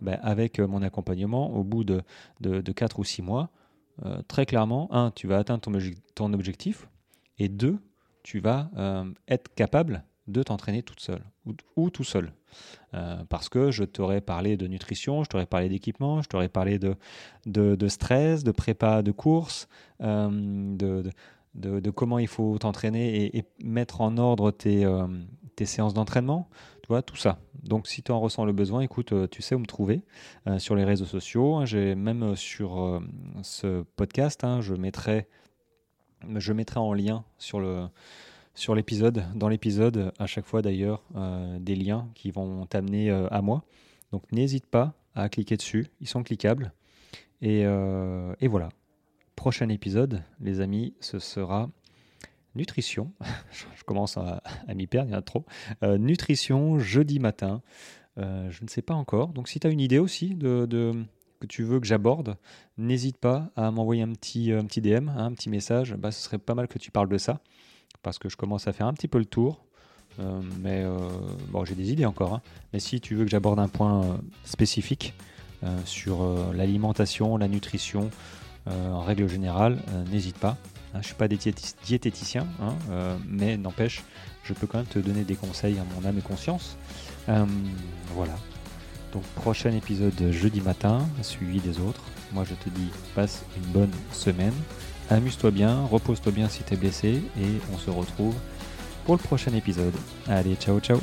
Bah, avec euh, mon accompagnement, au bout de, de, 4 ou 6 mois, très clairement, un, tu vas atteindre ton, objectif, et deux, tu vas être capable de t'entraîner toute seule ou, tout seul. Euh, parce que je t'aurais parlé de nutrition, je t'aurais parlé d'équipement, je t'aurais parlé de, de, stress, de prépa de course, euh, de, de, comment il faut t'entraîner et, mettre en ordre tes, euh, tes séances d'entraînement. Tout ça. Donc si tu en ressens le besoin, écoute, tu sais où me trouver sur les réseaux sociaux. Hein, j'ai même sur ce podcast, hein, je, mettrai, je mettrai en lien sur le sur l'épisode, dans l'épisode, à chaque fois d'ailleurs, euh, des liens qui vont t'amener euh, à moi. Donc n'hésite pas à cliquer dessus, ils sont cliquables. Et, euh, voilà. Prochain épisode, les amis, ce sera nutrition. je commence à, m'y perdre, il y en a trop. nutrition, jeudi matin. je ne sais pas encore. Donc si tu as une idée aussi de, que tu veux que j'aborde, n'hésite pas à m'envoyer un petit, un petit DM, hein, un petit message. Bah, ce serait pas mal que tu parles de ça parce que je commence à faire un petit peu le tour. Euh, mais euh, bon, j'ai des idées encore. Hein. Mais si tu veux que j'aborde un point euh, spécifique sur l'alimentation, la nutrition, en règle générale, n'hésite pas. Hein. je ne suis pas diététicien, hein, mais n'empêche, je peux quand même te donner des conseils à mon âme et conscience. voilà. Donc prochain épisode jeudi matin, suivi des autres. Moi je te dis passe une bonne semaine. Amuse-toi bien, repose-toi bien si t'es blessé et on se retrouve pour le prochain épisode. Allez, ciao ciao